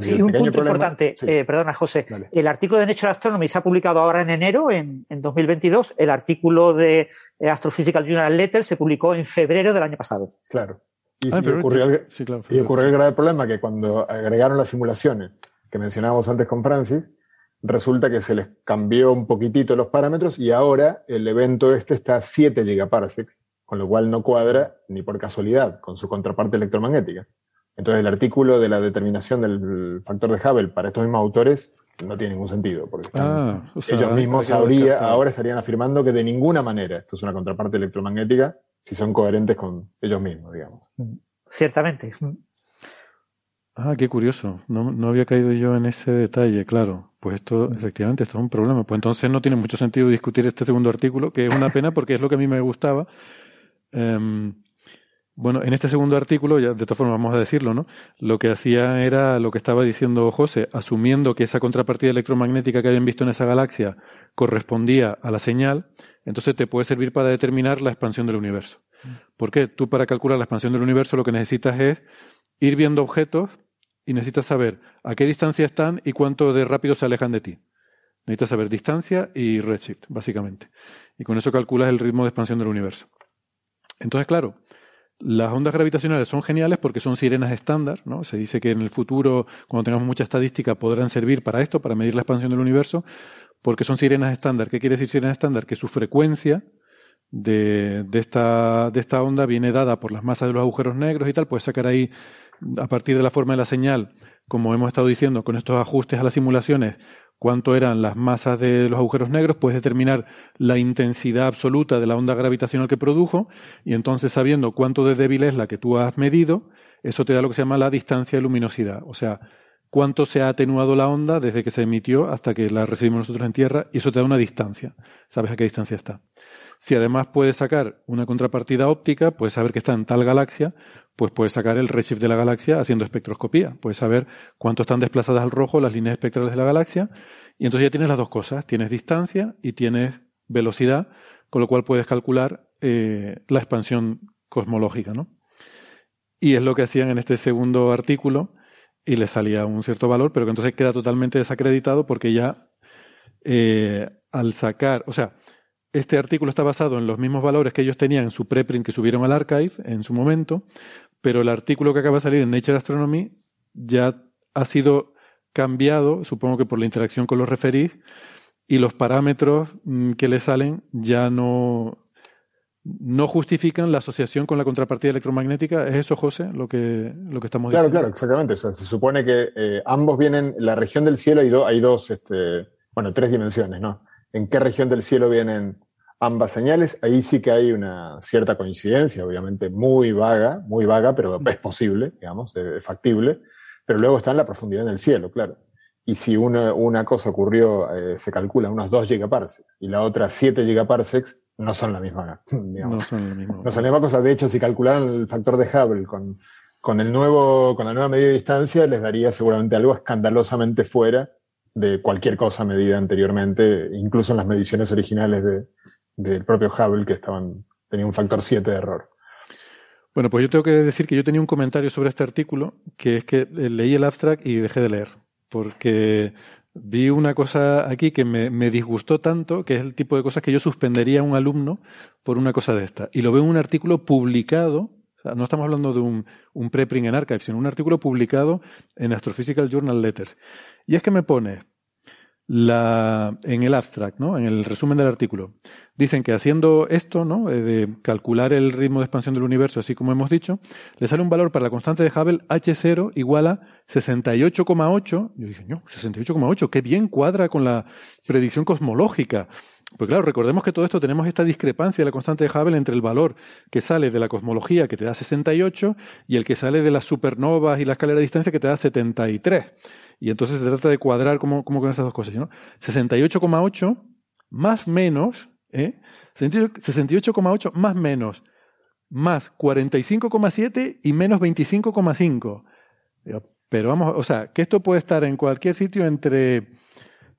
sí, un punto importante, eh, perdona José, el artículo de Nature Astronomy se ha publicado ahora en enero, en, 2022, el artículo de eh, Astrophysical Journal Letter se publicó en febrero del año pasado. Claro. Y, ah, ocurrió, el, y ocurrió el grave problema que cuando agregaron las simulaciones que mencionábamos antes con Francis, resulta que se les cambió un poquitito los parámetros y ahora el evento este está a 7 gigaparsecs, con lo cual no cuadra ni por casualidad con su contraparte electromagnética. Entonces el artículo de la determinación del factor de Hubble para estos mismos autores no tiene ningún sentido, porque ah, ellos mismos ahora estarían afirmando que de ninguna manera esto es una contraparte electromagnética si son coherentes con ellos mismos, digamos. Ciertamente. Ah, qué curioso. No, no había caído yo en ese detalle, claro. Pues esto, efectivamente, esto es un problema. Pues entonces no tiene mucho sentido discutir este segundo artículo, que es una pena porque es lo que a mí me gustaba. Em, bueno, en este segundo artículo, ya de todas formas vamos a decirlo, ¿no? Lo que hacía era lo que estaba diciendo José, asumiendo que esa contrapartida electromagnética que habían visto en esa galaxia correspondía a la señal, entonces te puede servir para determinar la expansión del universo. ¿Por qué? Tú para calcular la expansión del universo lo que necesitas es ir viendo objetos y necesitas saber a qué distancia están y cuánto de rápido se alejan de ti. Necesitas saber distancia y redshift, básicamente. Y con eso calculas el ritmo de expansión del universo. Entonces, claro, las ondas gravitacionales son geniales porque son sirenas estándar, ¿no? Se dice que en el futuro, cuando tengamos mucha estadística, podrán servir para esto, para medir la expansión del universo, porque son sirenas estándar. ¿Qué quiere decir sirena estándar? Que su frecuencia de, esta, de esta onda viene dada por las masas de los agujeros negros y tal. Puedes sacar ahí, a partir de la forma de la señal, como hemos estado diciendo, con estos ajustes a las simulaciones, cuánto eran las masas de los agujeros negros, puedes determinar la intensidad absoluta de la onda gravitacional que produjo, y entonces sabiendo cuánto de débil es la que tú has medido, eso te da lo que se llama la distancia de luminosidad. O sea, cuánto se ha atenuado la onda desde que se emitió hasta que la recibimos nosotros en Tierra, y eso te da una distancia. Sabes a qué distancia está. Si además puedes sacar una contrapartida óptica, puedes saber que está en tal galaxia, pues puedes sacar el redshift de la galaxia haciendo espectroscopía. Puedes saber cuánto están desplazadas al rojo las líneas espectrales de la galaxia, y entonces ya tienes las dos cosas. Tienes distancia y tienes velocidad, con lo cual puedes calcular eh, la expansión cosmológica, ¿no? Y es lo que hacían en este segundo artículo, y le salía un cierto valor, pero que entonces queda totalmente desacreditado porque ya eh, al sacar, o sea, este artículo está basado en los mismos valores que ellos tenían en su preprint que subieron al archive en su momento, pero el artículo que acaba de salir en Nature Astronomy ya ha sido cambiado, supongo que por la interacción con los referís, y los parámetros mm, que le salen ya no, no justifican la asociación con la contrapartida electromagnética. ¿Es eso, José, lo que, lo que estamos diciendo? Claro, claro, exactamente. se supone que eh, ambos vienen, la región del cielo hay, hay dos, este, bueno, tres dimensiones, ¿no? ¿En qué región del cielo vienen ambas señales? Ahí sí que hay una cierta coincidencia, obviamente muy vaga, muy vaga, pero es posible, digamos, es factible. Pero luego está en la profundidad del cielo, claro. Y si una, una cosa ocurrió, eh, se calcula unos 2 gigaparsecs y la otra 7 gigaparsecs, *laughs* no son la misma, No son la misma. No son la misma cosa. De hecho, si calcularan el factor de Hubble con, con, el nuevo, con la nueva medida de distancia, les daría seguramente algo escandalosamente fuera de cualquier cosa medida anteriormente, incluso en las mediciones originales de, del propio Hubble, que estaban, tenía un factor 7 de error. Bueno, pues yo tengo que decir que yo tenía un comentario sobre este artículo, que es que leí el abstract y dejé de leer, porque vi una cosa aquí que me, disgustó tanto, que es el tipo de cosas que yo suspendería a un alumno por una cosa de esta. Y lo veo en un artículo publicado, no estamos hablando de un, un preprint en Archive, sino un artículo publicado en Astrophysical Journal Letters. Y es que me pone, la, en el abstract, ¿no? en el resumen del artículo. Dicen que haciendo esto, ¿no? Eh, de calcular el ritmo de expansión del universo, así como hemos dicho, le sale un valor para la constante de Hubble H0 igual a 68,8. Yo dije, no, 68,8, qué bien cuadra con la predicción cosmológica. Pues claro, recordemos que todo esto tenemos esta discrepancia de la constante de Hubble entre el valor que sale de la cosmología que te da 68 y el que sale de las supernovas y la escalera de distancia que te da 73. Y entonces se trata de cuadrar como, con esas dos cosas. ¿no? 68,8 más menos, ¿eh? 68,8 más menos, más 45,7 y menos 25,5. Pero vamos, o sea, que esto puede estar en cualquier sitio entre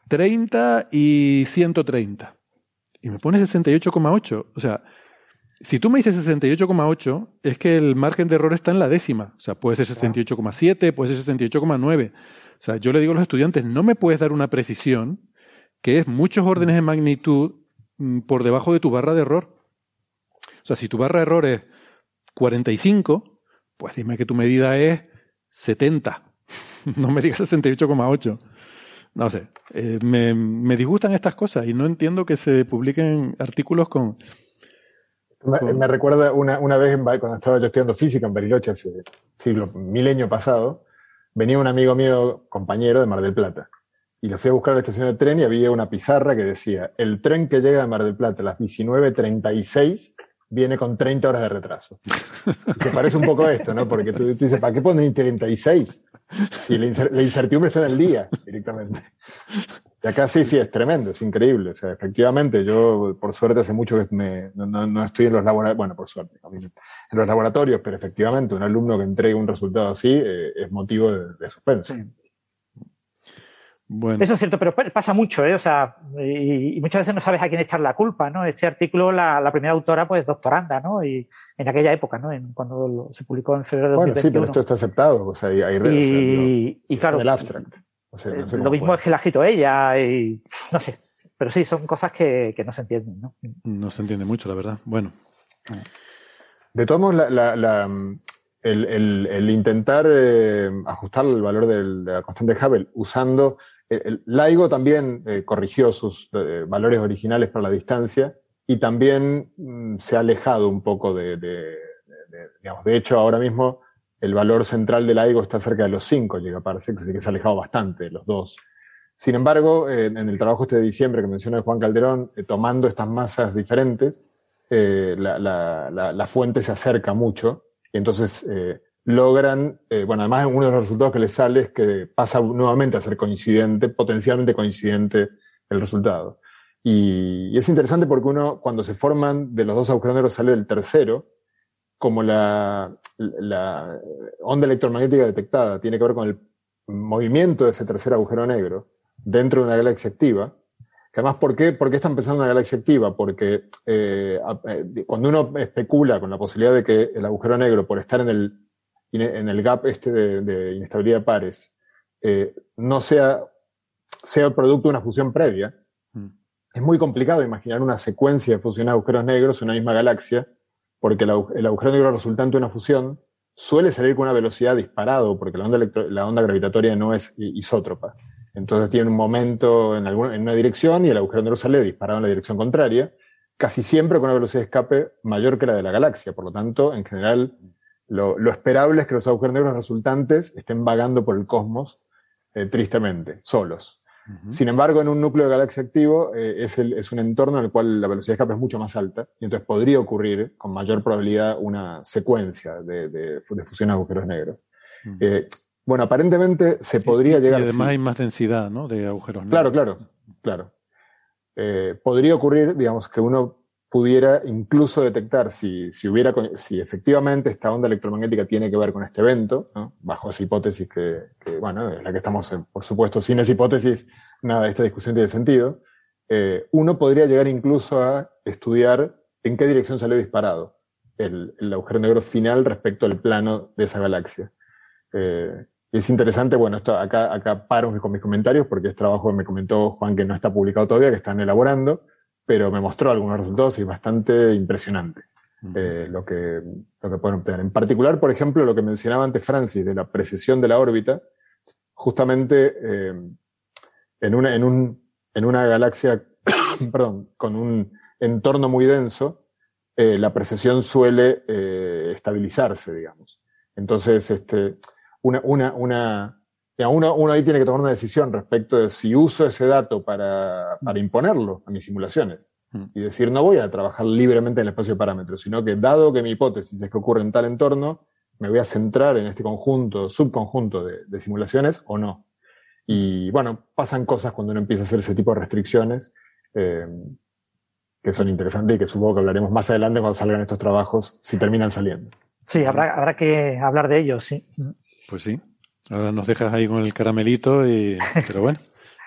30 y 130. Y me pone 68,8. O sea, si tú me dices 68,8, es que el margen de error está en la décima. O sea, puede ser 68,7, puede ser 68,9. O sea, yo le digo a los estudiantes, no me puedes dar una precisión que es muchos órdenes de magnitud mm, por debajo de tu barra de error. O sea, si tu barra de error es 45, pues dime que tu medida es 70. *laughs* no me digas 68,8. No sé, eh, me, me, disgustan estas cosas y no entiendo que se publiquen artículos con... Me, recuerda una, una vez cuando estaba yo estudiando física en Bariloche hace siglo, milenio pasado, venía un amigo mío, compañero de Mar del Plata, y lo fui a buscar a la estación de tren y había una pizarra que decía, el tren que llega de Mar del Plata a las 19.36 viene con 30 horas de retraso. se parece un poco a esto, ¿no? Porque tú, dices, ¿para qué ponen 36? Si la, incertidumbre está en el día directamente. Y acá sí, sí, es tremendo, es increíble. O sea, efectivamente, yo por suerte hace mucho que me, no, estoy en los laboratorios, bueno, por suerte, en los laboratorios, pero efectivamente un alumno que entregue un resultado así eh, es motivo de, suspenso. Bueno. Eso es cierto, pero pasa mucho, ¿eh? O sea, y, muchas veces no sabes a quién echar la culpa, ¿no? Este artículo, la, primera autora, pues doctoranda, ¿no? Y en aquella época, ¿no? En, cuando se publicó en febrero de 2021. Bueno, sí, pero esto está aceptado, o sea, hay, hay y, y claro. Del abstract. Eh, lo mismo es que la escrito ella y no sé. Pero sí, son cosas que, no se entienden, ¿no? No se entiende mucho, la verdad. Bueno. De todos modos, el, intentar eh, ajustar el valor de la constante de Hubble usando. El, LIGO también eh, corrigió sus valores originales para la distancia y también mm, se ha alejado un poco de, de, digamos, de hecho, ahora mismo el valor central del LIGO está cerca de los 5 gigaparsecs, así que se ha alejado bastante de los dos. Sin embargo, en el trabajo este de diciembre que menciona Juan Calderón, eh, tomando estas masas diferentes, eh, la, fuente se acerca mucho y entonces eh, logran, eh, bueno, además uno de los resultados que les sale es que pasa nuevamente a ser coincidente, potencialmente coincidente el resultado. Y, es interesante porque uno, cuando se forman de los dos agujeros negros, sale el tercero, como la, la onda electromagnética detectada tiene que ver con el movimiento de ese tercer agujero negro dentro de una galaxia activa, que además, ¿por qué, ¿por qué está empezando una galaxia activa? Porque eh, eh, cuando uno especula con la posibilidad de que el agujero negro, por estar en el, en el gap este de, inestabilidad de pares, eh, no sea, sea el producto de una fusión previa, mm. es muy complicado imaginar una secuencia de fusiones de agujeros negros en una misma galaxia, porque el, agujero negro resultante de una fusión suele salir con una velocidad disparado, porque la onda, gravitatoria no es isótropa. Entonces tiene un momento en, alguna, una dirección y el agujero negro sale disparado en la dirección contraria, casi siempre con una velocidad de escape mayor que la de la galaxia. Por lo tanto, en general, lo, esperable es que los agujeros negros resultantes estén vagando por el cosmos eh, tristemente, solos. Sin embargo, en un núcleo de galaxia activo eh, es, es, un entorno en el cual la velocidad de escape es mucho más alta y entonces podría ocurrir con mayor probabilidad una secuencia de, de, de fusión de agujeros negros. Bueno, aparentemente se podría llegar. Y además hay más densidad, ¿no? De agujeros negros. Claro, claro, claro. Eh, podría ocurrir, digamos, que uno pudiera incluso detectar si, si, hubiera, si efectivamente esta onda electromagnética tiene que ver con este evento, ¿no? bajo esa hipótesis que, que, bueno, es la que estamos, por supuesto, sin esa hipótesis, nada esta discusión tiene sentido. Eh, uno podría llegar incluso a estudiar en qué dirección salió disparado el, el agujero negro final respecto al plano de esa galaxia. Eh, es interesante, bueno, esto acá, acá paro con mis comentarios porque es trabajo que me comentó Juan que no está publicado todavía, que están elaborando, pero me mostró algunos resultados y es bastante impresionante eh, lo, que, lo que pueden obtener. En particular, por ejemplo, lo que mencionaba antes Francis de la precesión de la órbita, justamente eh, en, una, en, un, en una galaxia, *coughs* perdón, con un entorno muy denso, eh, la precesión suele estabilizarse, digamos. Entonces, este, una, una, una uno, uno, ahí tiene que tomar una decisión respecto de si uso ese dato para, para imponerlo a mis simulaciones. Mm. Y decir, no voy a trabajar libremente en el espacio de parámetros, sino que dado que mi hipótesis es que ocurre en tal entorno, me voy a centrar en este conjunto, subconjunto de, de simulaciones o no. Y bueno, pasan cosas cuando uno empieza a hacer ese tipo de restricciones eh, que son interesantes y que supongo que hablaremos más adelante cuando salgan estos trabajos, si terminan saliendo. Sí, habrá, habrá que hablar de ellos, sí. Pues sí. Ahora nos dejas ahí con el caramelito y... *laughs* Pero bueno.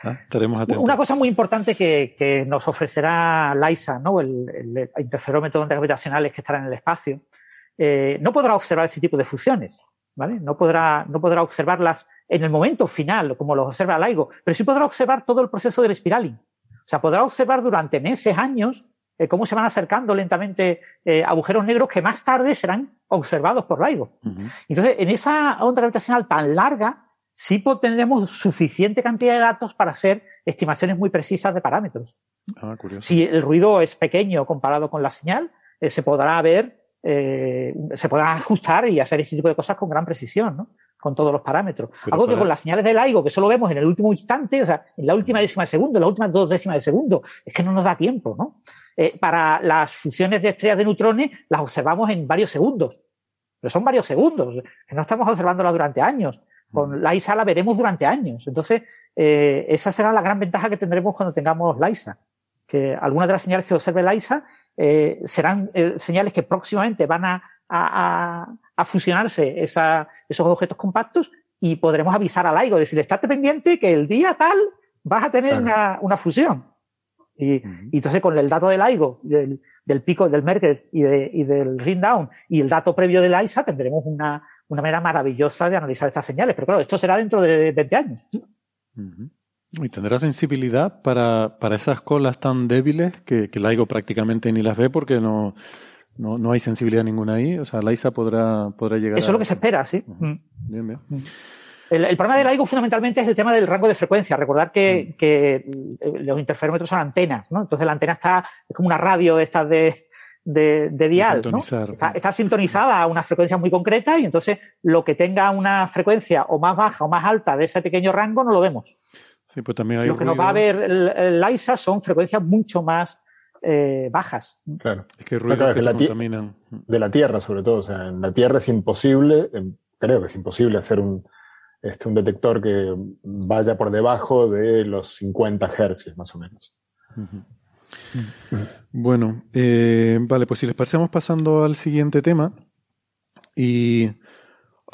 Estaremos atentos. Una cosa muy importante que, que nos ofrecerá LISA, ¿no? el, el interferómetro de ondas gravitacionales que estará en el espacio, eh, no podrá observar este tipo de fusiones. ¿vale? No, podrá, no podrá observarlas en el momento final, como los observa LIGO, pero sí podrá observar todo el proceso del spiraling. O sea, podrá observar durante meses, años, eh, cómo se van acercando lentamente eh, agujeros negros que más tarde serán observados por LIGO. Entonces, en esa onda gravitacional tan larga, sí tendremos suficiente cantidad de datos para hacer estimaciones muy precisas de parámetros. Ah, si el ruido es pequeño comparado con la señal, eh, se podrá ver, se podrá ajustar y hacer ese tipo de cosas con gran precisión, ¿no? con todos los parámetros. Algo que con las señales de LIGO, que solo vemos en el último instante, o sea, en la última décima de segundo, en las últimas dos décimas de segundo, es que no nos da tiempo, ¿no? Eh, para las fusiones de estrellas de neutrones las observamos en varios segundos. Pero son varios segundos, no estamos observándolas durante años. Con la ISA la veremos durante años. Entonces, eh, esa será la gran ventaja que tendremos cuando tengamos la ISA. Que algunas de las señales que observe la ISA eh, serán señales que próximamente van a, a, a fusionarse esa, esos objetos compactos y podremos avisar al LIGO, decir, estate pendiente que el día tal vas a tener una, una fusión. Y, entonces con el dato del LIGO, del, del pico del Merkel y, de, y del ring down y el dato previo de la ISA tendremos una, una manera maravillosa de analizar estas señales. Pero claro, esto será dentro de 20 años. ¿Y tendrá sensibilidad para, para esas colas tan débiles que, que LIGO prácticamente ni las ve porque no, no, no hay sensibilidad ninguna ahí? O sea, la ISA podrá, podrá llegar Eso es lo que se espera, sí. Bien, bien. El, problema del LIGO fundamentalmente es el tema del rango de frecuencia. Recordar que, mm. que los interferómetros son antenas, ¿no? Entonces la antena está, es como una radio de estas de, de, de dial, ¿no? Está, está, sintonizada a una frecuencia muy concreta y entonces lo que tenga una frecuencia o más baja o más alta de ese pequeño rango no lo vemos. Sí, pues también hay lo que nos va a ver el, el LISA son frecuencias mucho más eh, bajas. Claro. Es que ruidos que de, la de la Tierra, sobre todo. O sea, en la Tierra es imposible, creo que es imposible hacer un, este, un detector que vaya por debajo de los 50 Hz, más o menos. Bueno, eh, vale, pues si les pasamos pasando al siguiente tema. Y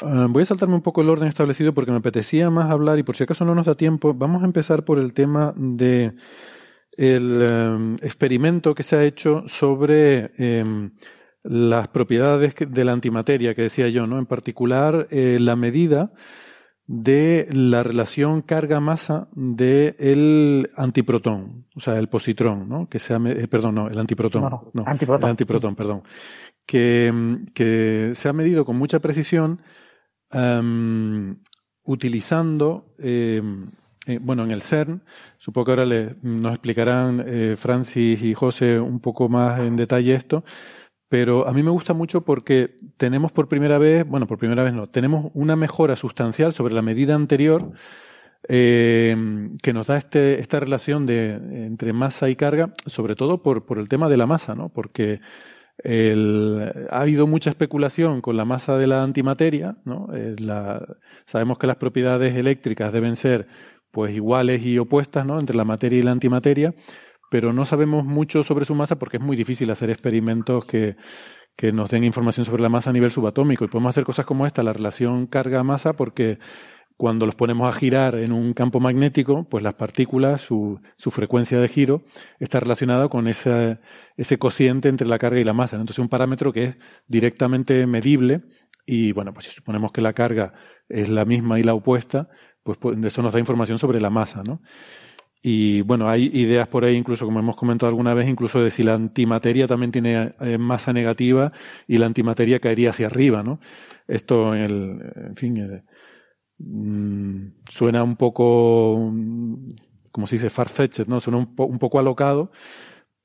ah, voy a saltarme un poco el orden establecido porque me apetecía más hablar y por si acaso no nos da tiempo, vamos a empezar por el tema de el em, experimento que se ha hecho sobre em, las propiedades de la antimateria que decía yo, ¿no? En particular, eh, la medida de la relación carga-masa del antiprotón, o sea, el positrón, ¿no? Que se ha, eh, perdón, no, el antiprotón, no, antiprotón. el antiprotón, perdón, que, que, se ha medido con mucha precisión em, utilizando, em, eh, bueno, en el CERN, supongo que ahora le, nos explicarán eh, Francis y José un poco más en detalle esto, pero a mí me gusta mucho porque tenemos por primera vez, bueno, por primera vez no, tenemos una mejora sustancial sobre la medida anterior eh, que nos da este, esta relación de, entre masa y carga, sobre todo por, el tema de la masa, ¿no? Porque ha habido mucha especulación con la masa de la antimateria, ¿no? Eh, sabemos que las propiedades eléctricas deben ser pues iguales y opuestas, ¿no? Entre la materia y la antimateria, pero no sabemos mucho sobre su masa porque es muy difícil hacer experimentos que, que nos den información sobre la masa a nivel subatómico. Y podemos hacer cosas como esta, la relación carga-masa, porque cuando los ponemos a girar en un campo magnético, pues las partículas, su, su frecuencia de giro está relacionada con ese, ese cociente entre la carga y la masa. Entonces, un parámetro que es directamente medible. Y bueno, pues si suponemos que la carga es la misma y la opuesta, pues, pues eso nos da información sobre la masa, ¿no? Y bueno, hay ideas por ahí, incluso como hemos comentado alguna vez, incluso de si la antimateria también tiene eh, masa negativa y la antimateria caería hacia arriba, ¿no? Esto, en, el, en fin, eh, mm, suena un poco, mm, como se dice, farfetched, ¿no? Suena un, un, poco alocado,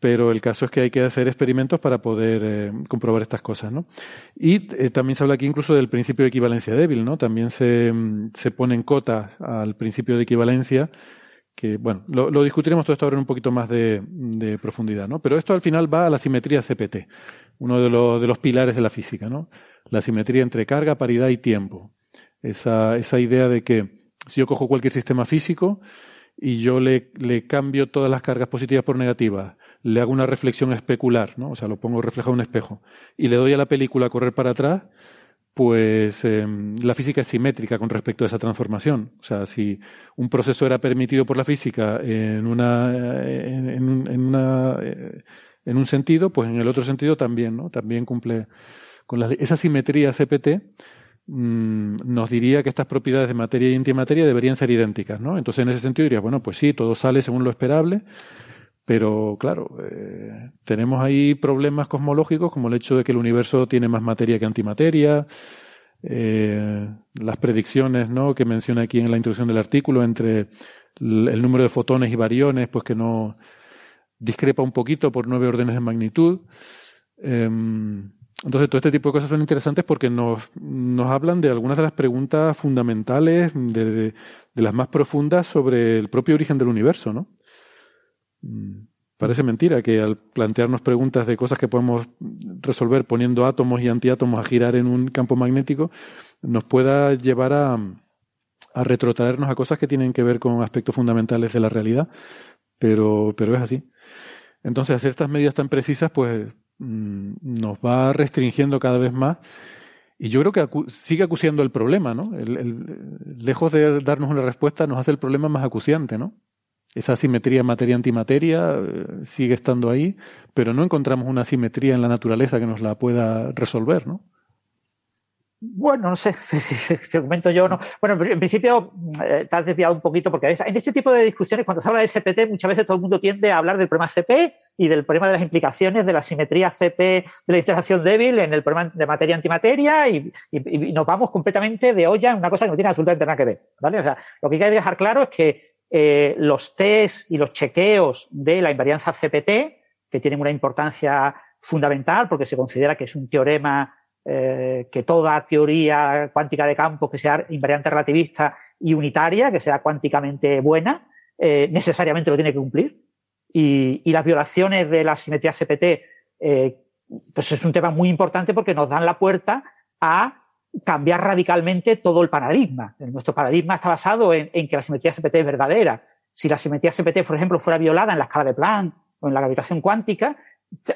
pero el caso es que hay que hacer experimentos para poder eh, comprobar estas cosas, ¿no? Y también se habla aquí incluso del principio de equivalencia débil, ¿no? También se, mm, se ponen cotas al principio de equivalencia que, bueno, lo, discutiremos todo esto ahora en un poquito más de, profundidad, ¿no? Pero esto al final va a la simetría CPT, uno de, los, pilares de la física, ¿no? La simetría entre carga, paridad y tiempo. Esa, esa idea de que si yo cojo cualquier sistema físico y yo le, le cambio todas las cargas positivas por negativas, le hago una reflexión especular, ¿no? O sea, lo pongo reflejado en un espejo y le doy a la película a correr para atrás, pues em, la física es simétrica con respecto a esa transformación. O sea, si un proceso era permitido por la física en una, en, un, una, eh, en un sentido, pues en el otro sentido también, ¿no? También cumple con la, esa simetría CPT mm, nos diría que estas propiedades de materia y antimateria deberían ser idénticas, ¿no? Entonces, en ese sentido diría, bueno, pues sí, todo sale según lo esperable, pero claro, eh, tenemos ahí problemas cosmológicos como el hecho de que el universo tiene más materia que antimateria, eh, las predicciones ¿no? que menciona aquí en la introducción del artículo entre el, número de fotones y variones, pues que no discrepa un poquito por nueve órdenes de magnitud. Em, entonces, todo este tipo de cosas son interesantes porque nos, hablan de algunas de las preguntas fundamentales, de las más profundas sobre el propio origen del universo, ¿no? Mm, parece mentira que al plantearnos preguntas de cosas que podemos resolver poniendo átomos y antiátomos a girar en un campo magnético, nos pueda llevar a, a retrotraernos a cosas que tienen que ver con aspectos fundamentales de la realidad, pero, pero es así. Entonces, hacer estas medidas tan precisas, pues mm, nos va restringiendo cada vez más y yo creo que sigue acuciando el problema, ¿no? lejos de darnos una respuesta, nos hace el problema más acuciante, ¿no? Esa simetría materia-antimateria eh, sigue estando ahí, pero no encontramos una simetría en la naturaleza que nos la pueda resolver, ¿no? Bueno, no sé *laughs* si comento yo o no. Bueno, en principio eh, te has desviado un poquito porque en este tipo de discusiones, cuando se habla de SPT, muchas veces todo el mundo tiende a hablar del problema CP y del problema de las implicaciones de la simetría CP de la interacción débil en el problema de materia-antimateria y, nos vamos completamente de olla en una cosa que no tiene absolutamente nada que ver. ¿vale? O sea, lo que hay que dejar claro es que eh, los test y los chequeos de la invarianza CPT, que tienen una importancia fundamental porque se considera que es un teorema eh, que toda teoría cuántica de campo que sea invariante relativista y unitaria, que sea cuánticamente buena, eh, necesariamente lo tiene que cumplir. Y, y, las violaciones de la simetría CPT, pues es un tema muy importante porque nos dan la puerta a cambiar radicalmente todo el paradigma. Nuestro paradigma está basado en, que la simetría CPT es verdadera. Si la simetría CPT, por ejemplo, fuera violada en la escala de Planck o en la gravitación cuántica,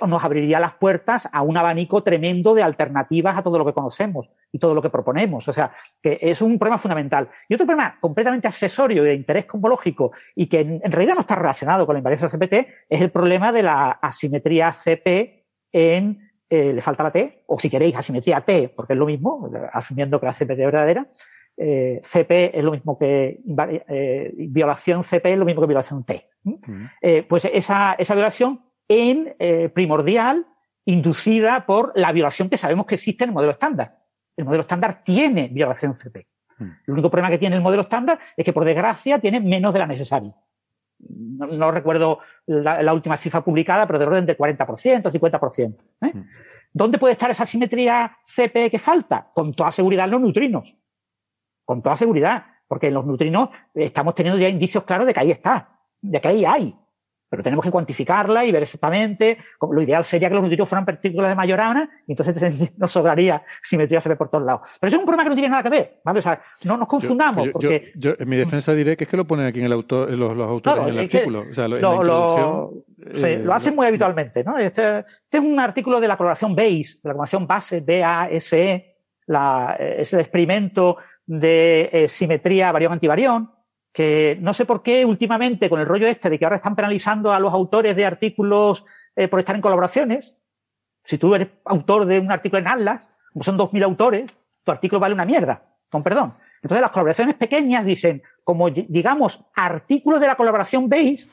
nos abriría las puertas a un abanico tremendo de alternativas a todo lo que conocemos y todo lo que proponemos. O sea, que es un problema fundamental. Y otro problema completamente accesorio de interés cosmológico y que en, realidad no está relacionado con la invariancia CPT es el problema de la asimetría CP en, eh, le falta la T, o si queréis, asimetría T, porque es lo mismo, asumiendo que la CPT es verdadera. Eh, CP es lo mismo que eh, violación CP es lo mismo que violación T. pues esa, esa violación en primordial inducida por la violación que sabemos que existe en el modelo estándar. El modelo estándar tiene violación CP. Hmm. El único problema que tiene el modelo estándar es que, por desgracia, tiene menos de la necesaria. No, recuerdo la, última cifra publicada, pero de orden del 40%, 50%. ¿eh? Hmm. ¿Dónde puede estar esa simetría CP que falta? Con toda seguridad en los neutrinos. Con toda seguridad. Porque en los neutrinos estamos teniendo ya indicios claros de que ahí está, de que ahí hay pero tenemos que cuantificarla y ver exactamente. Lo ideal sería que los neutrinos fueran partículas de Majorana y entonces *laughs* nos sobraría simetría se ve por todos lados. Pero eso es un problema que no tiene nada que ver, ¿vale? O sea, no nos confundamos. Yo, porque... yo, en mi defensa diré que es que lo ponen aquí en el autor, los, autores en el artículo. O sea, lo, eh, lo hacen muy habitualmente, ¿no? Este, este, es un artículo de la coloración BASE, de la coloración base, B-A-S-E, eh, es el experimento de eh, simetría barión-antivarión, que no sé por qué últimamente con el rollo este de que ahora están penalizando a los autores de artículos eh, por estar en colaboraciones, si tú eres autor de un artículo en Atlas, como son 2.000 autores, tu artículo vale una mierda, con perdón. Entonces las colaboraciones pequeñas dicen, como digamos, artículos de la colaboración base,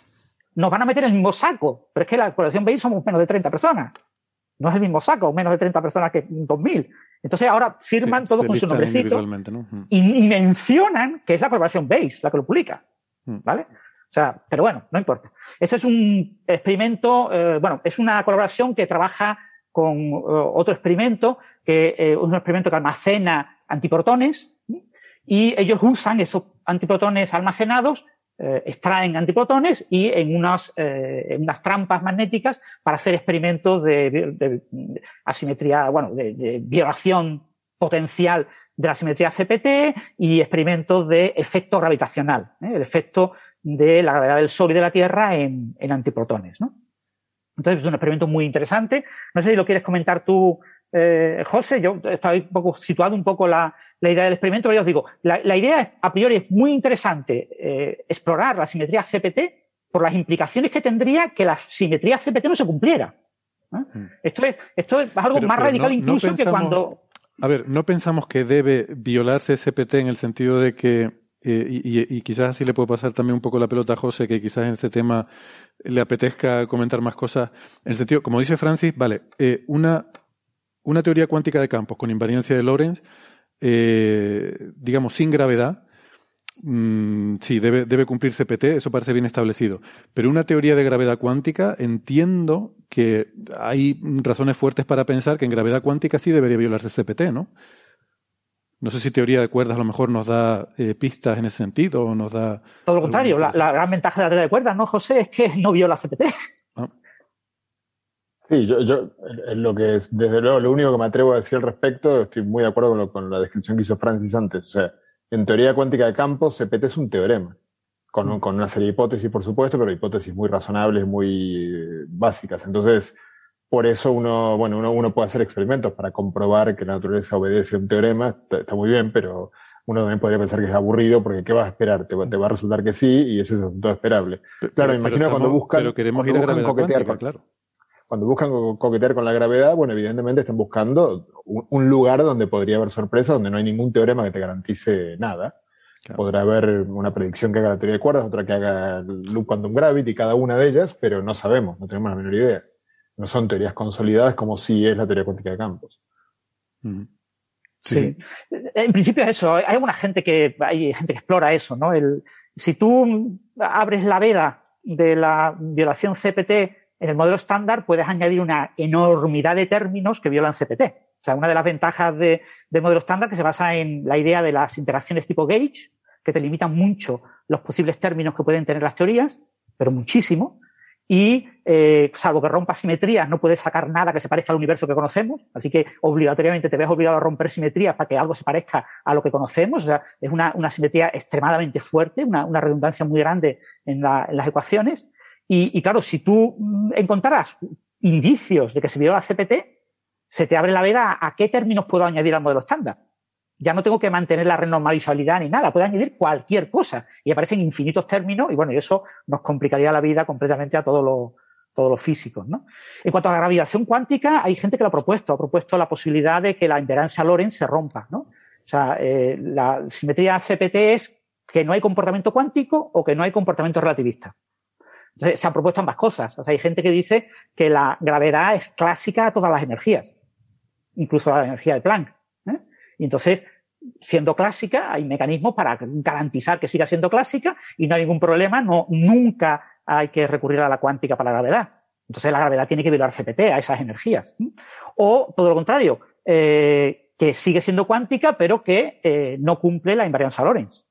nos van a meter en el mismo saco, pero es que la colaboración base somos menos de 30 personas. No es el mismo saco, menos de 30 personas que 2.000. Entonces ahora firman todo con su nombrecito y, mencionan que es la colaboración Base la que lo publica. Mm. ¿Vale? O sea, pero bueno, no importa. Este es un experimento, eh, bueno, es una colaboración que trabaja con eh, otro experimento, que es eh, un experimento que almacena antiprotones y ellos usan esos antiprotones almacenados eh, extraen antiprotones y en unas, eh, en unas trampas magnéticas para hacer experimentos de, asimetría, bueno, de, violación potencial de la simetría CPT y experimentos de efecto gravitacional, ¿eh? el efecto de la gravedad del Sol y de la Tierra en, en antiprotones. ¿no? Entonces es un experimento muy interesante. No sé si lo quieres comentar tú, eh, José, yo estaba un poco situado un poco la, la idea del experimento, pero yo os digo, la, la idea a priori es muy interesante eh, explorar la simetría CPT por las implicaciones que tendría que la simetría CPT no se cumpliera. Mm. Esto, es, esto es algo más radical incluso que cuando... A ver, no pensamos que debe violarse CPT en el sentido de que eh, y, y, quizás así le puede pasar también un poco la pelota a José, que quizás en este tema le apetezca comentar más cosas. En el sentido, como dice Francis, vale, eh, una una teoría cuántica de campos con invariancia de Lorentz, eh, digamos, sin gravedad, mm, sí, debe, debe cumplir CPT, eso parece bien establecido. Pero una teoría de gravedad cuántica, entiendo que hay razones fuertes para pensar que en gravedad cuántica sí debería violarse CPT, ¿no? No sé si teoría de cuerdas a lo mejor nos da eh, pistas en ese sentido o nos da... Todo lo contrario, la, la, gran ventaja de la teoría de cuerdas, ¿no, José? Es que no viola CPT. Sí, yo, yo lo que es, desde luego, lo único que me atrevo a decir al respecto, estoy muy de acuerdo con, lo, con la descripción que hizo Francis antes. O sea, en teoría cuántica de campos, CPT es un teorema, con, mm. con una serie de hipótesis, por supuesto, pero hipótesis muy razonables, muy eh, básicas. Entonces, por eso uno, bueno, uno, uno puede hacer experimentos para comprobar que la naturaleza obedece a un teorema, está, muy bien, pero uno también podría pensar que es aburrido porque ¿qué vas a esperar? Te, te va a resultar que sí y ese es el resultado esperable. claro, me imagino cuando buscan, pero queremos ir a coquetear cuántica, claro cuando buscan coquetear con la gravedad, bueno, evidentemente están buscando un, lugar donde podría haber sorpresa, donde no hay ningún teorema que te garantice nada. Podrá haber una predicción que haga la teoría de cuerdas, otra que haga loop quantum gravity, cada una de ellas, pero no sabemos, no tenemos la menor idea. No son teorías consolidadas como si es la teoría cuántica de campos. Sí. En principio es eso. Hay alguna gente que, hay gente que explora eso, ¿no? El, si tú abres la veda de la violación CPT en el modelo estándar puedes añadir una enormidad de términos que violan CPT. O sea, una de las ventajas de, del modelo estándar que se basa en la idea de las interacciones tipo gauge, que te limitan mucho los posibles términos que pueden tener las teorías, pero muchísimo. y eh, salvo que rompa simetrías no puedes sacar nada que se parezca al universo que conocemos, así que obligatoriamente te ves obligado a romper simetrías para que algo se parezca a lo que conocemos, o sea, es una, simetría extremadamente fuerte, una, redundancia muy grande en, las ecuaciones, y, claro, si tú encontraras indicios de que se vio la CPT, se te abre la veda a qué términos puedo añadir al modelo estándar ya no tengo que mantener la renormalizabilidad ni nada, puedo añadir cualquier cosa y aparecen infinitos términos y bueno, y eso nos complicaría la vida completamente a todos los, todos los físicos. ¿no? En cuanto a la gravitación cuántica, hay gente que lo ha propuesto, ha propuesto la posibilidad de que la invariancia Lorentz se rompa. ¿no? O sea, eh, la simetría CPT es que no hay comportamiento cuántico o que no hay comportamiento relativista. Entonces, se han propuesto ambas cosas. O sea, hay gente que dice que la gravedad es clásica a todas las energías, incluso a la energía de Planck. Y entonces, siendo clásica, hay mecanismos para garantizar que siga siendo clásica y no hay ningún problema, no, nunca hay que recurrir a la cuántica para la gravedad. Entonces la gravedad tiene que violar CPT a esas energías. O todo lo contrario, eh, que sigue siendo cuántica, pero que eh, no cumple la invarianza Lorentz.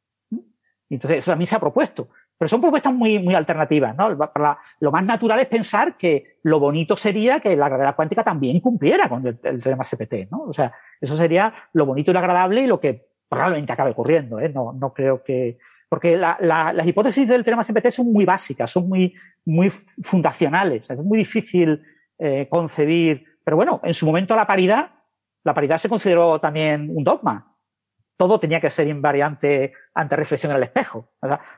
Entonces eso también se ha propuesto. Pero son propuestas muy, muy alternativas, ¿no? lo más natural es pensar que lo bonito sería que la gravedad cuántica también cumpliera con el, teorema CPT, ¿no? O sea, eso sería lo bonito y lo agradable y lo que probablemente acabe ocurriendo, ¿eh? No, no creo que, porque las hipótesis del teorema CPT son muy básicas, son muy, muy fundacionales, es muy difícil eh, concebir, pero bueno, en su momento la paridad, la paridad se consideró también un dogma, todo tenía que ser invariante ante reflexión en el espejo.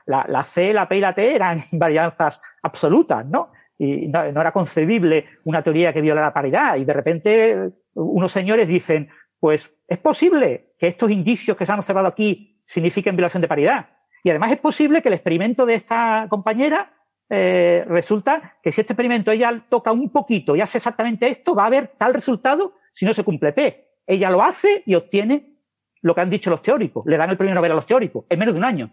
la, C, la P y la T eran *laughs* invarianzas absolutas, ¿no? Y no, era concebible una teoría que violara la paridad. Y de repente unos señores dicen, pues es posible que estos indicios que se han observado aquí signifiquen violación de paridad. Y además es posible que el experimento de esta compañera eh, resulta que si este experimento ella toca un poquito y hace exactamente esto, va a haber tal resultado si no se cumple P. Ella lo hace y obtiene lo que han dicho los teóricos. Le dan el premio Nobel a los teóricos en menos de un año.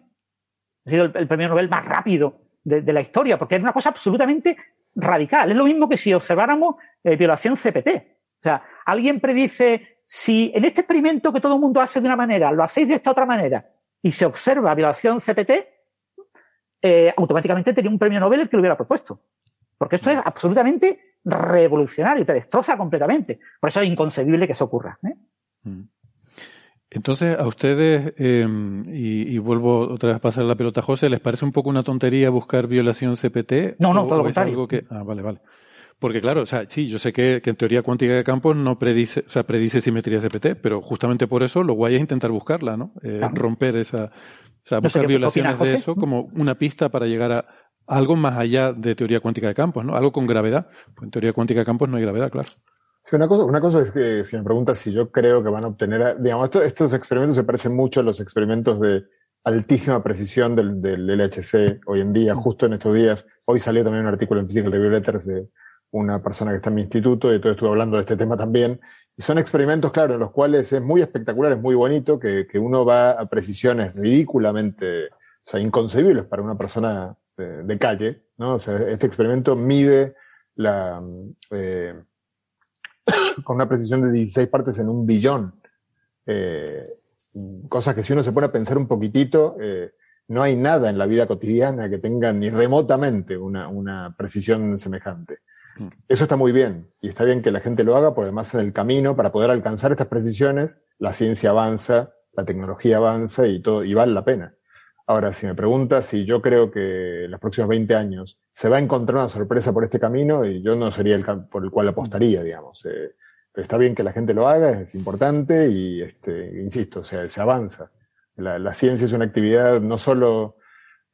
Ha sido el, premio Nobel más rápido de, la historia, porque es una cosa absolutamente radical. Es lo mismo que si observáramos eh, violación CPT. O sea, alguien predice si en este experimento que todo el mundo hace de una manera, lo hacéis de esta otra manera, y se observa violación CPT, eh, automáticamente tenía un premio Nobel el que lo hubiera propuesto. Porque esto es absolutamente revolucionario, te destroza completamente. Por eso es inconcebible que eso ocurra. ¿eh? Mm. Entonces, a ustedes, em, y, vuelvo otra vez a pasar la pelota a José, ¿les parece un poco una tontería buscar violación CPT? No, no, todo lo contrario. Que... Ah, vale, vale. Porque claro, o sea, sí, yo sé que, en teoría cuántica de campos no predice, o sea, predice simetría CPT, pero justamente por eso lo guay es intentar buscarla, ¿no? Eh, romper esa, o sea, buscar violaciones de eso como una pista para llegar a algo más allá de teoría cuántica de campos, ¿no? Algo con gravedad. Pues en teoría cuántica de campos no hay gravedad, claro una cosa, una cosa es que si me preguntas si yo creo que van a obtener, digamos, estos experimentos se parecen mucho a los experimentos de altísima precisión del, del LHC hoy en día, justo en estos días. Hoy salió también un artículo en Physical Review Letters de una persona que está en mi instituto, y todo estuve hablando de este tema también. Y son experimentos, claro, en los cuales es muy espectacular, es muy bonito, que, que uno va a precisiones ridículamente, o sea, inconcebibles para una persona de, de calle, ¿no? O sea, este experimento mide la, eh, *coughs* con una precisión de 16 partes en un billón. Eh, cosas que si uno se pone a pensar un poquitito, eh, no hay nada en la vida cotidiana que tenga ni remotamente una, una precisión semejante. Mm. Eso está muy bien y está bien que la gente lo haga, porque además en el camino para poder alcanzar estas precisiones, la ciencia avanza, la tecnología avanza y todo, y vale la pena. Ahora, si me preguntas si yo creo que en los próximos 20 años se va a encontrar una sorpresa por este camino, y yo no sería el por el cual apostaría, digamos. Eh, pero está bien que la gente lo haga, es importante y, este, insisto, se, se avanza. La, ciencia es una actividad no solo,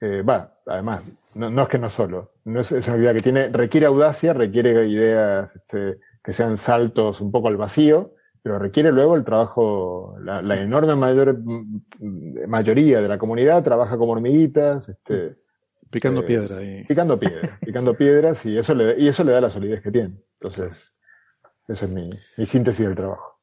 eh, va, además, no, es que no solo, no es, es, una actividad que tiene, requiere audacia, requiere ideas este, que sean saltos un poco al vacío, pero requiere luego el trabajo, la, enorme mayor, mayoría de la comunidad trabaja como hormiguitas, este, picando eh, piedra. Picando piedras, *laughs* picando piedras y eso, le, y eso le da la solidez que tiene. Entonces, esa es mi, mi síntesis del trabajo.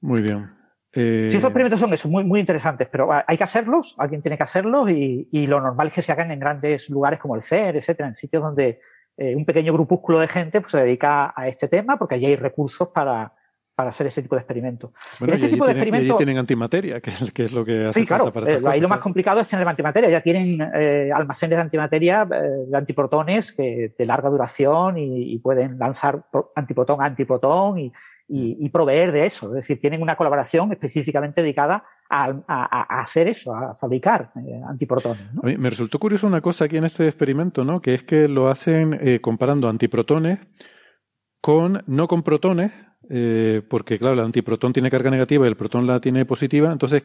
Muy bien. Eh... Sí, estos experimentos son eso, muy, muy interesantes, pero hay que hacerlos, alguien tiene que hacerlos y, y, lo normal es que se hagan en grandes lugares como el CER, etcétera, en sitios donde eh, un pequeño grupúsculo de gente pues, se dedica a este tema porque allí hay recursos para, para hacer ese tipo de experimentos. Bueno, este tipo de experimentos. tienen antimateria, que es, que es lo que hace Sí, claro. Eh, ahí lo más complicado es tener antimateria. Ya tienen eh, almacenes de antimateria eh, de antiprotones que, de larga duración y, pueden lanzar antiprotón a antiprotón y, y, proveer de eso. Es decir, tienen una colaboración específicamente dedicada a, a, hacer eso, a fabricar antiprotones. A mí me resultó curioso una cosa aquí en este experimento, ¿no? Que es que lo hacen comparando antiprotones con, no con protones, eh, porque claro, el antiprotón tiene carga negativa y el protón la tiene positiva, entonces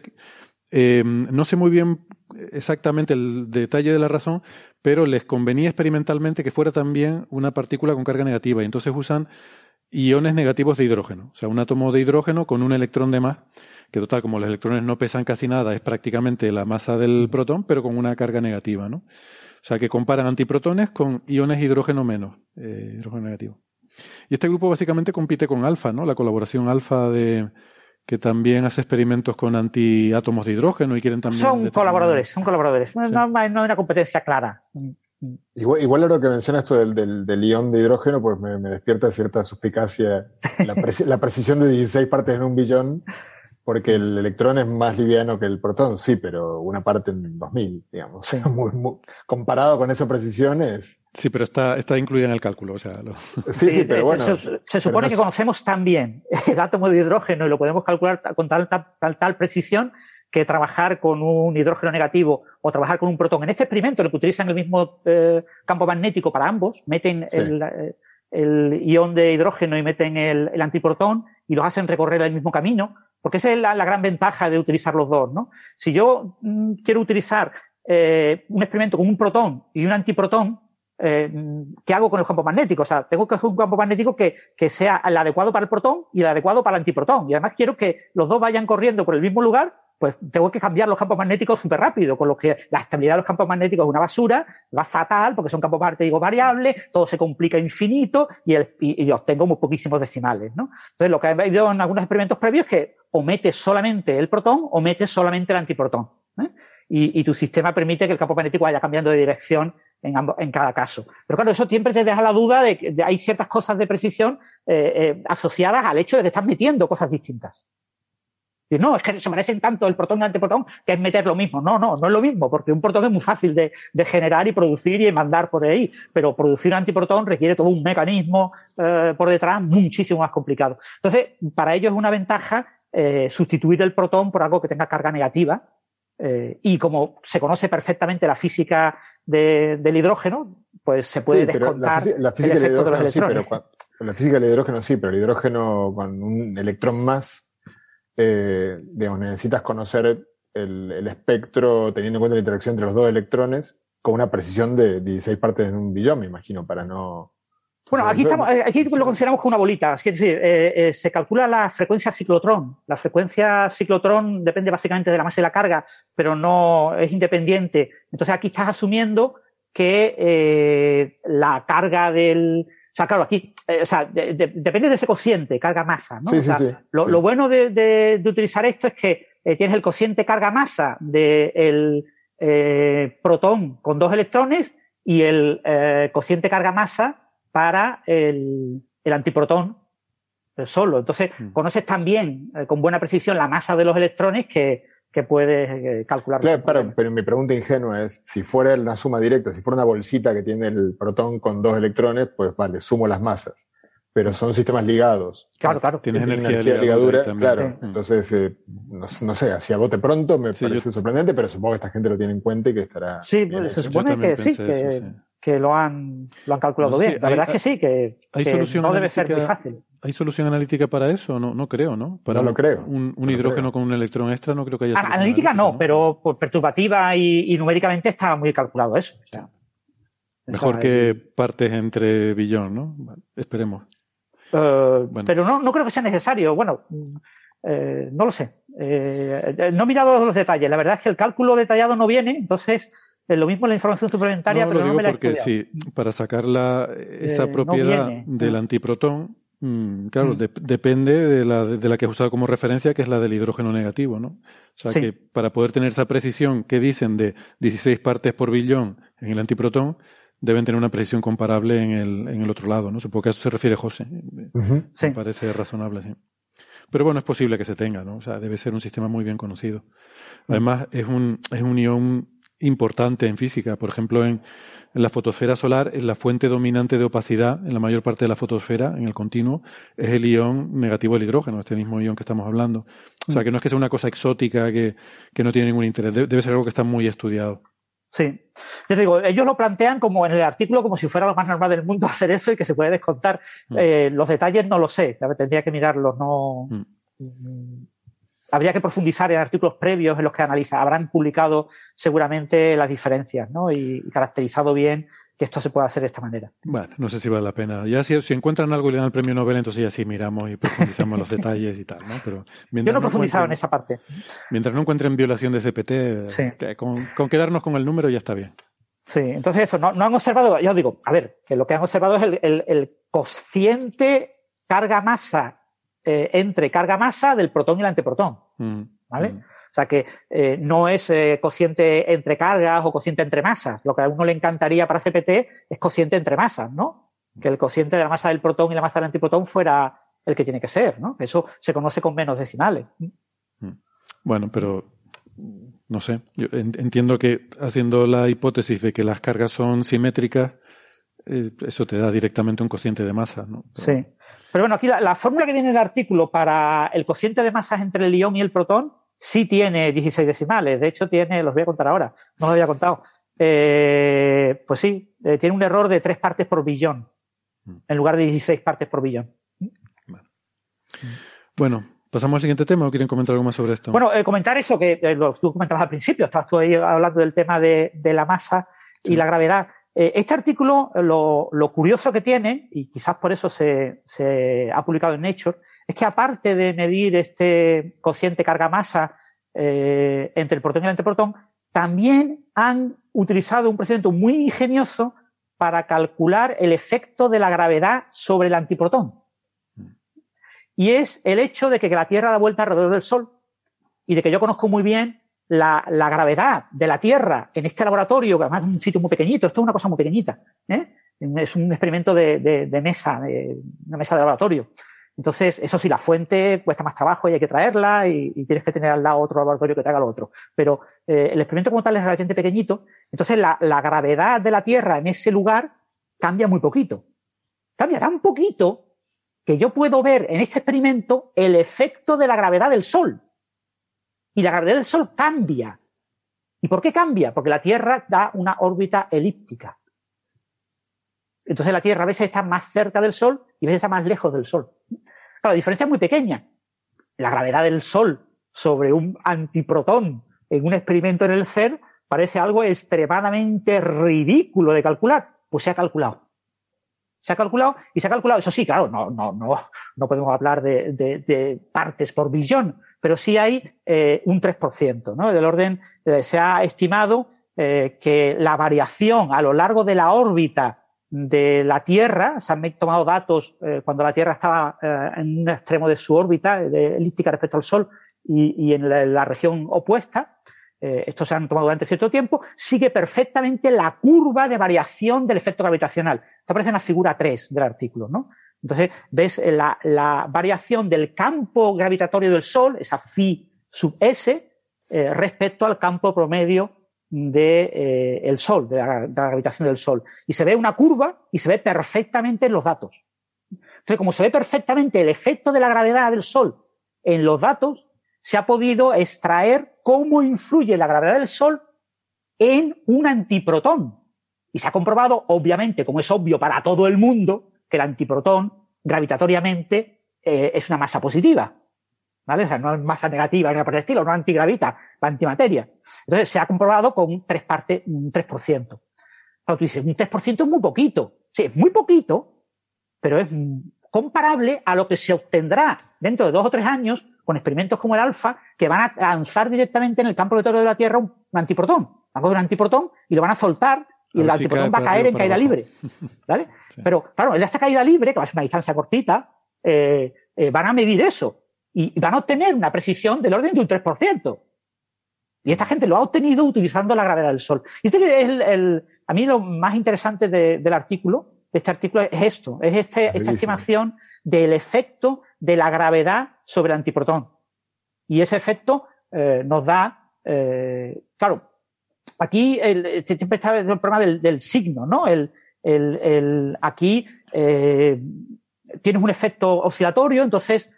eh, no sé muy bien exactamente el detalle de la razón, pero les convenía experimentalmente que fuera también una partícula con carga negativa y entonces usan iones negativos de hidrógeno, o sea, un átomo de hidrógeno con un electrón de más, que total, como los electrones no pesan casi nada, es prácticamente la masa del protón, pero con una carga negativa, ¿no? O sea, que comparan antiprotones con iones hidrógeno menos, eh, hidrógeno negativo. Y este grupo básicamente compite con Alfa, ¿no? La colaboración Alfa de que también hace experimentos con antiátomos de hidrógeno y quieren también. Son colaboradores, son colaboradores. No, hay una competencia clara. Igual, igual ahora que menciona esto del, del, ion de hidrógeno, pues me, despierta cierta suspicacia. La, *laughs* la, precisión de 16 partes en un billón porque el electrón es más liviano que el protón, sí, pero una parte en 2000, digamos. comparado con esa precisión es... Sí, pero está, está incluida en el cálculo. O sea, sí, sí, pero bueno. Se, supone que conocemos tan bien *laughs* el átomo de hidrógeno y lo podemos calcular con tal, tal, tal, precisión que trabajar con un hidrógeno negativo o trabajar con un protón. En este experimento, en el que utilizan el mismo eh, campo magnético para ambos, meten el, eh, el, ion de hidrógeno y meten el, el antiprotón y los hacen recorrer el mismo camino, porque esa es la, gran ventaja de utilizar los dos, ¿no? Si yo mm, quiero utilizar eh, un experimento con un protón y un antiprotón, eh, ¿qué hago con el campo magnético? O sea, tengo que hacer un campo magnético que, que sea el adecuado para el protón y el adecuado para el antiprotón. Y además quiero que los dos vayan corriendo por el mismo lugar pues tengo que cambiar los campos magnéticos súper rápido, con lo que la estabilidad de los campos magnéticos es una basura, va fatal porque son campos magnéticos variables, todo se complica infinito y, y, obtengo muy poquísimos decimales, ¿no? Entonces lo que he visto en algunos experimentos previos es que o metes solamente el protón o metes solamente el antiprotón. ¿eh? Y, tu sistema permite que el campo magnético vaya cambiando de dirección en, en cada caso. Pero claro, eso siempre te deja la duda de que hay ciertas cosas de precisión eh, eh, asociadas al hecho de que estás metiendo cosas distintas no, es que se parecen tanto el protón y el antiprotón que es meter lo mismo. No, no, no es lo mismo, porque un protón es muy fácil de, generar y producir y mandar por ahí, pero producir un antiprotón requiere todo un mecanismo eh, por detrás muchísimo más complicado. Entonces, para ello es una ventaja eh, sustituir el protón por algo que tenga carga negativa. Eh, y como se conoce perfectamente la física del hidrógeno, pues se puede descontar la, física, el efecto de los electrones. la física del hidrógeno sí, pero el hidrógeno con un electrón más eh, digamos, necesitas conocer el, espectro teniendo en cuenta la interacción entre los dos electrones con una precisión de 16 partes en un billón, me imagino, para no... Bueno, aquí, estamos, eh, aquí lo consideramos como una bolita. Es decir, eh, eh, se calcula la frecuencia ciclotrón. La frecuencia ciclotrón depende básicamente de la masa y la carga, pero no es independiente. Entonces aquí estás asumiendo que la carga del, o sea, claro, aquí, eh, o sea, depende de ese cociente, carga-masa, ¿no? o sea, lo, bueno de, utilizar esto es que eh, tienes el cociente carga-masa del eh, protón con dos electrones y el cociente carga-masa para el, antiprotón solo. Entonces, mm. conoces también con buena precisión la masa de los electrones que, que puedes eh, calcular. Claro, pero, mi pregunta ingenua es, si fuera una suma directa, si fuera una bolsita que tiene el protón con dos electrones, pues vale, sumo las masas. Pero son sistemas ligados. Claro, claro. Tienes energía, de ligadura. claro. Entonces, eh, no, sé, hacia bote pronto me parece sorprendente, pero supongo que esta gente lo tiene en cuenta y que estará. Sí, se supone que sí, que, lo han, lo han calculado bien. La verdad es que sí, que, no debe ser muy fácil. ¿Hay solución analítica para eso? No, no creo, ¿no? Para no lo creo. Un, hidrógeno con un electrón extra no creo que haya. Analítica, analítica no, pero por perturbativa y, numéricamente está muy calculado eso. Mejor que partes entre billón, ¿no? esperemos. Eh, pero no, no creo que sea necesario. Bueno, eh, no lo sé. Eh, no he mirado los detalles. La verdad es que el cálculo detallado no viene, entonces es lo mismo la información suplementaria, pero no me la porque sí, para sacar la, esa propiedad del antiprotón Mm, claro, mm. depende de la, de la que he usado como referencia, que es la del hidrógeno negativo, ¿no? O sea que para poder tener esa precisión que dicen de 16 partes por billón en el antiprotón, deben tener una precisión comparable en el, en el otro lado, ¿no? Supongo que a eso se refiere José. Me parece razonable, sí. Pero bueno, es posible que se tenga, ¿no? O sea, debe ser un sistema muy bien conocido. Además, es un, es un ion importante en física. Por ejemplo, en, en la fotosfera solar, en la fuente dominante de opacidad en la mayor parte de la fotosfera, en el continuo, es el ion negativo del hidrógeno, este mismo ion que estamos hablando. O sea, mm. que no es que sea una cosa exótica que, que no tiene ningún interés, debe ser algo que está muy estudiado. Sí. Yo te digo, ellos lo plantean como en el artículo como si fuera lo más normal del mundo *laughs* hacer eso y que se puede descontar. Mm. Eh, los detalles no lo sé, tendría que mirarlos, no. Mm habría que profundizar en artículos previos en los que analiza. Habrán publicado seguramente las diferencias ¿no? y, caracterizado bien que esto se puede hacer de esta manera. Bueno, no sé si vale la pena. Ya si, encuentran algo y le dan el premio Nobel, entonces ya sí miramos y profundizamos los *laughs* detalles y tal, ¿no? Pero Yo no he profundizado en esa parte. Mientras no encuentren violación de CPT, con, quedarnos con el número ya está bien. Sí, entonces eso, no, han observado, yo digo, a ver, que lo que han observado es el, el, el cociente carga-masa eh, entre carga-masa del protón y el antiprotón. Mm, ¿Vale? Mm. O sea que eh, no es eh, cociente entre cargas o cociente entre masas. Lo que a uno le encantaría para CPT es cociente entre masas, ¿no? Que el cociente de la masa del protón y la masa del antiprotón fuera el que tiene que ser, ¿no? Eso se conoce con menos decimales. Mm. Bueno, pero no sé. Yo entiendo que haciendo la hipótesis de que las cargas son simétricas, eso te da directamente un cociente de masa, ¿no? Sí. Pero bueno, aquí la, fórmula que tiene el artículo para el cociente de masas entre el ion y el protón sí tiene 16 decimales. De hecho, tiene, los voy a contar ahora, no lo había contado. Eh, pues sí, eh, tiene un error de 3 partes por billón, mm. en lugar de 16 partes por billón. Bueno, ¿pasamos al siguiente tema o quieren comentar algo más sobre esto? Bueno, eh, comentar eso que lo, tú comentabas al principio, estabas tú ahí hablando del tema de, la masa y la gravedad. Eh, este artículo, lo, curioso que tiene, y quizás por eso se, ha publicado en Nature, es que aparte de medir este cociente carga-masa eh, entre el protón y el antiprotón, también han utilizado un procedimiento muy ingenioso para calcular el efecto de la gravedad sobre el antiprotón. Y es el hecho de que la Tierra da vuelta alrededor del Sol y de que yo conozco muy bien la, gravedad de la Tierra en este laboratorio, que además es un sitio muy pequeñito, esto es una cosa muy pequeñita, ¿eh? es un experimento de, mesa, de una mesa de laboratorio. Entonces, eso sí, la fuente cuesta más trabajo y hay que traerla y, tienes que tener al lado otro laboratorio que te haga lo otro. Pero eh, el experimento como tal es relativamente pequeñito, entonces la, la gravedad de la Tierra en ese lugar cambia muy poquito. Cambia tan poquito que yo puedo ver en este experimento el efecto de la gravedad del Sol y la gravedad del Sol cambia. ¿Y por qué cambia? Porque la Tierra da una órbita elíptica. Entonces la Tierra a veces está más cerca del Sol y a veces está más lejos del Sol. la diferencia es muy pequeña. La gravedad del Sol sobre un antiprotón en un experimento en el CER parece algo extremadamente ridículo de calcular. Pues se ha calculado. Se ha calculado y se ha calculado, eso sí, claro, no, no, no, no podemos hablar de, de partes por billón, pero sí hay eh, un 3%, ¿no? Del orden, eh, se ha estimado eh, que la variación a lo largo de la órbita de la Tierra, se han tomado datos cuando la Tierra estaba en un extremo de su órbita, de elíptica respecto al Sol, y, en, la, región opuesta, estos se han tomado durante cierto tiempo, sigue perfectamente la curva de variación del efecto gravitacional. Esto aparece en la figura 3 del artículo, ¿no? Entonces, ves la, variación del campo gravitatorio del Sol, esa phi sub S, eh, respecto al campo promedio del de, eh, Sol, de la, gravitación del Sol. Y se ve una curva y se ve perfectamente en los datos. Entonces, como se ve perfectamente el efecto de la gravedad del Sol en los datos, se ha podido extraer cómo influye la gravedad del Sol en un antiprotón. Y se ha comprobado, obviamente, como es obvio para todo el mundo, que el antiprotón gravitatoriamente eh, es una masa positiva. ¿Vale? O sea, no es masa negativa ni nada por el estilo, no antigravita, la antimateria. Entonces se ha comprobado con tres partes, un 3%. Claro, tú dices, un 3% es muy poquito. Sí, es muy poquito, pero es comparable a lo que se obtendrá dentro de dos o tres años con experimentos como el alfa, que van a lanzar directamente en el campo gravitatorio de la Tierra un, antiprotón. Van a coger un antiprotón y lo van a soltar y el antiprotón va a caer en caída libre. ¿Vale? *laughs* Pero claro, en esta caída libre, que va a ser una distancia cortita, eh, eh, van a medir eso y van a obtener una precisión del orden de un 3%. Y esta gente lo ha obtenido utilizando la gravedad del Sol. Y este es el, a mí lo más interesante del artículo, de este artículo es esto, es este, esta estimación del efecto de la gravedad sobre el antiprotón. Y ese efecto eh, nos da, eh, claro, aquí el, siempre está el problema del, signo, ¿no? El, el, aquí eh, tienes un efecto oscilatorio, entonces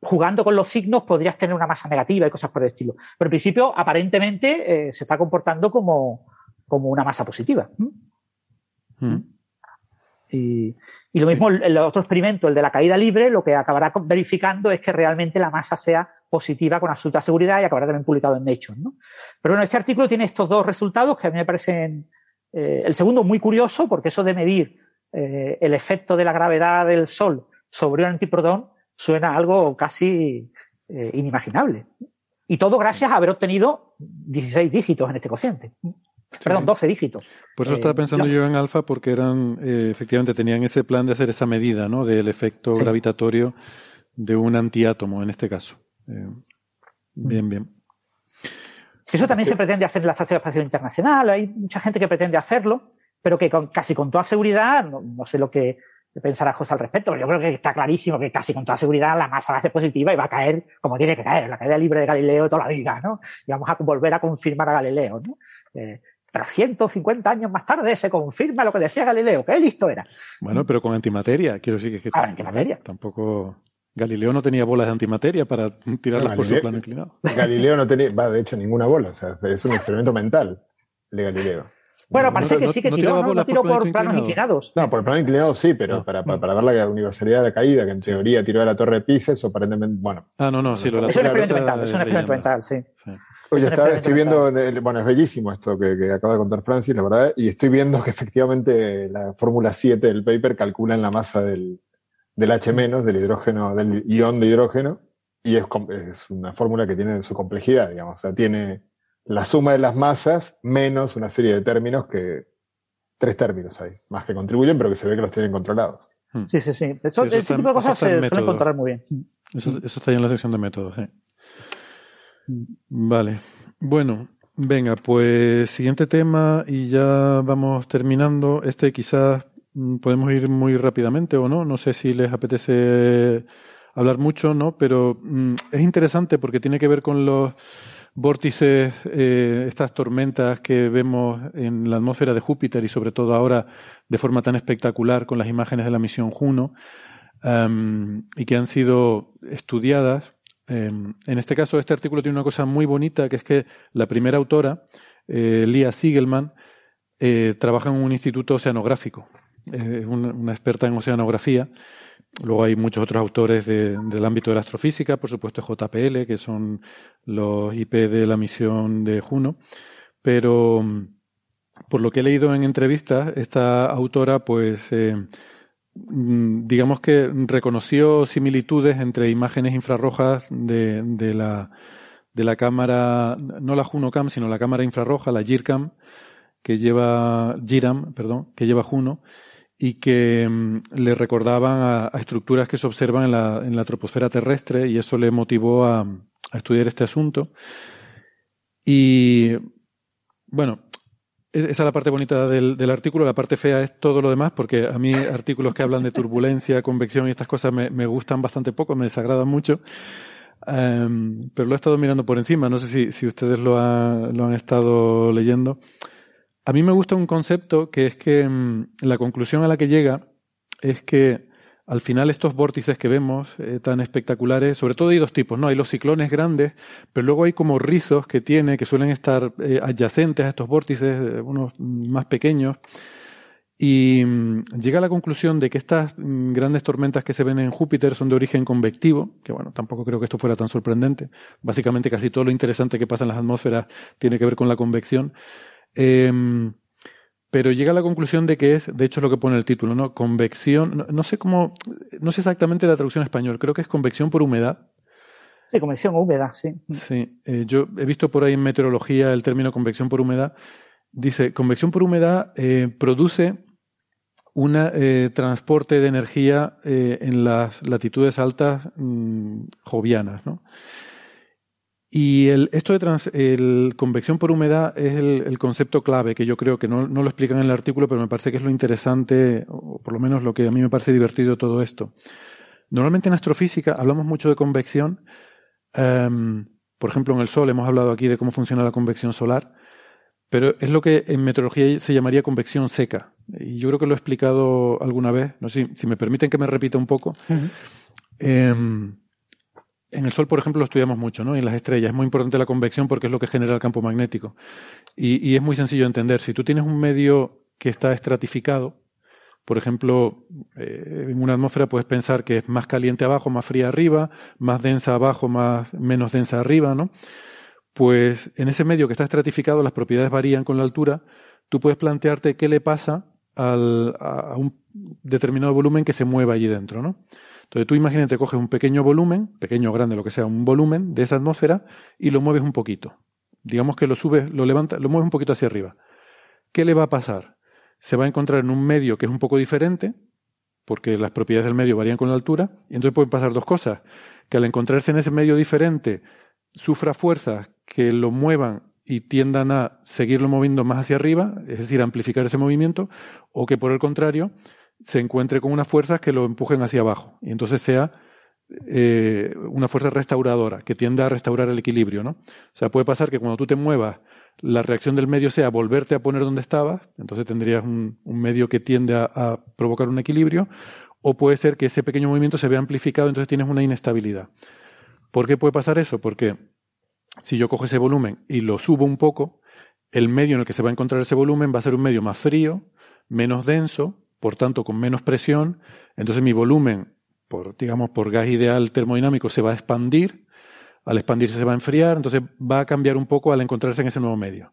jugando con los signos podrías tener una masa negativa y cosas por el estilo. Pero en principio, aparentemente, se está comportando como, como una masa positiva. Mm. Y, lo mismo el, otro experimento, el de la caída libre, lo que acabará verificando es que realmente la masa sea positiva con absoluta seguridad y acabará también publicado en Nature. ¿no? Pero bueno, este artículo tiene estos dos resultados que a mí me parecen, eh, el segundo muy curioso, porque eso de medir eh, el efecto de la gravedad del Sol sobre un antiprotón suena algo casi eh, inimaginable. Y todo gracias a haber obtenido 16 dígitos en este cociente. Perdón, 12 dígitos. Por eso estaba pensando yo en alfa, porque eran, efectivamente, tenían ese plan de hacer esa medida, ¿no? Del efecto gravitatorio de un antiátomo, en este caso. Eh, bien, bien. Eso también se pretende hacer en la Estación Espacial Internacional. Hay mucha gente que pretende hacerlo, pero que con, casi con toda seguridad, no, sé lo que pensará José al respecto, pero yo creo que está clarísimo que casi con toda seguridad la masa va a ser positiva y va a caer como tiene que caer, la caída libre de Galileo toda la vida, ¿no? Y vamos a volver a confirmar a Galileo, ¿no? Eh, 350 años más tarde se confirma lo que decía Galileo, que listo era. Bueno, pero con antimateria, quiero decir que, ah, antimateria. tampoco Galileo no tenía bolas de antimateria para tirarlas por su plano inclinado. Galileo no tenía, va, de hecho, ninguna bola. O sea, es un experimento mental de Galileo. Bueno, parece que sí que tiró, no, tiró por, planos inclinados. No, por planos inclinados sí, pero para, para, ver la universalidad de la caída, que en teoría tiró de la torre de Pises, aparentemente, bueno. Ah, no, no, sí, lo de la Es un experimento mental, es un experimento mental, sí. Oye, estoy viendo, bueno, es bellísimo esto que, que, acaba de contar Francis, la verdad, y estoy viendo que efectivamente la fórmula 7 del paper calcula en la masa del, del H-, del hidrógeno, del ion de hidrógeno, y es, es una fórmula que tiene su complejidad, digamos. O sea, tiene la suma de las masas menos una serie de términos que, tres términos hay, más que contribuyen, pero que se ve que los tienen controlados. Hmm. Sí, sí, sí. Eso, ese tipo de cosas se suelen controlar muy bien. Eso, eso, está ahí en la sección de métodos, sí. Vale. Bueno, venga, pues siguiente tema y ya vamos terminando. Este quizás Mm, podemos ir muy rápidamente o no. No sé si les apetece hablar mucho, ¿no? Pero mm, es interesante porque tiene que ver con los vórtices, eh, estas tormentas que vemos en la atmósfera de Júpiter y sobre todo ahora de forma tan espectacular con las imágenes de la misión Juno y que han sido estudiadas. Em, en este caso, este artículo tiene una cosa muy bonita que es que la primera autora, eh, Lia Siegelman, eh, trabaja en un instituto oceanográfico es una, experta en oceanografía. Luego hay muchos otros autores del ámbito de la astrofísica, por supuesto JPL, que son los IP de la misión de Juno. Pero por lo que he leído en entrevistas, esta autora, pues, eh, mm, digamos que reconoció similitudes entre imágenes infrarrojas de, la, de la cámara, no la Juno Cam, sino la cámara infrarroja, la GIRCAM, que lleva, GIRAM, perdón, que lleva Juno, y que mm, le recordaban a, estructuras que se observan en la, en la, troposfera terrestre y eso le motivó a, estudiar este asunto. Y bueno, esa es la parte bonita del, artículo. La parte fea es todo lo demás, porque a mí artículos que hablan de turbulencia, convección y estas cosas me, gustan bastante poco, me desagradan mucho. Em, pero lo he estado mirando por encima. No sé si, si ustedes lo, han estado leyendo. A mí me gusta un concepto que es que mm, la conclusión a la que llega es que al final estos vórtices que vemos eh, tan espectaculares, sobre todo hay dos tipos, ¿no? Hay los ciclones grandes, pero luego hay como rizos que tiene, que suelen estar eh, adyacentes a estos vórtices, eh, unos más pequeños, y mm, llega a la conclusión de que estas mm, grandes tormentas que se ven en Júpiter son de origen convectivo, que bueno, tampoco creo que esto fuera tan sorprendente. Básicamente casi todo lo interesante que pasa en las atmósferas tiene que ver con la convección. Em, pero llega a la conclusión de que es, de hecho, lo que pone el título, ¿no? Convección, no, sé cómo, no sé exactamente la traducción en español, creo que es convección por humedad. Sí, convección húmeda, sí. Sí, eh, yo he visto por ahí en meteorología el término convección por humedad. Dice, convección por humedad eh, produce un eh, transporte de energía en las latitudes altas mm, jovianas, ¿no? Y el, esto de el convección por humedad es el, concepto clave que yo creo que no, lo explican en el artículo, pero me parece que es lo interesante, o por lo menos lo que a mí me parece divertido todo esto. Normalmente en astrofísica hablamos mucho de convección. Em, por ejemplo, en el Sol hemos hablado aquí de cómo funciona la convección solar, pero es lo que en meteorología se llamaría convección seca. Y yo creo que lo he explicado alguna vez. No sé si, me permiten que me repita un poco. En el Sol, por ejemplo, lo estudiamos mucho, ¿no? En las estrellas es muy importante la convección porque es lo que genera el campo magnético. Y, es muy sencillo de entender. Si tú tienes un medio que está estratificado, por ejemplo, eh, en una atmósfera puedes pensar que es más caliente abajo, más fría arriba, más densa abajo, más, menos densa arriba, ¿no? Pues en ese medio que está estratificado las propiedades varían con la altura. Tú puedes plantearte qué le pasa al, a un determinado volumen que se mueva allí dentro, ¿no? Entonces tú imagínate, coges un pequeño volumen, pequeño o grande, lo que sea, un volumen de esa atmósfera y lo mueves un poquito. Digamos que lo subes, lo levantas, lo mueves un poquito hacia arriba. ¿Qué le va a pasar? Se va a encontrar en un medio que es un poco diferente, porque las propiedades del medio varían con la altura, y entonces pueden pasar dos cosas. Que al encontrarse en ese medio diferente, sufra fuerzas que lo muevan y tiendan a seguirlo moviendo más hacia arriba, es decir, amplificar ese movimiento, o que por el contrario, se encuentre con unas fuerzas que lo empujen hacia abajo y entonces sea eh, una fuerza restauradora que tienda a restaurar el equilibrio, ¿no? O sea, puede pasar que cuando tú te muevas la reacción del medio sea volverte a poner donde estabas, entonces tendrías un, medio que tiende a, provocar un equilibrio, o puede ser que ese pequeño movimiento se vea amplificado, entonces tienes una inestabilidad. ¿Por qué puede pasar eso? Porque si yo cojo ese volumen y lo subo un poco, el medio en el que se va a encontrar ese volumen va a ser un medio más frío, menos denso, por tanto con menos presión, entonces mi volumen, por, digamos, por gas ideal termodinámico, se va a expandir, al expandirse se va a enfriar, entonces va a cambiar un poco al encontrarse en ese nuevo medio.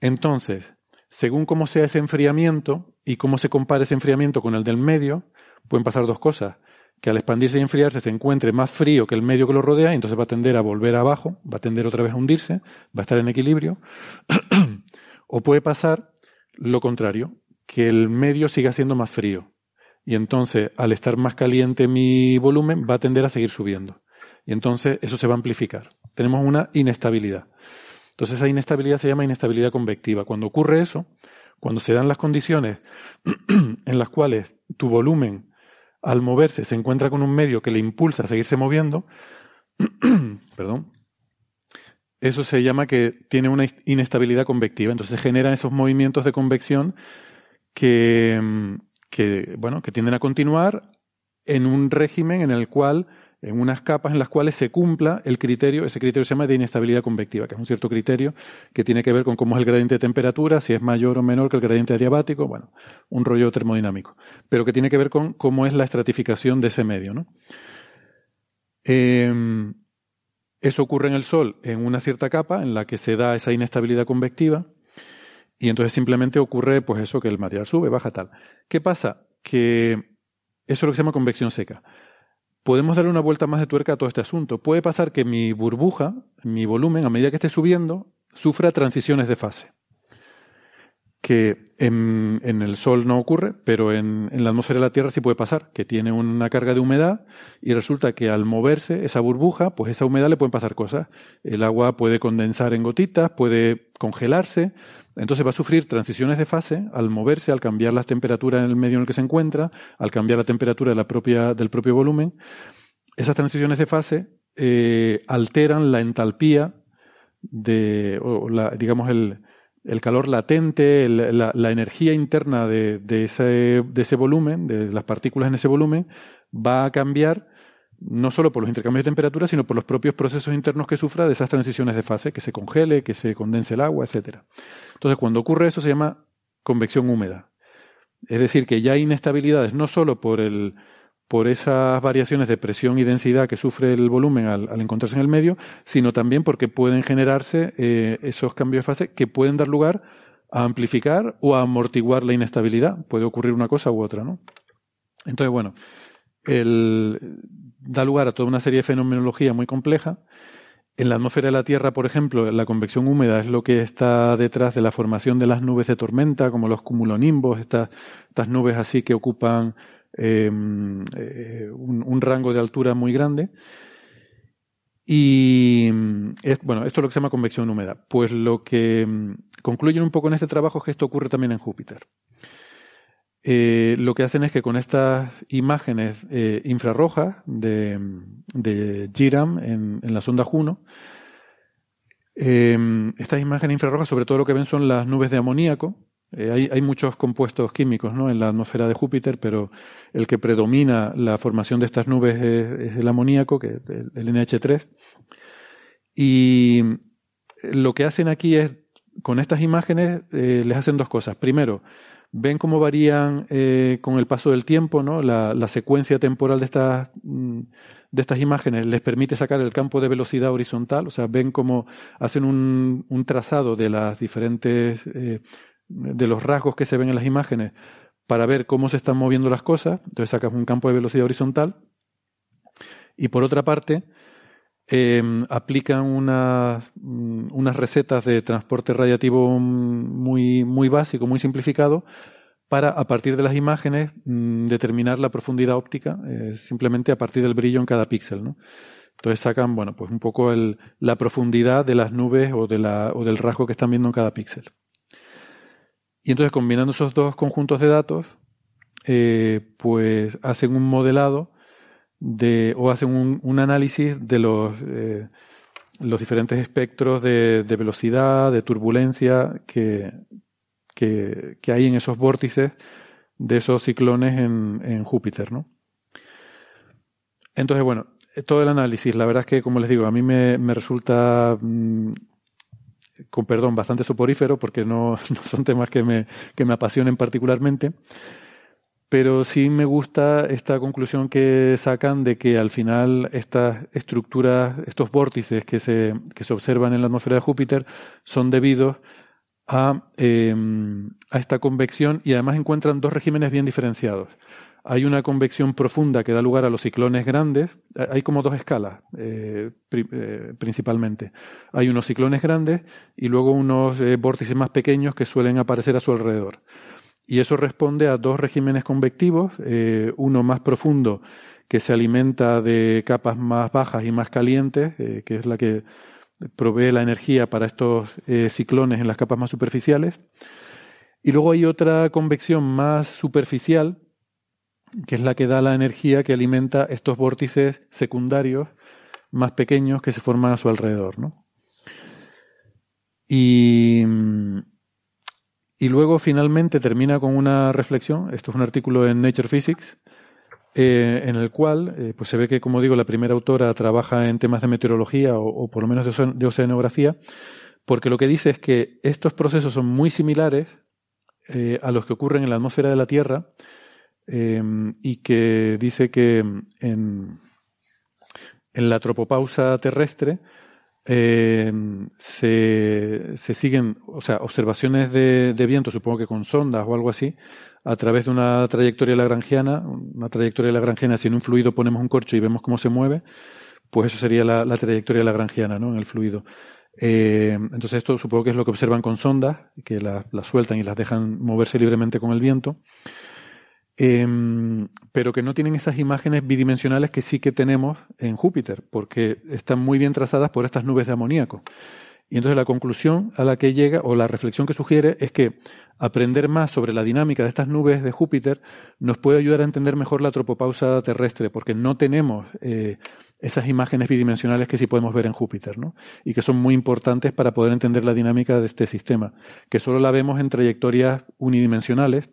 Entonces, según cómo sea ese enfriamiento y cómo se compare ese enfriamiento con el del medio, pueden pasar dos cosas. Que al expandirse y enfriarse se encuentre más frío que el medio que lo rodea y entonces va a tender a volver abajo, va a tender otra vez a hundirse, va a estar en equilibrio. *clears throat* o puede pasar lo contrario, que el medio siga siendo más frío. Y entonces, al estar más caliente mi volumen, va a tender a seguir subiendo. Y entonces eso se va a amplificar. Tenemos una inestabilidad. Entonces esa inestabilidad se llama inestabilidad convectiva. Cuando ocurre eso, cuando se dan las condiciones *clears throat* en las cuales tu volumen al moverse se encuentra con un medio que le impulsa a seguirse moviendo, *clears throat* perdón, eso se llama que tiene una inestabilidad convectiva. Entonces se generan esos movimientos de convección que, bueno, que tienden a continuar en un régimen en el cual, en unas capas en las cuales se cumpla el criterio, ese criterio se llama de inestabilidad convectiva, que es un cierto criterio que tiene que ver con cómo es el gradiente de temperatura, si es mayor o menor que el gradiente adiabático, bueno, un rollo termodinámico, pero que tiene que ver con cómo es la estratificación de ese medio, ¿no? Em, eso ocurre en el Sol en una cierta capa en la que se da esa inestabilidad convectiva y entonces simplemente ocurre, pues eso, que el material sube, baja, tal. ¿Qué pasa? Que eso es lo que se llama convección seca. Podemos darle una vuelta más de tuerca a todo este asunto. Puede pasar que mi burbuja, mi volumen, a medida que esté subiendo, sufra transiciones de fase. Que en, el Sol no ocurre, pero en, en, la atmósfera de la Tierra sí puede pasar, que tiene una carga de humedad y resulta que al moverse esa burbuja, pues esa humedad le pueden pasar cosas. El agua puede condensar en gotitas, puede congelarse, entonces va a sufrir transiciones de fase al moverse, al cambiar las temperaturas en el medio en el que se encuentra, al cambiar la temperatura del propio volumen. Esas transiciones de fase eh, alteran la entalpía de, o la, digamos, el, calor latente, la, energía interna de, ese, de ese volumen, de las partículas en ese volumen, va a cambiar no solo por los intercambios de temperatura, sino por los propios procesos internos que sufra de esas transiciones de fase, que se congele, que se condense el agua, etc. Entonces, cuando ocurre eso se llama convección húmeda. Es decir, que ya hay inestabilidades no solo por, el, por esas variaciones de presión y densidad que sufre el volumen al, encontrarse en el medio, sino también porque pueden generarse eh, esos cambios de fase que pueden dar lugar a amplificar o a amortiguar la inestabilidad. Puede ocurrir una cosa u otra, ¿no? Entonces, bueno, el, da lugar a toda una serie de fenomenología muy compleja. En la atmósfera de la Tierra, por ejemplo, la convección húmeda es lo que está detrás de la formación de las nubes de tormenta, como los cumulonimbos, estas, nubes así que ocupan em, eh, un, rango de altura muy grande. Y es, bueno, esto es lo que se llama convección húmeda. Pues lo que mm, concluyen un poco en este trabajo es que esto ocurre también en Júpiter. Eh, lo que hacen es que con estas imágenes eh, infrarrojas de, de en, la sonda Juno, em, estas imágenes infrarrojas sobre todo lo que ven son las nubes de amoníaco. Eh, hay, muchos compuestos químicos ¿no? en la atmósfera de Júpiter, pero el que predomina la formación de estas nubes es, el amoníaco, que es el, NH3. Y lo que hacen aquí es, con estas imágenes, les hacen dos cosas. Primero, ven cómo varían eh, con el paso del tiempo, ¿no? La, secuencia temporal de estas, mm, de estas imágenes les permite sacar el campo de velocidad horizontal, o sea, ven cómo hacen un, un trazado de las diferentes, eh, de los rasgos que se ven en las imágenes para ver cómo se están moviendo las cosas, entonces sacas un campo de velocidad horizontal. Y por otra parte, Em, aplican unas, mm, unas recetas de transporte radiativo muy, muy básico, muy simplificado, para a partir de las imágenes mm, determinar la profundidad óptica, eh, simplemente a partir del brillo en cada píxel. ¿no? Entonces sacan, bueno, pues un poco el, la profundidad de las nubes o, de la, o del rasgo que están viendo en cada píxel. Y entonces combinando esos dos conjuntos de datos, eh, pues hacen un modelado de, o hacen un, análisis de los, eh, los diferentes espectros de, velocidad, de turbulencia que, que, que, hay en esos vórtices de esos ciclones en, en Júpiter, ¿no? Entonces, bueno, todo el análisis, la verdad es que, como les digo, a mí me, me resulta, mm, con perdón, bastante soporífero porque no, *laughs* no son temas que me, que me apasionen particularmente pero sí me gusta esta conclusión que sacan de que al final estas estructuras, estos vórtices que se, que se observan en la atmósfera de Júpiter son debidos a, em, a esta convección y además encuentran dos regímenes bien diferenciados. Hay una convección profunda que da lugar a los ciclones grandes. Hay como dos escalas, eh, eh, principalmente. Hay unos ciclones grandes y luego unos eh, vórtices más pequeños que suelen aparecer a su alrededor. Y eso responde a dos regímenes convectivos, eh, uno más profundo que se alimenta de capas más bajas y más calientes, eh, que es la que provee la energía para estos eh, ciclones en las capas más superficiales. Y luego hay otra convección más superficial, que es la que da la energía que alimenta estos vórtices secundarios más pequeños que se forman a su alrededor. ¿no? Y y luego finalmente termina con una reflexión, esto es un artículo en Nature Physics, eh, en el cual eh, pues se ve que, como digo, la primera autora trabaja en temas de meteorología o, por lo menos de, oceanografía, porque lo que dice es que estos procesos son muy similares eh, a los que ocurren en la atmósfera de la Tierra y que dice que en, en la tropopausa terrestre eh, se, se, siguen, o sea, observaciones de, de, viento, supongo que con sondas o algo así, a través de una trayectoria lagrangiana, una trayectoria lagrangiana, si en un fluido ponemos un corcho y vemos cómo se mueve, pues eso sería la, la trayectoria lagrangiana, ¿no? En el fluido. Eh, entonces esto supongo que es lo que observan con sondas, que las sueltan y las dejan moverse libremente con el viento. Em, pero que no tienen esas imágenes bidimensionales que sí que tenemos en Júpiter, porque están muy bien trazadas por estas nubes de amoníaco. Y entonces la conclusión a la que llega, o la reflexión que sugiere, es que aprender más sobre la dinámica de estas nubes de Júpiter nos puede ayudar a entender mejor la tropopausa terrestre, porque no tenemos eh, esas imágenes bidimensionales que sí podemos ver en Júpiter, ¿no? Y que son muy importantes para poder entender la dinámica de este sistema, que solo la vemos en trayectorias unidimensionales,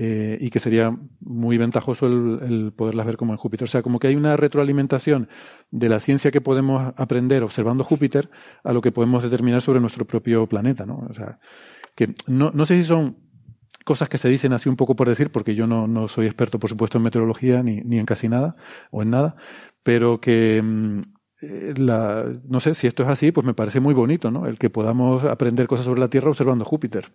eh, y que sería muy ventajoso el, poderlas ver como en Júpiter. O sea, como que hay una retroalimentación de la ciencia que podemos aprender observando Júpiter a lo que podemos determinar sobre nuestro propio planeta, ¿no? O sea, que no, no sé si son cosas que se dicen así un poco por decir, porque yo no, no soy experto, por supuesto, en meteorología ni, ni en casi nada o en nada, pero que mm, eh, la, no sé si esto es así, pues me parece muy bonito, ¿no? El que podamos aprender cosas sobre la Tierra observando Júpiter.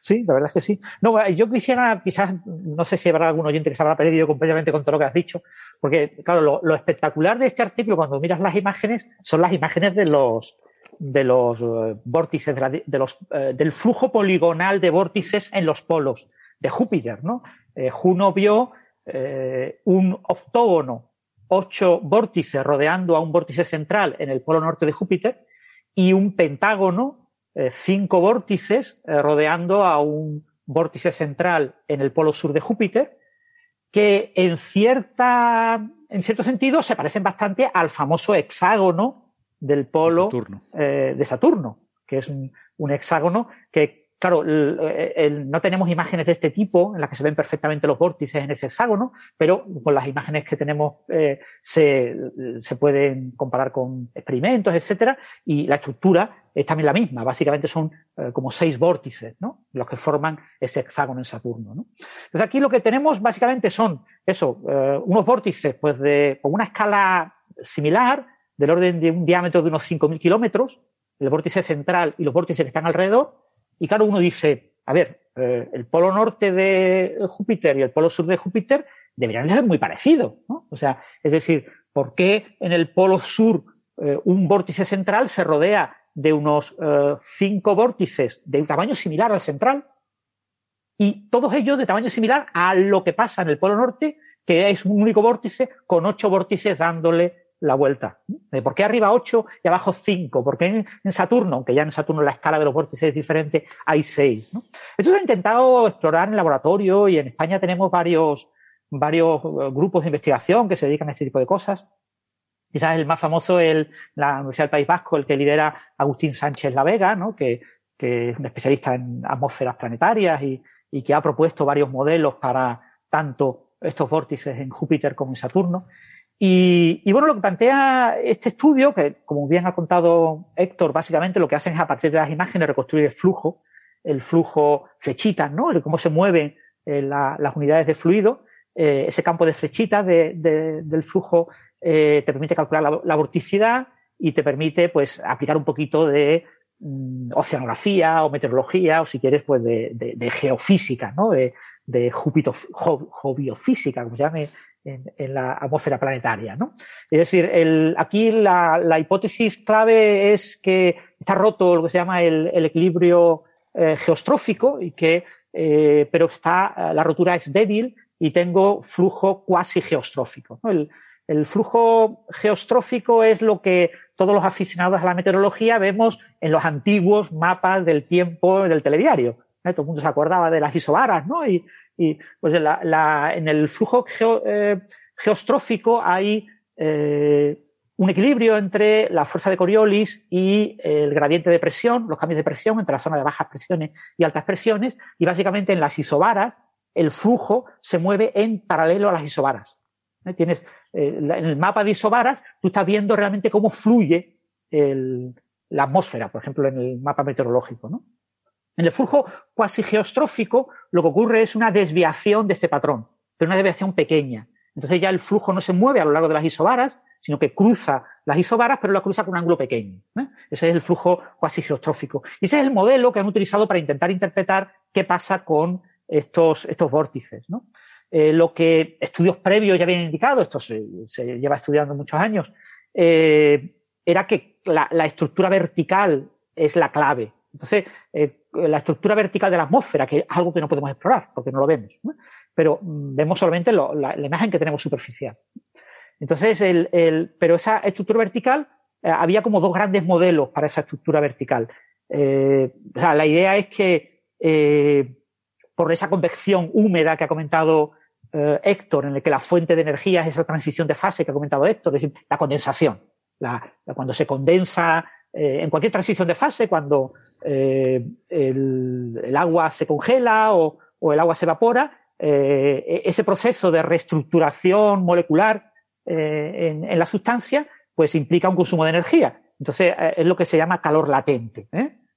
Sí, la verdad es que sí. No, yo quisiera, quizás, no sé si habrá algún oyente que se habrá perdido completamente con todo lo que has dicho, porque, claro, lo, espectacular de este artículo, cuando miras las imágenes, son las imágenes de los de los eh, vórtices, de, los, eh, del flujo poligonal de vórtices en los polos de Júpiter, ¿no? Eh, Juno vio un octógono ocho vórtices rodeando a un vórtice central en el polo norte de Júpiter y un pentágono, eh, cinco vórtices eh, rodeando a un vórtice central en el polo sur de Júpiter, que en, cierta, en cierto sentido se parecen bastante al famoso hexágono del polo de Saturno, que es un hexágono que Claro, no tenemos imágenes de este tipo en las que se ven perfectamente los vórtices en ese hexágono, pero con las imágenes que tenemos eh, se, pueden comparar con experimentos, etcétera, y la estructura es también la misma. Básicamente son eh, como seis vórtices, ¿no? Los que forman ese hexágono en Saturno, ¿no? Entonces aquí lo que tenemos básicamente son eso, eh, unos vórtices, pues de, con una escala similar, del orden de un diámetro de unos 5.000 kilómetros, el vórtice central y los vórtices que están alrededor, y claro, uno dice, a ver, eh, el polo norte de Júpiter y el polo sur de Júpiter deberían ser muy parecidos, ¿no? O sea, es decir, ¿por qué en el polo sur eh, un vórtice central se rodea de unos eh, cinco vórtices de un tamaño similar al central? Y todos ellos de tamaño similar a lo que pasa en el polo norte, que es un único vórtice con ocho vórtices dándole la vuelta. ¿Por qué arriba 8 y abajo 5? ¿Por qué en, Saturno, aunque ya en Saturno la escala de los vórtices es diferente, hay 6? Esto se ha intentado explorar en laboratorio y en España tenemos varios, varios eh, grupos de investigación que se dedican a este tipo de cosas. Quizás el más famoso es la Universidad del País Vasco, el que lidera Agustín Sánchez La Vega, ¿no? que, que es un especialista en atmósferas planetarias y, y que ha propuesto varios modelos para tanto estos vórtices en Júpiter como en Saturno. Y, bueno, lo que plantea este estudio, que como bien ha contado Héctor, básicamente lo que hacen es a partir de las imágenes reconstruir el flujo, el flujo flechitas, ¿no? El cómo se mueven eh, las unidades de fluido. Eh, ese campo de flechitas del flujo eh, te permite calcular la, vorticidad y te permite, pues, aplicar un poquito de mm, oceanografía o meteorología o, si quieres, pues, de, geofísica, ¿no? De, de geobiofísica, como se llame en, la atmósfera planetaria. ¿no? Es decir, el, aquí la, hipótesis clave es que está roto lo que se llama el, equilibrio eh, geostrófico, y que, eh, pero está, la rotura es débil y tengo flujo cuasi geostrófico. El, el flujo geostrófico es lo que todos los aficionados a la meteorología vemos en los antiguos mapas del tiempo del telediario. Todo el mundo se acordaba de las isobaras, ¿no? Y, y pues en el flujo eh, geostrófico hay eh, un equilibrio entre la fuerza de Coriolis y el gradiente de presión, los cambios de presión entre la zona de bajas presiones y altas presiones, y básicamente en las isobaras el flujo se mueve en paralelo a las isobaras. ¿Eh? Tienes en el mapa de isobaras, tú estás viendo realmente cómo fluye la atmósfera, por ejemplo, en el mapa meteorológico. ¿no? En el flujo cuasi geostrófico lo que ocurre es una desviación de este patrón, pero una desviación pequeña. Entonces ya el flujo no se mueve a lo largo de las isobaras, sino que cruza las isobaras, pero lo cruza con un ángulo pequeño. ¿eh? Ese es el flujo cuasi geostrófico. Y ese es el modelo que han utilizado para intentar interpretar qué pasa con estos, estos vórtices. Eh, lo que estudios previos ya habían indicado, esto se, lleva estudiando muchos años, eh, era que la, estructura vertical es la clave. Entonces, la estructura vertical de la atmósfera, que es algo que no podemos explorar porque no lo vemos, pero mm, vemos solamente la, imagen que tenemos superficial. Entonces, el, pero esa estructura vertical, eh, había como dos grandes modelos para esa estructura vertical. Eh, o sea, la idea es que eh, por esa convección húmeda que ha comentado Héctor, en el que la fuente de energía es esa transición de fase que ha comentado Héctor, es decir, la condensación. cuando se condensa en cualquier transición de fase, cuando eh, el, agua se congela o, el agua se evapora, eh, e-, ese proceso de reestructuración molecular eh, en, la sustancia, pues implica un consumo de energía. Entonces, es lo que se llama calor latente.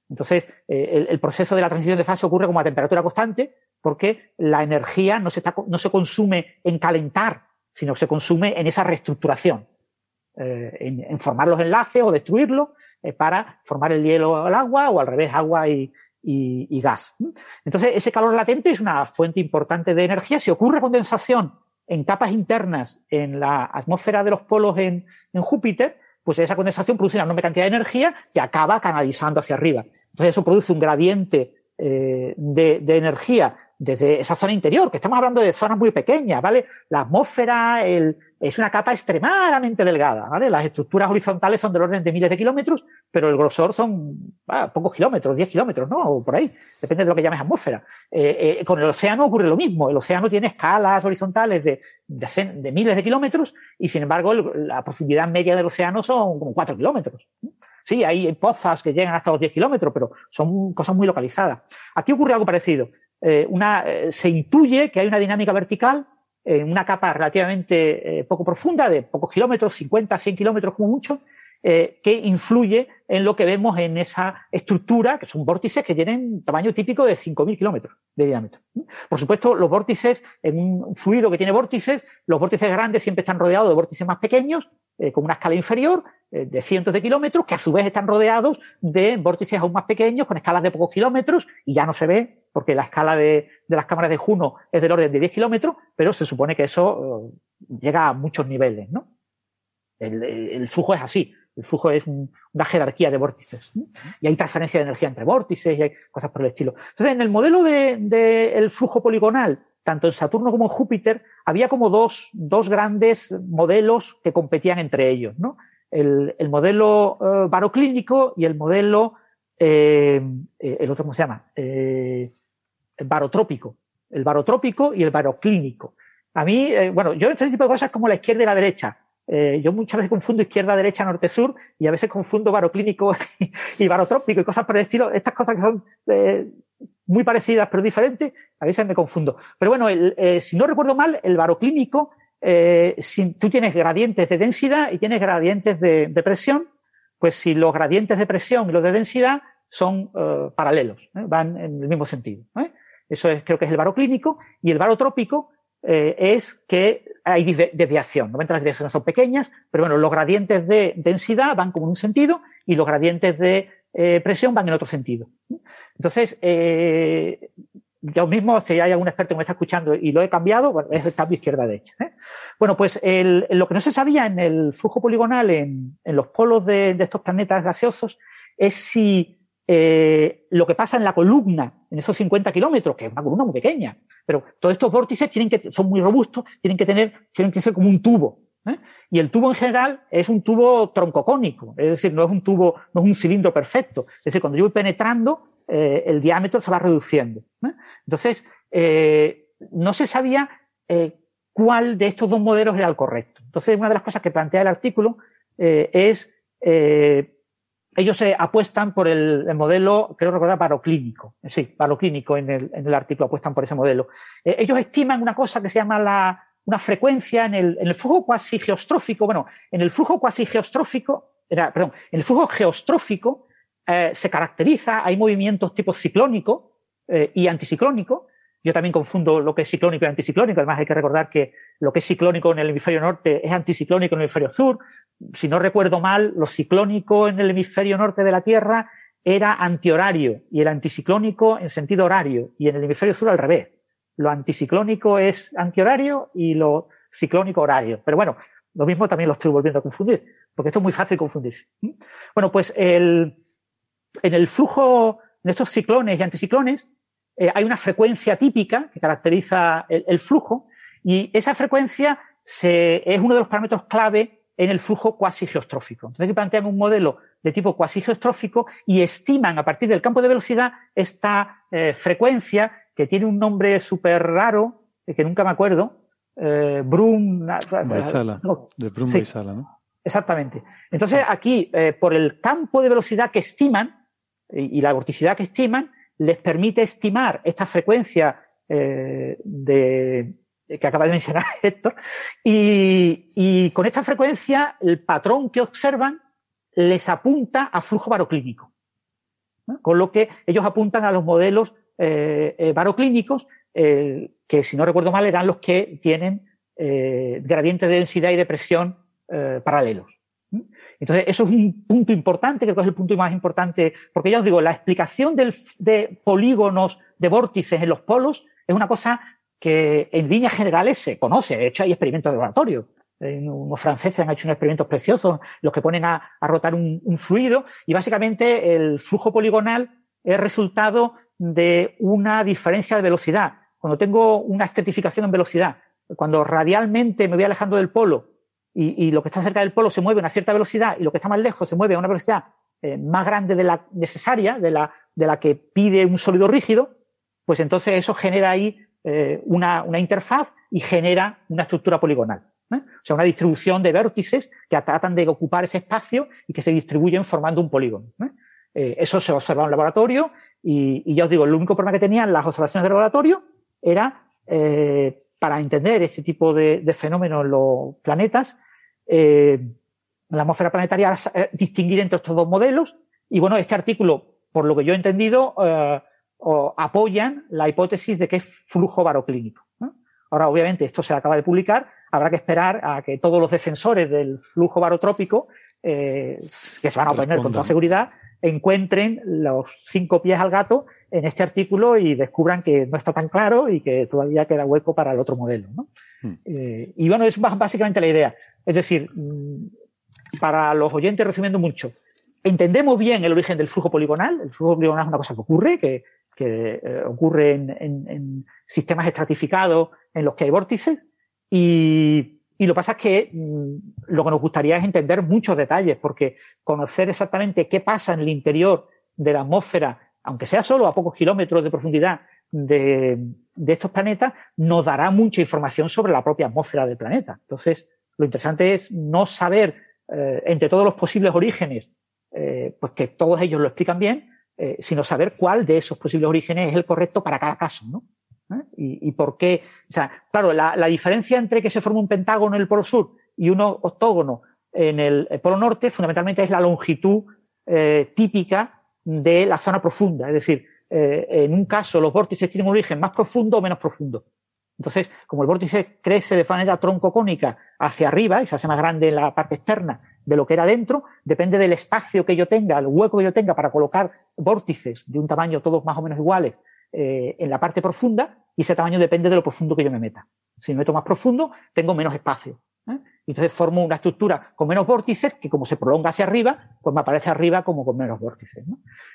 Entonces, el, proceso de la transición de fase ocurre como a temperatura constante porque la energía no se, está, no se consume en calentar, sino que se consume en esa reestructuración, en, formar los enlaces o destruirlos eh, para formar el hielo al agua o al revés, agua y, gas. Entonces, ese calor latente es una fuente importante de energía. Si ocurre condensación en capas internas en la atmósfera de los polos en, Júpiter, pues esa condensación produce una enorme cantidad de energía que acaba canalizando hacia arriba. Entonces, eso produce un gradiente eh, de, energía desde esa zona interior, que estamos hablando de zonas muy pequeñas, ¿vale? La atmósfera es una capa extremadamente delgada, ¿vale? Las estructuras horizontales son del orden de miles de kilómetros, pero el grosor son pocos kilómetros, 10 kilómetros, ¿no? O por ahí, depende de lo que llames atmósfera. Eh, eh, con el océano ocurre lo mismo, el océano tiene escalas horizontales de, miles de kilómetros y sin embargo la profundidad media del océano son como 4 kilómetros. Sí, hay pozas que llegan hasta los 10 kilómetros, pero son cosas muy localizadas. Aquí ocurre algo parecido. Eh, una, se intuye que hay una dinámica vertical en una capa relativamente eh, poco profunda, de pocos kilómetros, 50, 100 kilómetros como mucho, que influye en lo que vemos en esa estructura, que son vórtices que tienen tamaño típico de 5.000 kilómetros de diámetro. Por supuesto, los vórtices, en un fluido que tiene vórtices, los vórtices grandes siempre están rodeados de vórtices más pequeños, con una escala inferior, de cientos de kilómetros, que a su vez están rodeados de vórtices aún más pequeños, con escalas de pocos kilómetros, y ya no se ve porque la escala de, las cámaras de Juno es del orden de 10 kilómetros, pero se supone que eso eh, llega a muchos niveles, ¿no? El, flujo es así. El flujo es una jerarquía de vórtices. Y hay transferencia de energía entre vórtices y hay cosas por el estilo. Entonces, en el modelo del de, flujo poligonal, tanto en Saturno como en Júpiter, había como dos, dos grandes modelos que competían entre ellos, ¿no? El, modelo eh, baroclínico y el modelo, eh, el otro, ¿cómo se llama? el barotrópico, el barotrópico y el baroclínico. A mí, eh, bueno, yo este tipo de cosas como la izquierda y la derecha. Eh, yo muchas veces confundo izquierda, derecha, norte, sur y a veces confundo baroclínico *laughs* y, barotrópico y cosas por el estilo. Estas cosas que son eh, muy parecidas pero diferentes, a veces me confundo. Pero bueno, si no recuerdo mal, el baroclínico, si tú tienes gradientes de densidad y tienes gradientes de, presión, pues si los gradientes de presión y los de densidad son paralelos, van en el mismo sentido. Eso es, creo que es el varo clínico. Y el varo trópico eh, es que hay desviación. Normalmente las desviaciones son pequeñas, pero bueno, los gradientes de densidad van como en un sentido y los gradientes de eh, presión van en otro sentido. Entonces, eh, yo mismo, si hay algún experto que me está escuchando y lo he cambiado, es el cambio izquierda-derecha. Bueno, pues lo que no se sabía en el flujo poligonal en, los polos de, de, estos planetas gaseosos es si eh, lo que pasa en la columna, en esos 50 kilómetros, que es una columna muy pequeña, pero todos estos vórtices tienen que, son muy robustos, tienen que tener, tienen que ser como un tubo. ¿eh? Y el tubo en general es un tubo troncocónico, es decir, no es un tubo, no es un cilindro perfecto. Es decir, cuando yo voy penetrando, eh, el diámetro se va reduciendo. ¿eh? Entonces, eh, no se sabía eh, cuál de estos dos modelos era el correcto. Entonces, una de las cosas que plantea el artículo es ellos se apuestan por el, modelo, creo recordar, paroclínico. Sí, paroclínico en el, en el artículo apuestan por ese modelo. Eh, ellos estiman una cosa que se llama la, una frecuencia en el, en el flujo cuasi geostrófico. Bueno, en el flujo cuasi geostrófico, era, perdón, en el flujo geostrófico eh, se caracteriza, hay movimientos tipo ciclónico eh, y anticiclónico. Yo también confundo lo que es ciclónico y anticiclónico. Además, hay que recordar que lo que es ciclónico en el hemisferio norte es anticiclónico en el hemisferio sur si no recuerdo mal, lo ciclónico en el hemisferio norte de la Tierra era antihorario y el anticiclónico en sentido horario y en el hemisferio sur al revés. Lo anticiclónico es antihorario y lo ciclónico horario. Pero bueno, lo mismo también lo estoy volviendo a confundir, porque esto es muy fácil confundirse. Bueno, pues el, en el flujo, en estos ciclones y anticiclones, eh, hay una frecuencia típica que caracteriza el, el flujo y esa frecuencia se, es uno de los parámetros clave en el flujo cuasi geostrófico. Entonces, plantean un modelo de tipo cuasi geostrófico y estiman a partir del campo de velocidad esta eh, frecuencia que tiene un nombre súper raro, que nunca me acuerdo, eh, Brum... de Brum sí, ¿no? Exactamente. Entonces, aquí, eh, por el campo de velocidad que estiman y, la vorticidad que estiman, les permite estimar esta frecuencia eh, de, que acaba de mencionar *laughs* Héctor, y, con esta frecuencia el patrón que observan les apunta a flujo baroclínico. Con lo que ellos apuntan a los modelos eh, eh baroclínicos, eh, que si no recuerdo mal eran los que tienen eh, gradientes de densidad y de presión paralelos. Entonces, eso es un punto importante, creo que es el punto más importante, porque ya os digo, la explicación de polígonos de vórtices en los polos es una cosa que en líneas generales se conoce. De hecho, hay experimentos de laboratorio. Unos franceses han hecho unos experimentos preciosos, los que ponen a, rotar un, fluido, y básicamente el flujo poligonal es resultado de una diferencia de velocidad. cuando tengo una estratificación en velocidad, cuando radialmente me voy alejando del polo y, lo que está cerca del polo se mueve a una cierta velocidad y lo que está más lejos se mueve a una velocidad eh, más grande de la necesaria, de la, de la que pide un sólido rígido, pues entonces eso genera ahí eh, una, una, interfaz y genera una estructura poligonal. ¿eh? O sea, una distribución de vértices que tratan de ocupar ese espacio y que se distribuyen formando un polígono. eso se observa en un laboratorio y, y, ya os digo, el único problema que tenían las observaciones del laboratorio era para entender este tipo de, de fenómenos en los planetas, eh, la atmósfera planetaria, eh, distinguir entre estos dos modelos. Y bueno, este artículo, por lo que yo he entendido, eh, apoyan la hipótesis de que es flujo baroclínico. Ahora, obviamente, esto se acaba de publicar, habrá que esperar a que todos los defensores del flujo barotrópico, eh, que se van a oponer con toda seguridad, encuentren los cinco pies al gato en este artículo y descubran que no está tan claro y que todavía queda hueco para el otro modelo. ¿no? Hmm. Eh, y bueno, es básicamente la idea. Es decir, mm, para los oyentes, resumiendo mucho, entendemos bien el origen del flujo poligonal. El flujo poligonal es una cosa que ocurre, que, que eh, ocurre en, en, sistemas estratificados en los que hay vórtices. Y, y lo que pasa es que mm, lo que nos gustaría es entender muchos detalles, porque conocer exactamente qué pasa en el interior de la atmósfera aunque sea solo a pocos kilómetros de profundidad de, estos planetas, nos dará mucha información sobre la propia atmósfera del planeta. Entonces, lo interesante es no saber eh, entre todos los posibles orígenes, eh, pues que todos ellos lo explican bien, eh, sino saber cuál de esos posibles orígenes es el correcto para cada caso, ¿no? Y, por qué, o sea, claro, la, diferencia entre que se forma un pentágono en el polo sur y un octógono en el, polo norte, fundamentalmente es la longitud típica de la zona profunda. Es decir, eh, en un caso los vórtices tienen un origen más profundo o menos profundo. Entonces, como el vórtice crece de manera troncocónica hacia arriba y se hace más grande en la parte externa de lo que era dentro, depende del espacio que yo tenga, el hueco que yo tenga para colocar vórtices de un tamaño todos más o menos iguales eh, en la parte profunda, y ese tamaño depende de lo profundo que yo me meta. Si me meto más profundo, tengo menos espacio. ¿eh? Entonces formo una estructura con menos vórtices que como se prolonga hacia arriba, pues me aparece arriba como con menos vórtices.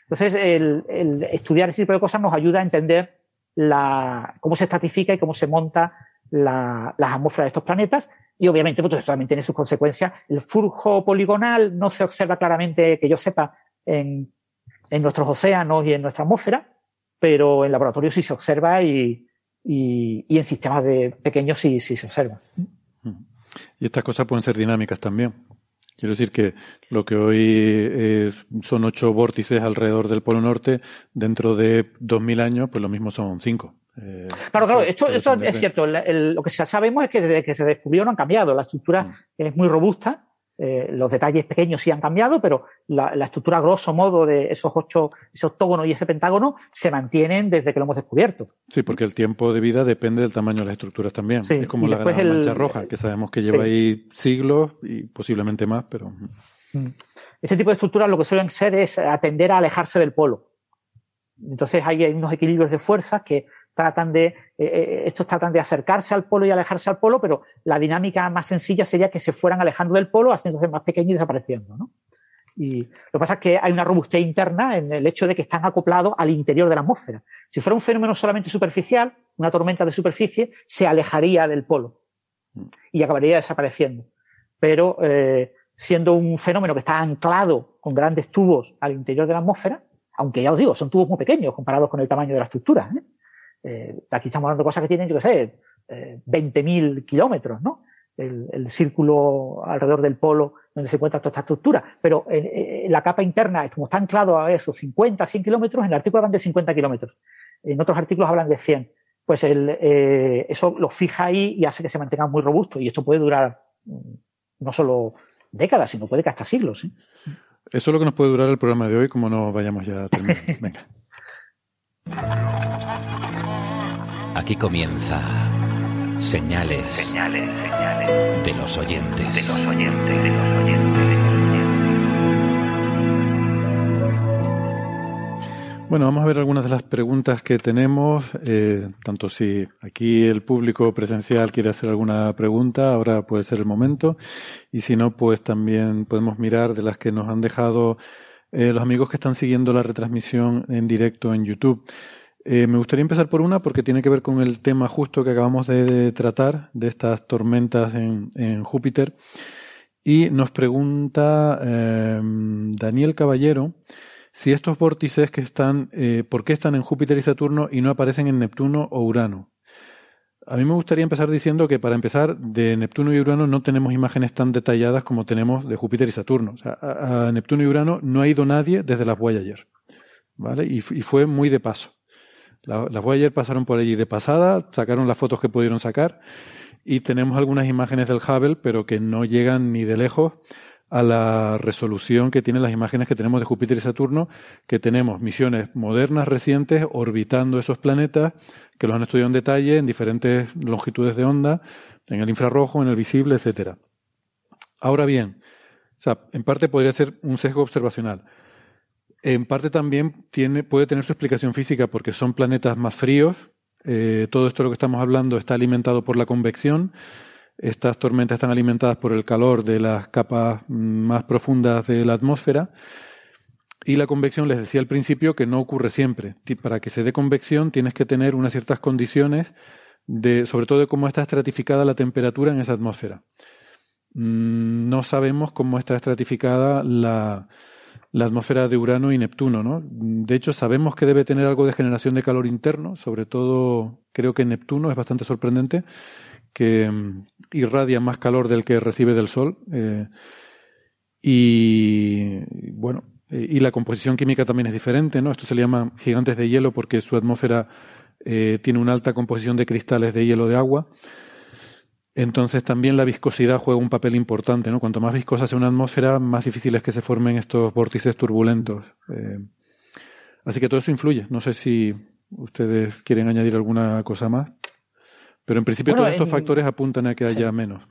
Entonces el, estudiar ese tipo de cosas nos ayuda a entender cómo se estratifica y cómo se monta la, las atmósferas de estos planetas y obviamente pues, también tiene sus consecuencias. El flujo poligonal no se observa claramente, que yo sepa, en, en nuestros océanos y en nuestra atmósfera, pero en laboratorio sí se observa y, y, y en sistemas de pequeños sí, sí se observa. Y estas cosas pueden ser dinámicas también. Quiero decir que lo que hoy son ocho vórtices alrededor del Polo Norte, dentro de dos mil años, pues lo mismo son cinco. Eh, claro, claro, esto, es cierto. lo que sabemos es que desde que se descubrió no han cambiado. La estructura mm. es muy robusta eh, los detalles pequeños sí han cambiado, pero la, estructura grosso modo de esos ocho, ese octógono y ese pentágono se mantienen desde que lo hemos descubierto. Sí, porque el tiempo de vida depende del tamaño de las estructuras también. es como la gran mancha roja, que sabemos que lleva ahí siglos y posiblemente más, pero. Este tipo de estructuras lo que suelen ser es atender a alejarse del polo. Entonces hay unos equilibrios de fuerzas que tratan de, eh, eh, estos tratan de acercarse al polo y alejarse al polo, pero la dinámica más sencilla sería que se fueran alejando del polo, haciéndose más pequeños y desapareciendo, ¿no? Y lo que pasa es que hay una robustez interna en el hecho de que están acoplados al interior de la atmósfera. Si fuera un fenómeno solamente superficial, una tormenta de superficie, se alejaría del polo y acabaría desapareciendo. Pero eh, siendo un fenómeno que está anclado con grandes tubos al interior de la atmósfera, aunque ya os digo, son tubos muy pequeños comparados con el tamaño de la estructura. Eh, aquí estamos hablando de cosas que tienen, yo qué sé, eh, 20.000 kilómetros, ¿no? El, el, círculo alrededor del polo donde se encuentra toda esta estructura. Pero en, la capa interna, como está anclado a esos 50, 100 kilómetros, en el artículo hablan de 50 kilómetros. En otros artículos hablan de 100. Pues el, eh, eso lo fija ahí y hace que se mantenga muy robusto. Y esto puede durar mm, no solo décadas, sino puede que hasta siglos. ¿eh? Eso es lo que nos puede durar el programa de hoy, como no vayamos ya a terminar. *laughs* Venga. Aquí comienza señales, señales, señales de los oyentes. De los oyentes, de los oyentes. Bueno, vamos a ver algunas de las preguntas que tenemos. Eh, tanto si aquí el público presencial quiere hacer alguna pregunta, ahora puede ser el momento. Y si no, pues también podemos mirar de las que nos han dejado eh, los amigos que están siguiendo la retransmisión en directo en YouTube. Eh, me gustaría empezar por una porque tiene que ver con el tema justo que acabamos de, tratar, de estas tormentas en, Júpiter. Y nos pregunta em, Daniel Caballero si estos vórtices que están, eh, ¿por qué están en Júpiter y Saturno y no aparecen en Neptuno o Urano? A mí me gustaría empezar diciendo que para empezar, de Neptuno y Urano no tenemos imágenes tan detalladas como tenemos de Júpiter y Saturno. O sea, a, Neptuno y Urano no ha ido nadie desde las Voyager. ¿Vale? Y, y fue muy de paso. Las Voyager pasaron por allí de pasada, sacaron las fotos que pudieron sacar y tenemos algunas imágenes del Hubble, pero que no llegan ni de lejos a la resolución que tienen las imágenes que tenemos de Júpiter y Saturno, que tenemos misiones modernas recientes orbitando esos planetas, que los han estudiado en detalle en diferentes longitudes de onda, en el infrarrojo, en el visible, etcétera. Ahora bien, o sea, en parte podría ser un sesgo observacional. En parte también tiene, puede tener su explicación física porque son planetas más fríos. Eh, todo esto de lo que estamos hablando está alimentado por la convección estas tormentas están alimentadas por el calor de las capas más profundas de la atmósfera. Y la convección, les decía al principio, que no ocurre siempre. Para que se dé convección tienes que tener unas ciertas condiciones, de, sobre todo de cómo está estratificada la temperatura en esa atmósfera. Mm, no sabemos cómo está estratificada la, la atmósfera de Urano y Neptuno, ¿no? De hecho, sabemos que debe tener algo de generación de calor interno, sobre todo creo que Neptuno es bastante sorprendente, que mm, irradia más calor del que recibe del Sol. Eh, y bueno, eh, y la composición química también es diferente, ¿no? Esto se le llama gigantes de hielo porque su atmósfera eh, tiene una alta composición de cristales de hielo de agua. Entonces también la viscosidad juega un papel importante, ¿no? Cuanto más viscosa sea una atmósfera, más difícil es que se formen estos vórtices turbulentos. así que todo eso influye. No sé si ustedes quieren añadir alguna cosa más. Pero en principio todos estos factores apuntan a que haya menos.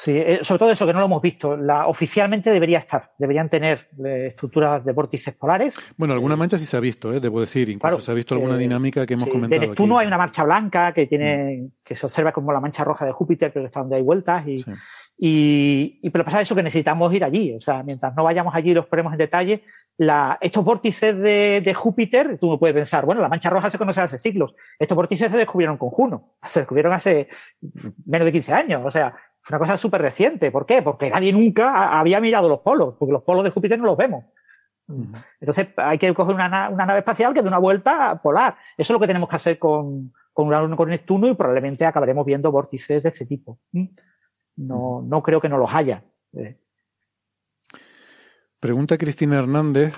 Sí, eh, sobre todo eso que no lo hemos visto. La, oficialmente debería estar, deberían tener eh, estructuras de vórtices polares. Bueno, alguna eh, mancha sí se ha visto, eh, debo decir. Incluso se ha visto alguna dinámica que hemos comentado. De Neptuno hay una mancha blanca que tiene, mm. que se observa como la mancha roja de Júpiter, pero está donde hay vueltas y, y, y, pero pasa eso que necesitamos ir allí. O sea, mientras no vayamos allí y los ponemos en detalle, la, estos vórtices de, de, Júpiter, tú me puedes pensar, bueno, la mancha roja se conoce hace siglos. Estos vórtices se descubrieron con Juno. *laughs* Se descubrieron hace menos de 15 años. O sea, una cosa súper reciente. ¿Por qué? Porque nadie nunca había mirado los polos, porque los polos de Júpiter no los vemos. Entonces hay que coger una, una nave espacial que dé una vuelta polar. Eso es lo que tenemos que hacer con, con, con Neptuno y probablemente acabaremos viendo vórtices de este tipo. No, no creo que no los haya. Eh. Pregunta Cristina Hernández,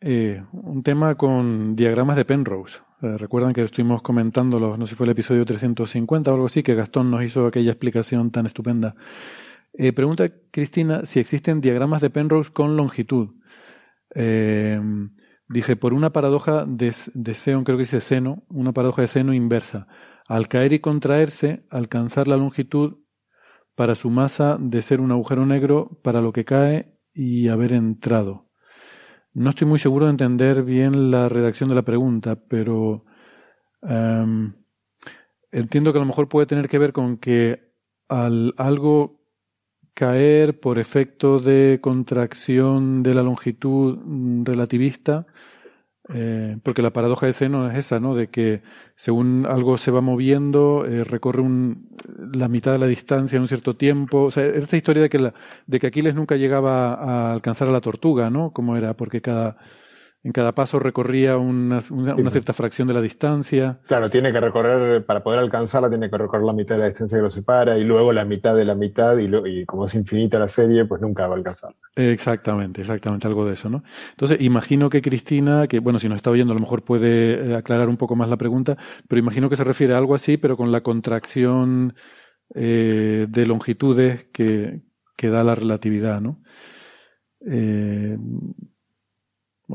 eh, un tema con diagramas de Penrose. Eh, recuerdan que estuvimos comentándolo, no sé si fue el episodio 350 o algo así, que Gastón nos hizo aquella explicación tan estupenda. pregunta Cristina si existen diagramas de Penrose con longitud. dice, por una paradoja de, de creo que dice seno, una paradoja de seno inversa. Al caer y contraerse, alcanzar la longitud para su masa de ser un agujero negro para lo que cae y haber entrado. No estoy muy seguro de entender bien la redacción de la pregunta, pero em, entiendo que a lo mejor puede tener que ver con que al algo caer por efecto de contracción de la longitud relativista, eh, porque la paradoja de seno es esa, ¿no? De que según algo se va moviendo, eh, recorre un, la mitad de la distancia en un cierto tiempo. O sea, esta historia de que, la, de que Aquiles nunca llegaba a alcanzar a la tortuga, ¿no? Como era, porque cada, en cada paso recorría una, cierta fracción de la distancia. Claro, tiene que recorrer, para poder alcanzarla, tiene que recorrer la mitad de la distancia que lo separa y luego la mitad de la mitad y, y como es infinita la serie, pues nunca va a alcanzar. Exactamente, exactamente, algo de eso, ¿no? Entonces, imagino que Cristina, que bueno, si nos está oyendo, a lo mejor puede eh, aclarar un poco más la pregunta, pero imagino que se refiere a algo así, pero con la contracción eh, de longitudes que, que da la relatividad, ¿no? Eh,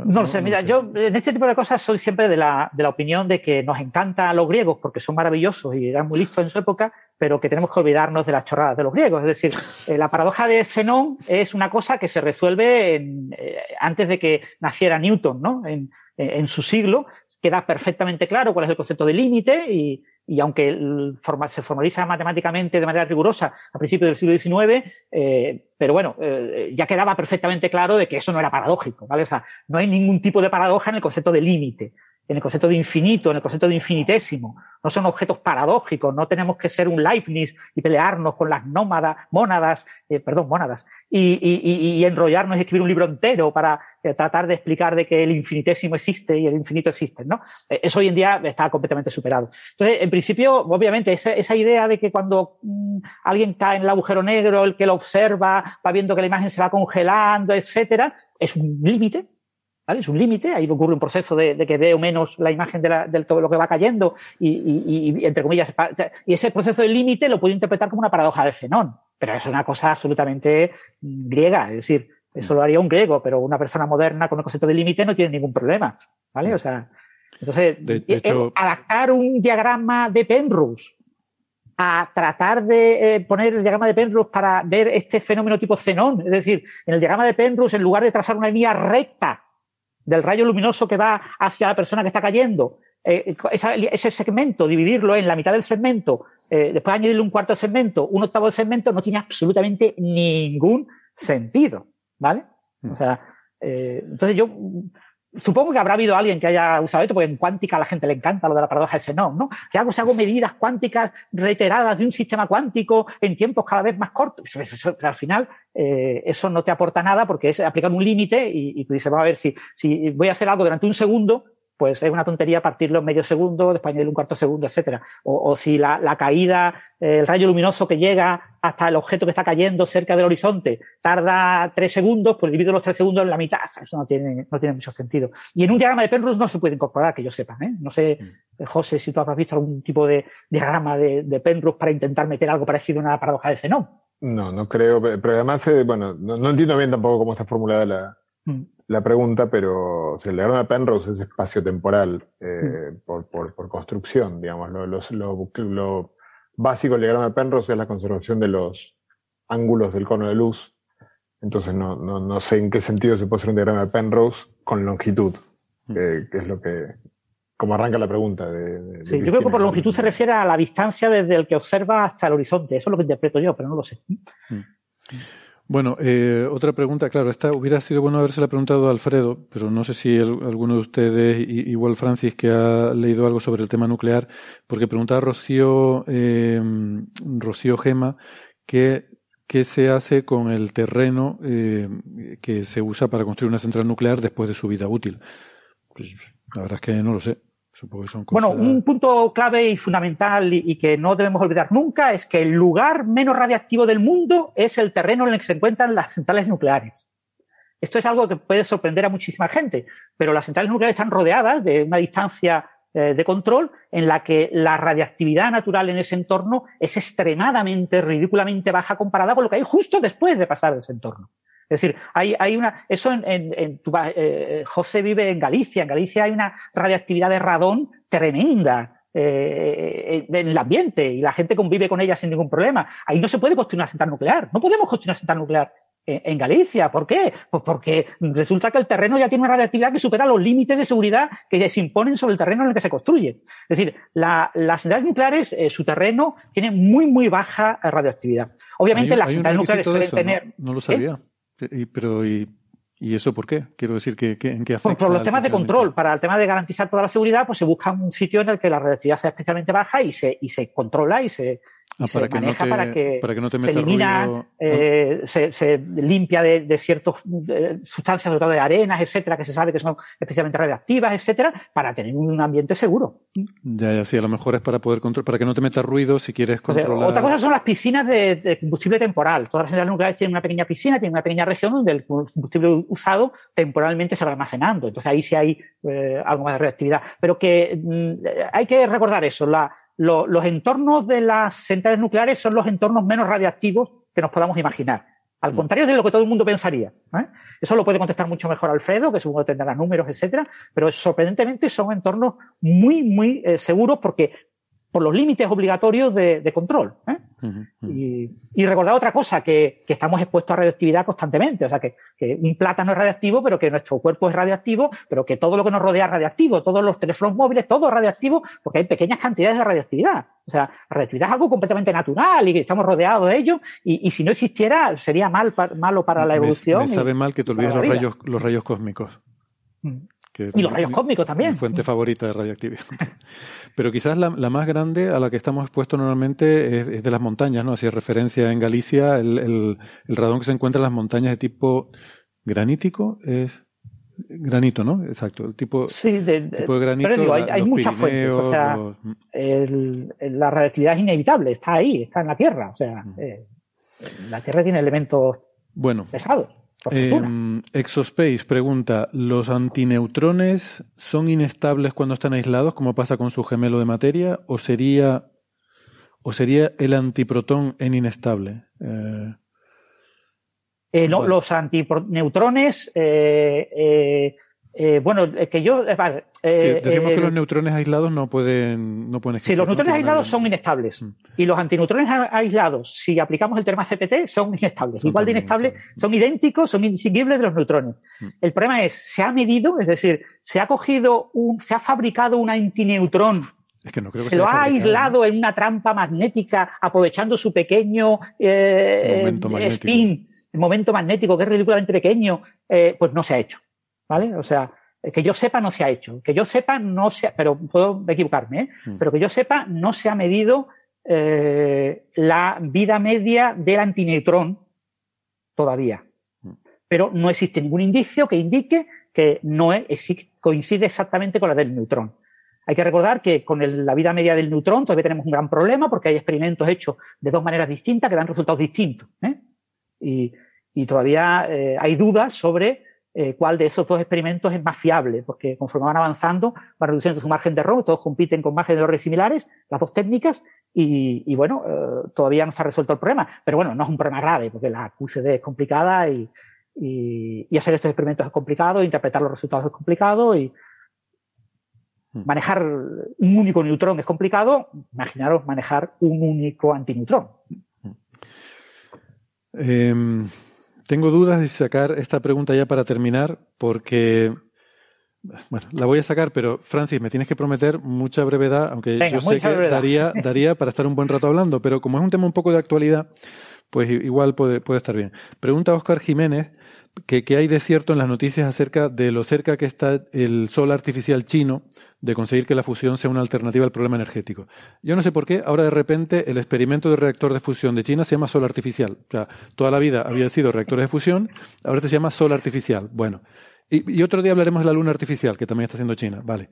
no, sé, mira, yo en este tipo de cosas soy siempre de la, de la opinión de que nos encantan los griegos porque son maravillosos y eran muy listos en su época, pero que tenemos que olvidarnos de las chorradas de los griegos. Es decir, eh, la paradoja de Zenón es una cosa que se resuelve eh, antes de que naciera Newton, ¿no? En, en su siglo, queda perfectamente claro cuál es el concepto de límite y, y aunque se formaliza matemáticamente de manera rigurosa a principios del siglo XIX, eh, pero bueno, eh, ya quedaba perfectamente claro de que eso no era paradójico, ¿vale? O sea, no hay ningún tipo de paradoja en el concepto de límite. En el concepto de infinito, en el concepto de infinitésimo. No son objetos paradójicos, no tenemos que ser un Leibniz y pelearnos con las nómadas, mónadas, eh, perdón, mónadas, y, enrollarnos y escribir un libro entero para eh, tratar de explicar de que el infinitésimo existe y el infinito existe, ¿no? Eh, eso hoy en día está completamente superado. Entonces, en principio, obviamente, esa, idea de que cuando mm, alguien cae en el agujero negro, el que lo observa va viendo que la imagen se va congelando, etcétera, es un límite, es un límite, ahí ocurre un proceso de, que veo menos la imagen de, todo lo que va cayendo y, entre comillas, y ese proceso del límite lo puedo interpretar como una paradoja de Zenón, pero es una cosa absolutamente mm, griega, es decir, eso lo haría un griego, pero una persona moderna con el concepto de límite no tiene ningún problema, ¿vale? O sea, entonces, adaptar un diagrama de Penrose a tratar de eh, poner el diagrama de Penrose para ver este fenómeno tipo Zenón, es decir, en el diagrama de Penrose, en lugar de trazar una línea recta del rayo luminoso que va hacia la persona que está cayendo, eh, ese segmento, dividirlo en la mitad del segmento, eh, después añadirle un cuarto de segmento, un octavo de segmento, no tiene absolutamente ningún sentido, ¿vale? O mm. sea, eh, entonces yo Supongo que habrá habido alguien que haya usado esto, porque en cuántica a la gente le encanta lo de la paradoja de Zenón, ¿no? Que hago, si hago medidas cuánticas reiteradas de un sistema cuántico en tiempos cada vez más cortos. Pero al final, eh, eso no te aporta nada porque es aplicar un límite y, tú dices, vamos a ver si, si voy a hacer algo durante un segundo, pues es una tontería partirlo en medio segundo, después un cuarto segundo, etcétera. O, o si la, la caída, el rayo luminoso que llega hasta el objeto que está cayendo cerca del horizonte tarda tres segundos, pues divido los tres segundos en la mitad. Eso no tiene, no tiene mucho sentido. Y en un diagrama de Penrose no se puede incorporar, que yo sepa. ¿eh? No sé, mm. José, si tú habrás visto algún tipo de diagrama de, de Penrose para intentar meter algo parecido a una paradoja de Zenón. No, no creo, pero además, eh, bueno, no, no, entiendo bien tampoco cómo está formulada la, mm la pregunta, pero el diagrama de Penrose es espacio-temporal eh, mm. por, por, por, construcción, digamos. Lo, lo, lo, básico del diagrama de Penrose es la conservación de los ángulos del cono de luz. Entonces no, no, no sé en qué sentido se puede hacer un diagrama de Penrose con longitud, mm. que, es lo que, como arranca la pregunta. De, sí, yo creo que por longitud se refiere a la distancia desde el que observa hasta el horizonte. Eso es lo que interpreto yo, pero no lo sé. Mm. Bueno, eh, otra pregunta, claro, esta hubiera sido bueno habérsela preguntado a Alfredo, pero no sé si alguno de ustedes, igual Francis, que ha leído algo sobre el tema nuclear, porque preguntaba Rocío, eh, Rocío Gema, ¿qué, ¿qué se hace con el terreno eh, que se usa para construir una central nuclear después de su vida útil? Pues la verdad es que no lo sé. Bueno, un punto clave y fundamental y, que no debemos olvidar nunca es que el lugar menos radiactivo del mundo es el terreno en el que se encuentran las centrales nucleares. Esto es algo que puede sorprender a muchísima gente, pero las centrales nucleares están rodeadas de una distancia eh, de control en la que la radiactividad natural en ese entorno es extremadamente, ridículamente baja comparada con lo que hay justo después de pasar de ese entorno. Es decir, hay, hay una, eso en, en, en eh, José vive en Galicia, en Galicia hay una radiactividad de radón tremenda eh, en el ambiente y la gente convive con ella sin ningún problema. Ahí no se puede construir una central nuclear, no podemos construir una central nuclear en, Galicia. ¿Por qué? Pues porque resulta que el terreno ya tiene una radiactividad que supera los límites de seguridad que se imponen sobre el terreno en el que se construye. Es decir, la, las centrales nucleares, eh, su terreno tiene muy, muy baja radioactividad. Obviamente las centrales nucleares suelen tener... No, lo sabía. Y, pero, y, ¿y eso por qué? Quiero decir, que, ¿en qué afecta? Por, los temas de control. Para el tema de garantizar toda la seguridad, pues se busca un sitio en el que la radioactividad sea especialmente baja y se, y se controla y se, Ah, para, que no te, para, que se elimina, eh, se, se, limpia de, de ciertas sustancias, sobre todo de arenas, etcétera, que se sabe que son especialmente radiactivas, etcétera, para tener un ambiente seguro. Ya, ya, sí, a lo mejor es para poder controlar, para que no te metas ruido si quieres controlar. otra cosa son las piscinas de, de, combustible temporal. Todas las centrales nucleares tienen una pequeña piscina, tienen una pequeña región donde el combustible usado temporalmente se va almacenando. Entonces ahí sí hay eh, algo más de reactividad. Pero que mm, hay que recordar eso, la, los entornos de las centrales nucleares son los entornos menos radiactivos que nos podamos imaginar. Al mm. contrario de lo que todo el mundo pensaría. ¿eh? Eso lo puede contestar mucho mejor Alfredo, que supongo tendrá números, etcétera, pero sorprendentemente son entornos muy, muy eh, seguros porque por los límites obligatorios de, control. ¿eh? y, y, recordar otra cosa, que, que, estamos expuestos a radioactividad constantemente. O sea, que, que, un plátano es radiactivo, pero que nuestro cuerpo es radiactivo, pero que todo lo que nos rodea es radiactivo, todos los teléfonos móviles, todo es radiactivo, porque hay pequeñas cantidades de radioactividad. O sea, la radioactividad es algo completamente natural y que estamos rodeados de ello, y, y si no existiera, sería mal, malo para la evolución. Me, sabe mal que te olvides los rayos, los rayos cósmicos. Y los rayos cósmicos también. Mi fuente favorita de radioactividad. *laughs* Pero quizás la, más grande a la que estamos expuestos normalmente es, de las montañas, ¿no? Hacía referencia en Galicia, el, el, el radón que se encuentra en las montañas de tipo granítico es Granito, ¿no? Exacto. El tipo, sí, de, tipo de granito. Pero digo, hay, muchas fuentes. O sea, la radioactividad es inevitable, está ahí, está en la Tierra. O sea, eh, la Tierra tiene elementos bueno, pesados. Eh, Exospace pregunta: ¿los antineutrones son inestables cuando están aislados, como pasa con su gemelo de materia? ¿O sería, o sería el antiprotón en inestable? Eh, eh, Los antineutrones, eh, eh, eh, bueno, que yo. Vale, decimos que los neutrones aislados no pueden, no pueden existir. Sí, los neutrones aislados son inestables. Mm. Y los antineutrones aislados, si aplicamos el termo CPT, son inestables. Igual de inestables, son idénticos, son indistinguibles de los neutrones. Mm. El problema es, se ha medido, es decir, se ha cogido un, se ha fabricado un antineutrón es que no creo que se lo ha aislado en una trampa magnética aprovechando su pequeño eh, spin el momento magnético, que es ridículamente pequeño, eh, pues no se ha hecho. ¿Vale? O sea, que yo sepa no se ha hecho. Que yo sepa no se ha, pero puedo equivocarme, ¿eh? Mm. pero que yo sepa no se ha medido eh, la vida media del antineutrón todavía. Mm. Pero no existe ningún indicio que indique que no coincide exactamente con la del neutrón. Hay que recordar que con la vida media del neutrón todavía tenemos un gran problema porque hay experimentos hechos de dos maneras distintas que dan resultados distintos. ¿eh? Y, y todavía eh, hay dudas sobre eh, cuál de esos dos experimentos es más fiable, porque conforme van avanzando, van reduciendo su margen de error, todos compiten con margen de error similares, las dos técnicas, y, bueno, eh, todavía no está resuelto el problema. Pero bueno, no es un problema grave, porque la QCD es complicada y, y, hacer estos experimentos es complicado, interpretar los resultados es complicado y hmm. manejar un único neutrón es complicado, imaginaros manejar un único antineutrón. Eh... Tengo dudas de sacar esta pregunta ya para terminar, porque bueno, la voy a sacar, pero Francis, me tienes que prometer mucha brevedad, aunque yo sé que daría, *laughs* daría para estar un buen rato hablando, pero como es un tema un poco de actualidad, pues igual puede, puede estar bien. Pregunta Oscar Jiménez que, hay de cierto en las noticias acerca de lo cerca que está el sol artificial chino de conseguir que la fusión sea una alternativa al problema energético. Yo no sé por qué, ahora de repente el experimento de reactor de fusión de China se llama sol artificial. O sea, toda la vida había sido reactores de fusión, ahora se llama sol artificial. Bueno, y, otro día hablaremos de la luna artificial, que también está haciendo China. Vale.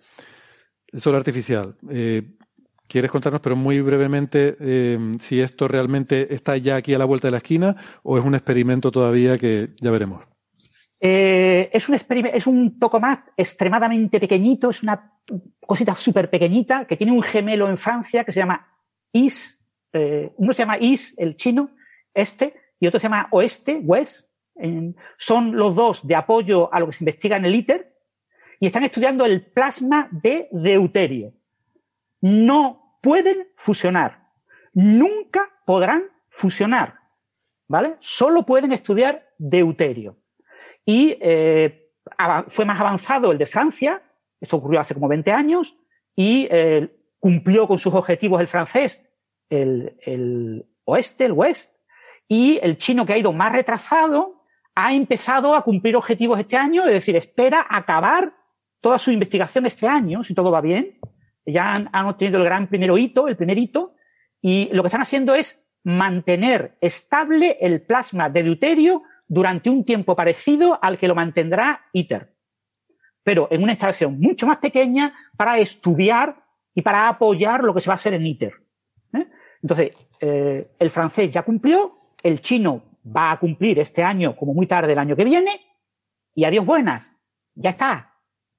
Sol artificial. Eh, ¿Quieres contarnos, pero muy brevemente, eh, si esto realmente está ya aquí a la vuelta de la esquina o es un experimento todavía que ya veremos? Eh, es un es un tokamak extremadamente pequeñito, es una cosita súper pequeñita que tiene un gemelo en Francia que se llama IS, eh, uno se llama IS, el chino, este, y otro se llama Oeste, West. son los dos de apoyo a lo que se investiga en el ITER y están estudiando el plasma de deuterio. No pueden fusionar, nunca podrán fusionar, ¿vale? Solo pueden estudiar deuterio. Y eh, fue más avanzado el de Francia, esto ocurrió hace como 20 años, y eh, cumplió con sus objetivos el francés, el, el oeste, el west, y el chino que ha ido más retrasado ha empezado a cumplir objetivos este año, es decir, espera acabar toda su investigación este año, si todo va bien. Ya han, han obtenido el gran primer hito, el primer hito, y lo que están haciendo es mantener estable el plasma de deuterio durante un tiempo parecido al que lo mantendrá ITER, pero en una instalación mucho más pequeña para estudiar y para apoyar lo que se va a hacer en ITER. ¿eh? Entonces, eh, el francés ya cumplió, el chino va a cumplir este año como muy tarde el año que viene, y adiós buenas, ya está,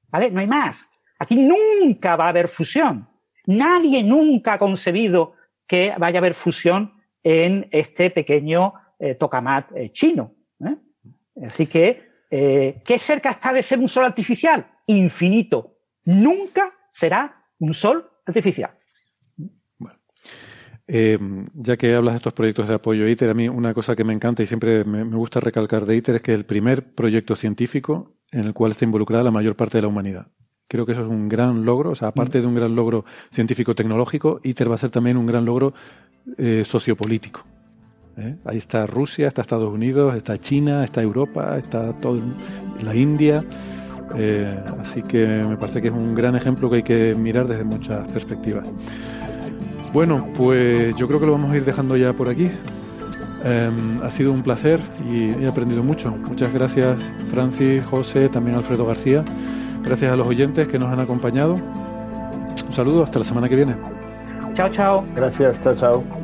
¿vale? No hay más. Aquí nunca va a haber fusión. Nadie nunca ha concebido que vaya a haber fusión en este pequeño eh, tokamat chino. ¿Eh? Así que, eh, ¿qué cerca está de ser un sol artificial? Infinito. Nunca será un sol artificial. Eh, ya que hablas de estos proyectos de apoyo ITER, a mí una cosa que me encanta y siempre me, gusta recalcar de ITER es que es el primer proyecto científico en el cual está involucrada la mayor parte de la humanidad. Creo que eso es un gran logro, o sea, aparte de un gran logro científico-tecnológico, ITER va a ser también un gran logro sociopolítico. ¿Eh? Ahí está Rusia, está Estados Unidos, está China, está Europa, está todo, la India. Eh, así que me parece que es un gran ejemplo que hay que mirar desde muchas perspectivas. Bueno, pues yo creo que lo vamos a ir dejando ya por aquí. Em, ha sido un placer y he aprendido mucho. Muchas gracias Francis, José, también Alfredo García. Gracias a los oyentes que nos han acompañado. Un saludo, hasta la semana que viene. Chao, chao. Gracias, chao, chao.